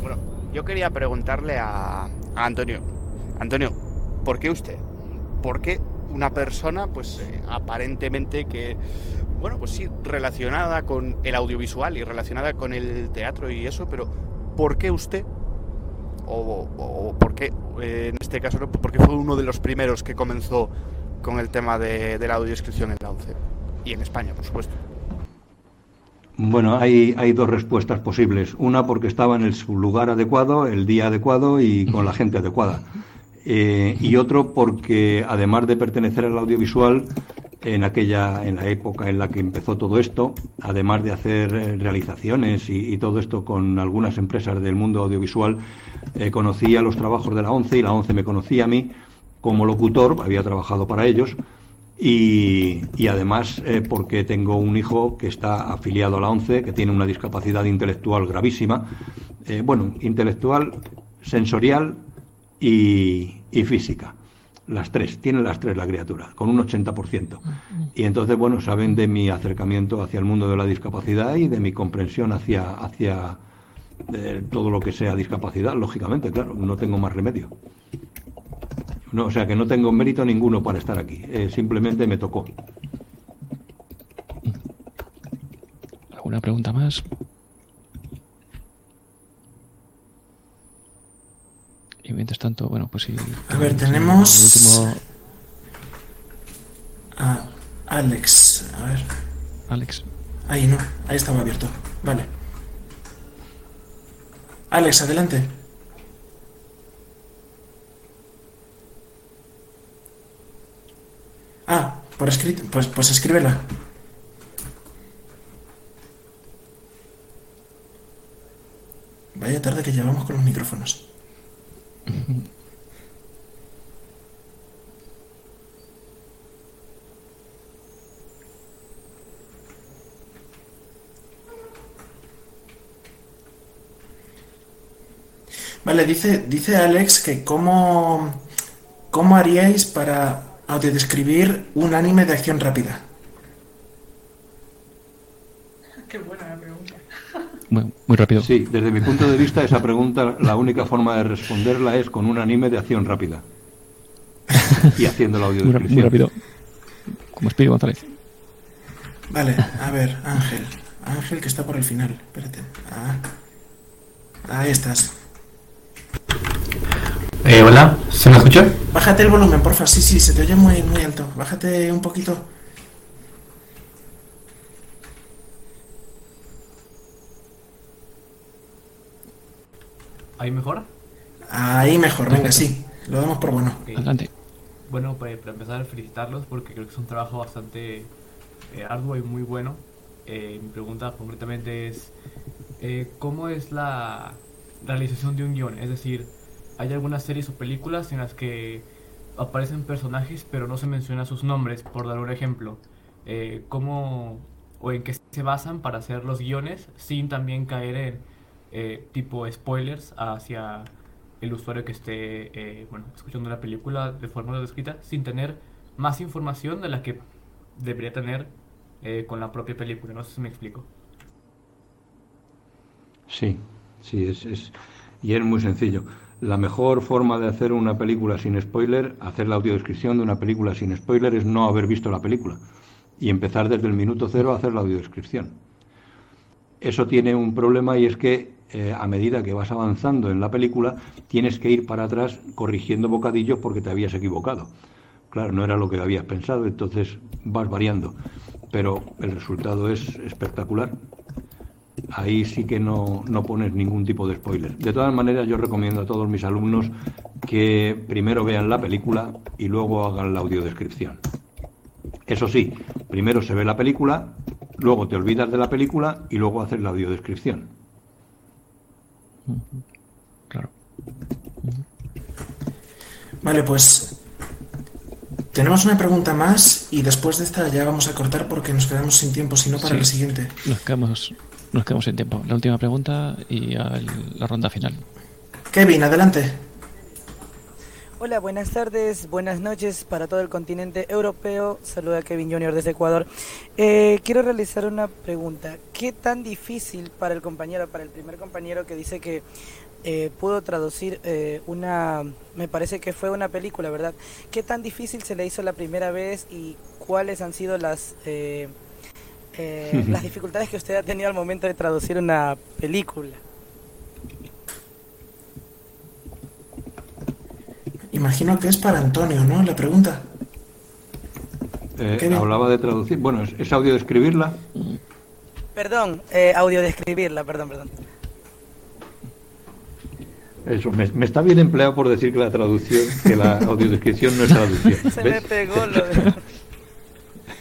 Bueno, yo quería preguntarle a, Antonio. Antonio, ¿por qué usted? ¿Por qué una persona, pues eh, aparentemente que, bueno, pues sí, relacionada con el audiovisual y relacionada con el teatro y eso, pero ¿por qué usted? O, o, por qué, eh, en este caso, porque fue uno de los primeros que comenzó con el tema de, de la audiodescripción en la ONCE y en España, por supuesto. Bueno, hay, hay dos respuestas posibles. Una porque estaba en el lugar adecuado, el día adecuado y con la gente adecuada. Eh, y otro porque además de pertenecer al audiovisual, en aquella, en la época en la que empezó todo esto, además de hacer eh, realizaciones y, todo esto con algunas empresas del mundo audiovisual, eh, conocía los trabajos de la ONCE y la ONCE me conocía a mí como locutor, había trabajado para ellos y, además eh, porque tengo un hijo que está afiliado a la ONCE, que tiene una discapacidad intelectual gravísima, bueno, intelectual, sensorial y, física. Las tres, tiene las tres la criatura, con un 80%. Y entonces, bueno, saben de mi acercamiento hacia el mundo de la discapacidad y de mi comprensión hacia, hacia eh, todo lo que sea discapacidad, lógicamente, claro, no tengo más remedio. No, o sea que no tengo mérito ninguno para estar aquí. Eh, simplemente me tocó. ¿Alguna pregunta más? Y mientras tanto, bueno, pues sí. A ver, tenemos. A Alex. A ver. Alex. Ahí no, ahí estaba abierto. Vale. Alex, adelante. Ah, por escrito. Pues, pues escríbela. Vaya tarde que llevamos con los micrófonos. Vale, dice, dice Alex que cómo, cómo haríais para audiodescribir un anime de acción rápida. Qué buena la pregunta. Muy, muy rápido. Sí, desde mi punto de vista esa pregunta la única forma de responderla es con un anime de acción rápida. Y haciendo la Muy, ra- audiodescripción. muy rápido. Como Espíritu González. Vale, a ver, Ángel. Ángel que está por el final. Espérate. Ah. Ahí estás. Eh, hola, ¿se me escucha? Bájate el volumen, porfa. Sí, sí, se te oye muy, muy alto. Bájate un poquito. ¿Ahí mejor? Ahí mejor, venga, sí. Lo damos por bueno. Adelante. Bueno, pues para empezar, felicitarlos porque creo que es un trabajo bastante eh, arduo y muy bueno. Eh, mi pregunta concretamente es, eh, ¿cómo es la realización de un guion? Es decir, ¿hay algunas series o películas en las que aparecen personajes pero no se menciona sus nombres, por dar un ejemplo? Eh, ¿Cómo o en qué se basan para hacer los guiones sin también caer en eh, tipo spoilers hacia el usuario que esté eh, bueno, escuchando la película de forma descrita sin tener más información de la que debería tener eh, con la propia película. No sé si me explico. Sí, sí, es, es- y es muy sencillo. La mejor forma de hacer una película sin spoiler, hacer la audiodescripción de una película sin spoiler, es no haber visto la película y empezar desde el minuto cero a hacer la audiodescripción. Eso tiene un problema y es que eh, a medida que vas avanzando en la película, tienes que ir para atrás corrigiendo bocadillos porque te habías equivocado. Claro, no era lo que habías pensado, entonces vas variando, pero el resultado es espectacular ahí sí que no, no pones ningún tipo de spoiler. De todas maneras, yo recomiendo a todos mis alumnos que primero vean la película y luego hagan la audiodescripción. Eso sí, primero se ve la película, luego te olvidas de la película y luego haces la audiodescripción. Claro. Vale, pues tenemos una pregunta más y después de esta ya vamos a cortar porque nos quedamos sin tiempo, si no para Sí. la siguiente. Nos quedamos, nos quedamos sin tiempo. La última pregunta y la ronda final. Kevin, adelante. Hola, buenas tardes, buenas noches para todo el continente europeo. Saluda Kevin Junior desde Ecuador. Eh, quiero realizar una pregunta. ¿Qué tan difícil para el compañero, para el primer compañero que dice que eh, pudo traducir eh, una, me parece que fue una película, ¿verdad? ¿Qué tan difícil se le hizo la primera vez y cuáles han sido las eh, eh, [LAUGHS] las dificultades que usted ha tenido al momento de traducir una película? Imagino que es para Antonio, ¿no? La pregunta. Eh, hablaba de traducir, bueno, es, es audiodescribirla. Perdón, eh, audio describirla, perdón, perdón. Eso, me, me está bien empleado por decir que la traducción, que la [LAUGHS] audiodescripción no es traducción. Se me pegó lo de...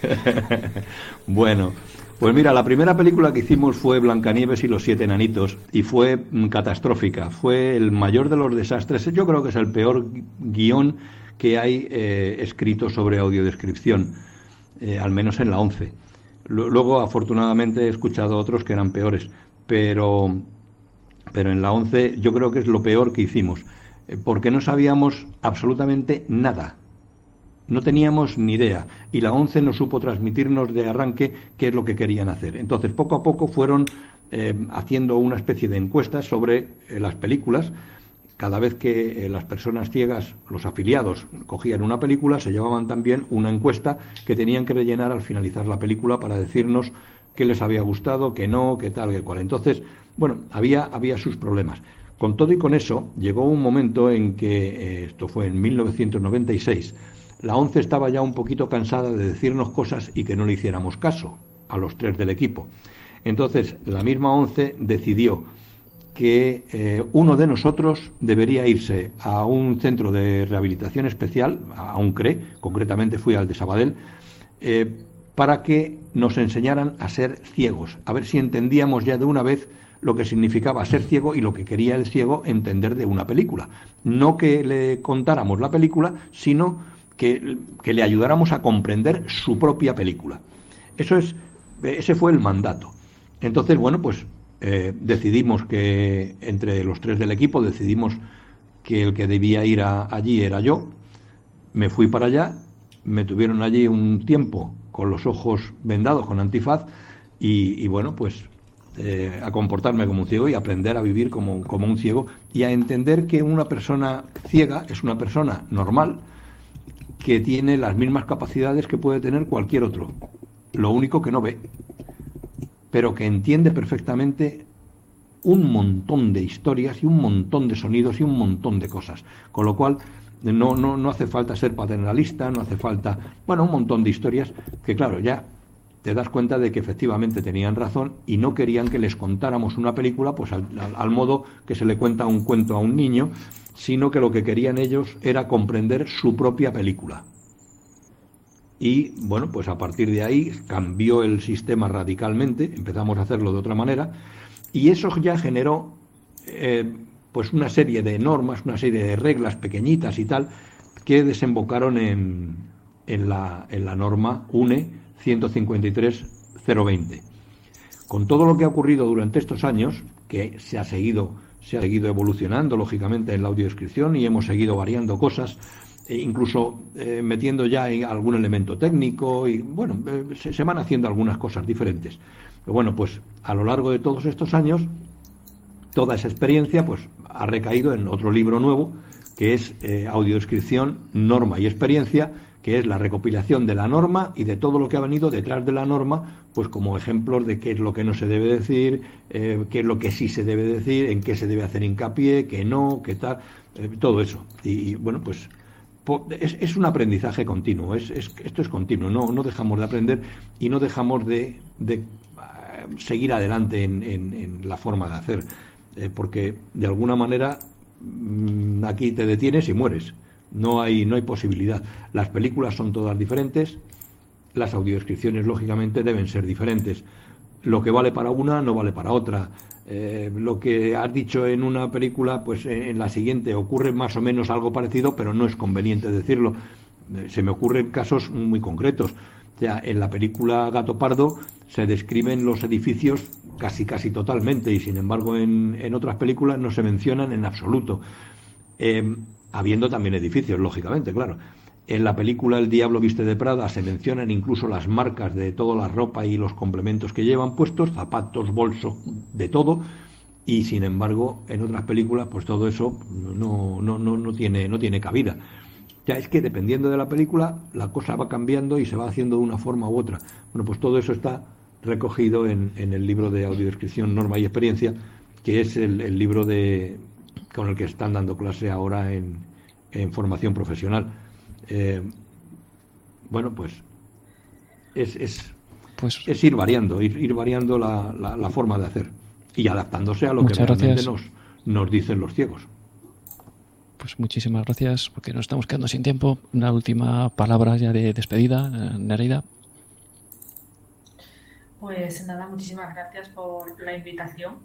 [LAUGHS] Bueno, pues mira, la primera película que hicimos fue Blancanieves y los siete enanitos y fue mm, catastrófica, fue el mayor de los desastres. Yo creo que es el peor gui- guion que hay eh, escrito sobre audiodescripción, eh, al menos en la 11. Lu- Luego, afortunadamente, he escuchado otros que eran peores, pero, pero en la 11 yo creo que es lo peor que hicimos, eh, porque no sabíamos absolutamente nada. No teníamos ni idea y la ONCE no supo transmitirnos de arranque qué es lo que querían hacer. Entonces, poco a poco fueron eh, haciendo una especie de encuestas sobre eh, las películas. Cada vez que eh, las personas ciegas, los afiliados, cogían una película, se llevaban también una encuesta que tenían que rellenar al finalizar la película para decirnos qué les había gustado, qué no, qué tal, qué cual. Entonces, bueno, había, había sus problemas. con todo y con eso, llegó un momento en que, esto fue en 1996, la ONCE estaba ya un poquito cansada de decirnos cosas y que no le hiciéramos caso a los tres del equipo. Entonces, la misma ONCE decidió que eh, uno de nosotros debería irse a un centro de rehabilitación especial, a un CRE, concretamente fui al de Sabadell, eh, para que nos enseñaran a ser ciegos, a ver si entendíamos ya de una vez lo que significaba ser ciego y lo que quería el ciego entender de una película. No que le contáramos la película, sino que, le ayudáramos a comprender su propia película. Eso es, ese fue el mandato. Entonces, bueno, pues eh, decidimos que entre los tres del equipo decidimos que el que debía ir allí era yo. Me fui para allá, me tuvieron allí un tiempo con los ojos vendados con antifaz y, bueno, pues eh, a comportarme como un ciego y aprender a vivir como, como, un ciego y a entender que una persona ciega es una persona normal que tiene las mismas capacidades que puede tener cualquier otro. Lo único que no ve pero que entiende perfectamente un montón de historias y un montón de sonidos y un montón de cosas. Con lo cual, no, no, no hace falta ser paternalista, no hace falta, bueno, un montón de historias que, claro, ya te das cuenta de que efectivamente tenían razón y no querían que les contáramos una película pues al, al, modo que se le cuenta un cuento a un niño, sino que lo que querían ellos era comprender su propia película y bueno, pues a partir de ahí cambió el sistema radicalmente, empezamos a hacerlo de otra manera y eso ya generó eh, pues una serie de normas, una serie de reglas pequeñitas y tal que desembocaron en, en, la, en la norma UNE 153.020. Con todo lo que ha ocurrido durante estos años, que se ha seguido, se ha seguido evolucionando lógicamente en la audiodescripción y hemos seguido variando cosas, e incluso eh, metiendo ya algún elemento técnico y bueno, eh, se, van haciendo algunas cosas diferentes. Pero bueno, pues a lo largo de todos estos años, toda esa experiencia pues ha recaído en otro libro nuevo que es eh, Audiodescripción, Norma y Experiencia, que es la recopilación de la norma y de todo lo que ha venido detrás de la norma, pues como ejemplos de qué es lo que no se debe decir, qué es lo que sí se debe decir, en qué se debe hacer hincapié, qué no, qué tal, todo eso. y, bueno, pues es, un aprendizaje continuo, es, esto es continuo, no, no dejamos de aprender y no dejamos de, eh, seguir adelante en, la forma de hacer, eh, porque de alguna manera mm, aquí te detienes y mueres, no hay, no hay posibilidad. Las películas son todas diferentes, las audiodescripciones lógicamente deben ser diferentes. Lo que vale para una no vale para otra. Eh, lo que has dicho en una película, pues en la siguiente ocurre más o menos algo parecido, pero no es conveniente decirlo. Eh, se me ocurren casos muy concretos. O en la película Gato Pardo se describen los edificios casi casi totalmente y sin embargo en, en otras películas no se mencionan en absoluto. Eh, habiendo también edificios, lógicamente, claro. En la película El Diablo Viste de Prada se mencionan incluso las marcas de toda la ropa y los complementos que llevan puestos, zapatos, bolsos, de todo, y sin embargo en otras películas pues todo eso no, no, no, no, tiene, no tiene cabida. Ya es que dependiendo de la película la cosa va cambiando y se va haciendo de una forma u otra. Bueno, pues todo eso está recogido en, en el libro de audiodescripción, norma y experiencia, que es el, libro de, con el que están dando clase ahora en, en formación profesional. Eh, bueno, pues es, es, pues es, ir variando, ir, ir variando la, la, forma de hacer y adaptándose a lo que realmente nos, nos dicen los ciegos. Pues muchísimas gracias, porque nos estamos quedando sin tiempo. Una última palabra ya de despedida, eh, Nereida. Pues nada, muchísimas gracias por la invitación.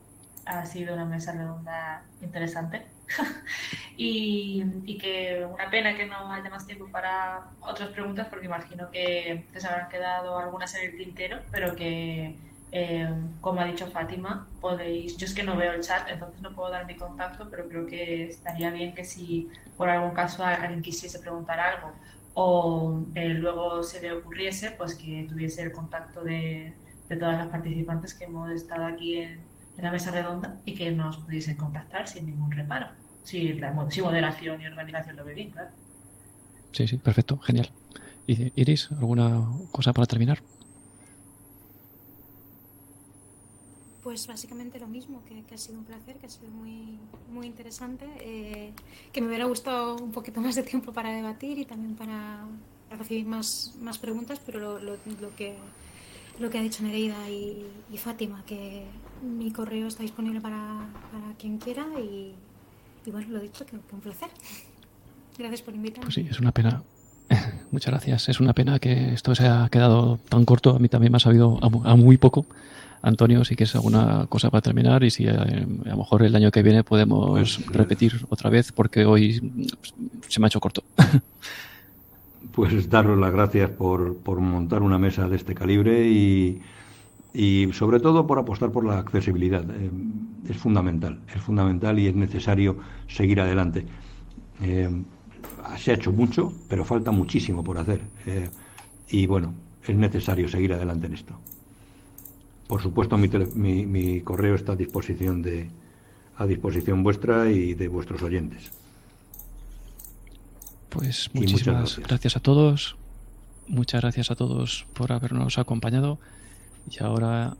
Ha sido una mesa redonda interesante. [LAUGHS] y, que una pena que no haya más tiempo para otras preguntas, porque imagino que, se habrán quedado algunas en el tintero, pero que, eh, como ha dicho Fátima, podéis. Yo es que no veo el chat, entonces no puedo dar mi contacto, pero creo que estaría bien que si por algún caso alguien quisiese preguntar algo o eh, luego se le ocurriese, pues que tuviese el contacto de, de todas las participantes que hemos estado aquí en en la mesa redonda y que nos pudiesen contactar sin ningún reparo. Si, la, moderación y organización lo ve bien, claro. Sí, sí, perfecto, genial. Iris, ¿alguna cosa para terminar? Pues básicamente lo mismo, que, ha sido un placer, que ha sido muy, muy interesante, eh, que me hubiera gustado un poquito más de tiempo para debatir y también para, recibir más, más preguntas, pero lo, lo, que, lo que ha dicho Nereida y, Fátima, que mi correo está disponible para, para quien quiera y, bueno, lo dicho, que, que un placer. Gracias por invitarme. Pues sí, es una pena. [LAUGHS] Muchas gracias. Es una pena que esto se haya quedado tan corto. A mí también me ha sabido a muy poco. Antonio, si quieres alguna cosa para terminar y si eh, a, lo mejor el año que viene podemos pues, repetir otra vez porque hoy se me ha hecho corto. [LAUGHS] Pues daros las gracias por, por montar una mesa de este calibre y, y, sobre todo por apostar por la accesibilidad. Eh, es fundamental, es fundamental y es necesario seguir adelante. Eh, se ha hecho mucho, pero falta muchísimo por hacer. y bueno, es necesario seguir adelante en esto. Por supuesto, mi, mi, correo está a disposición de a disposición vuestra y de vuestros oyentes. Pues muchísimas gracias. a todos. Muchas gracias a todos por habernos acompañado. Y ahora,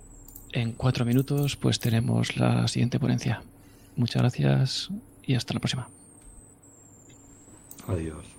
en cuatro minutos, pues tenemos la siguiente ponencia. Muchas gracias y hasta la próxima. Adiós.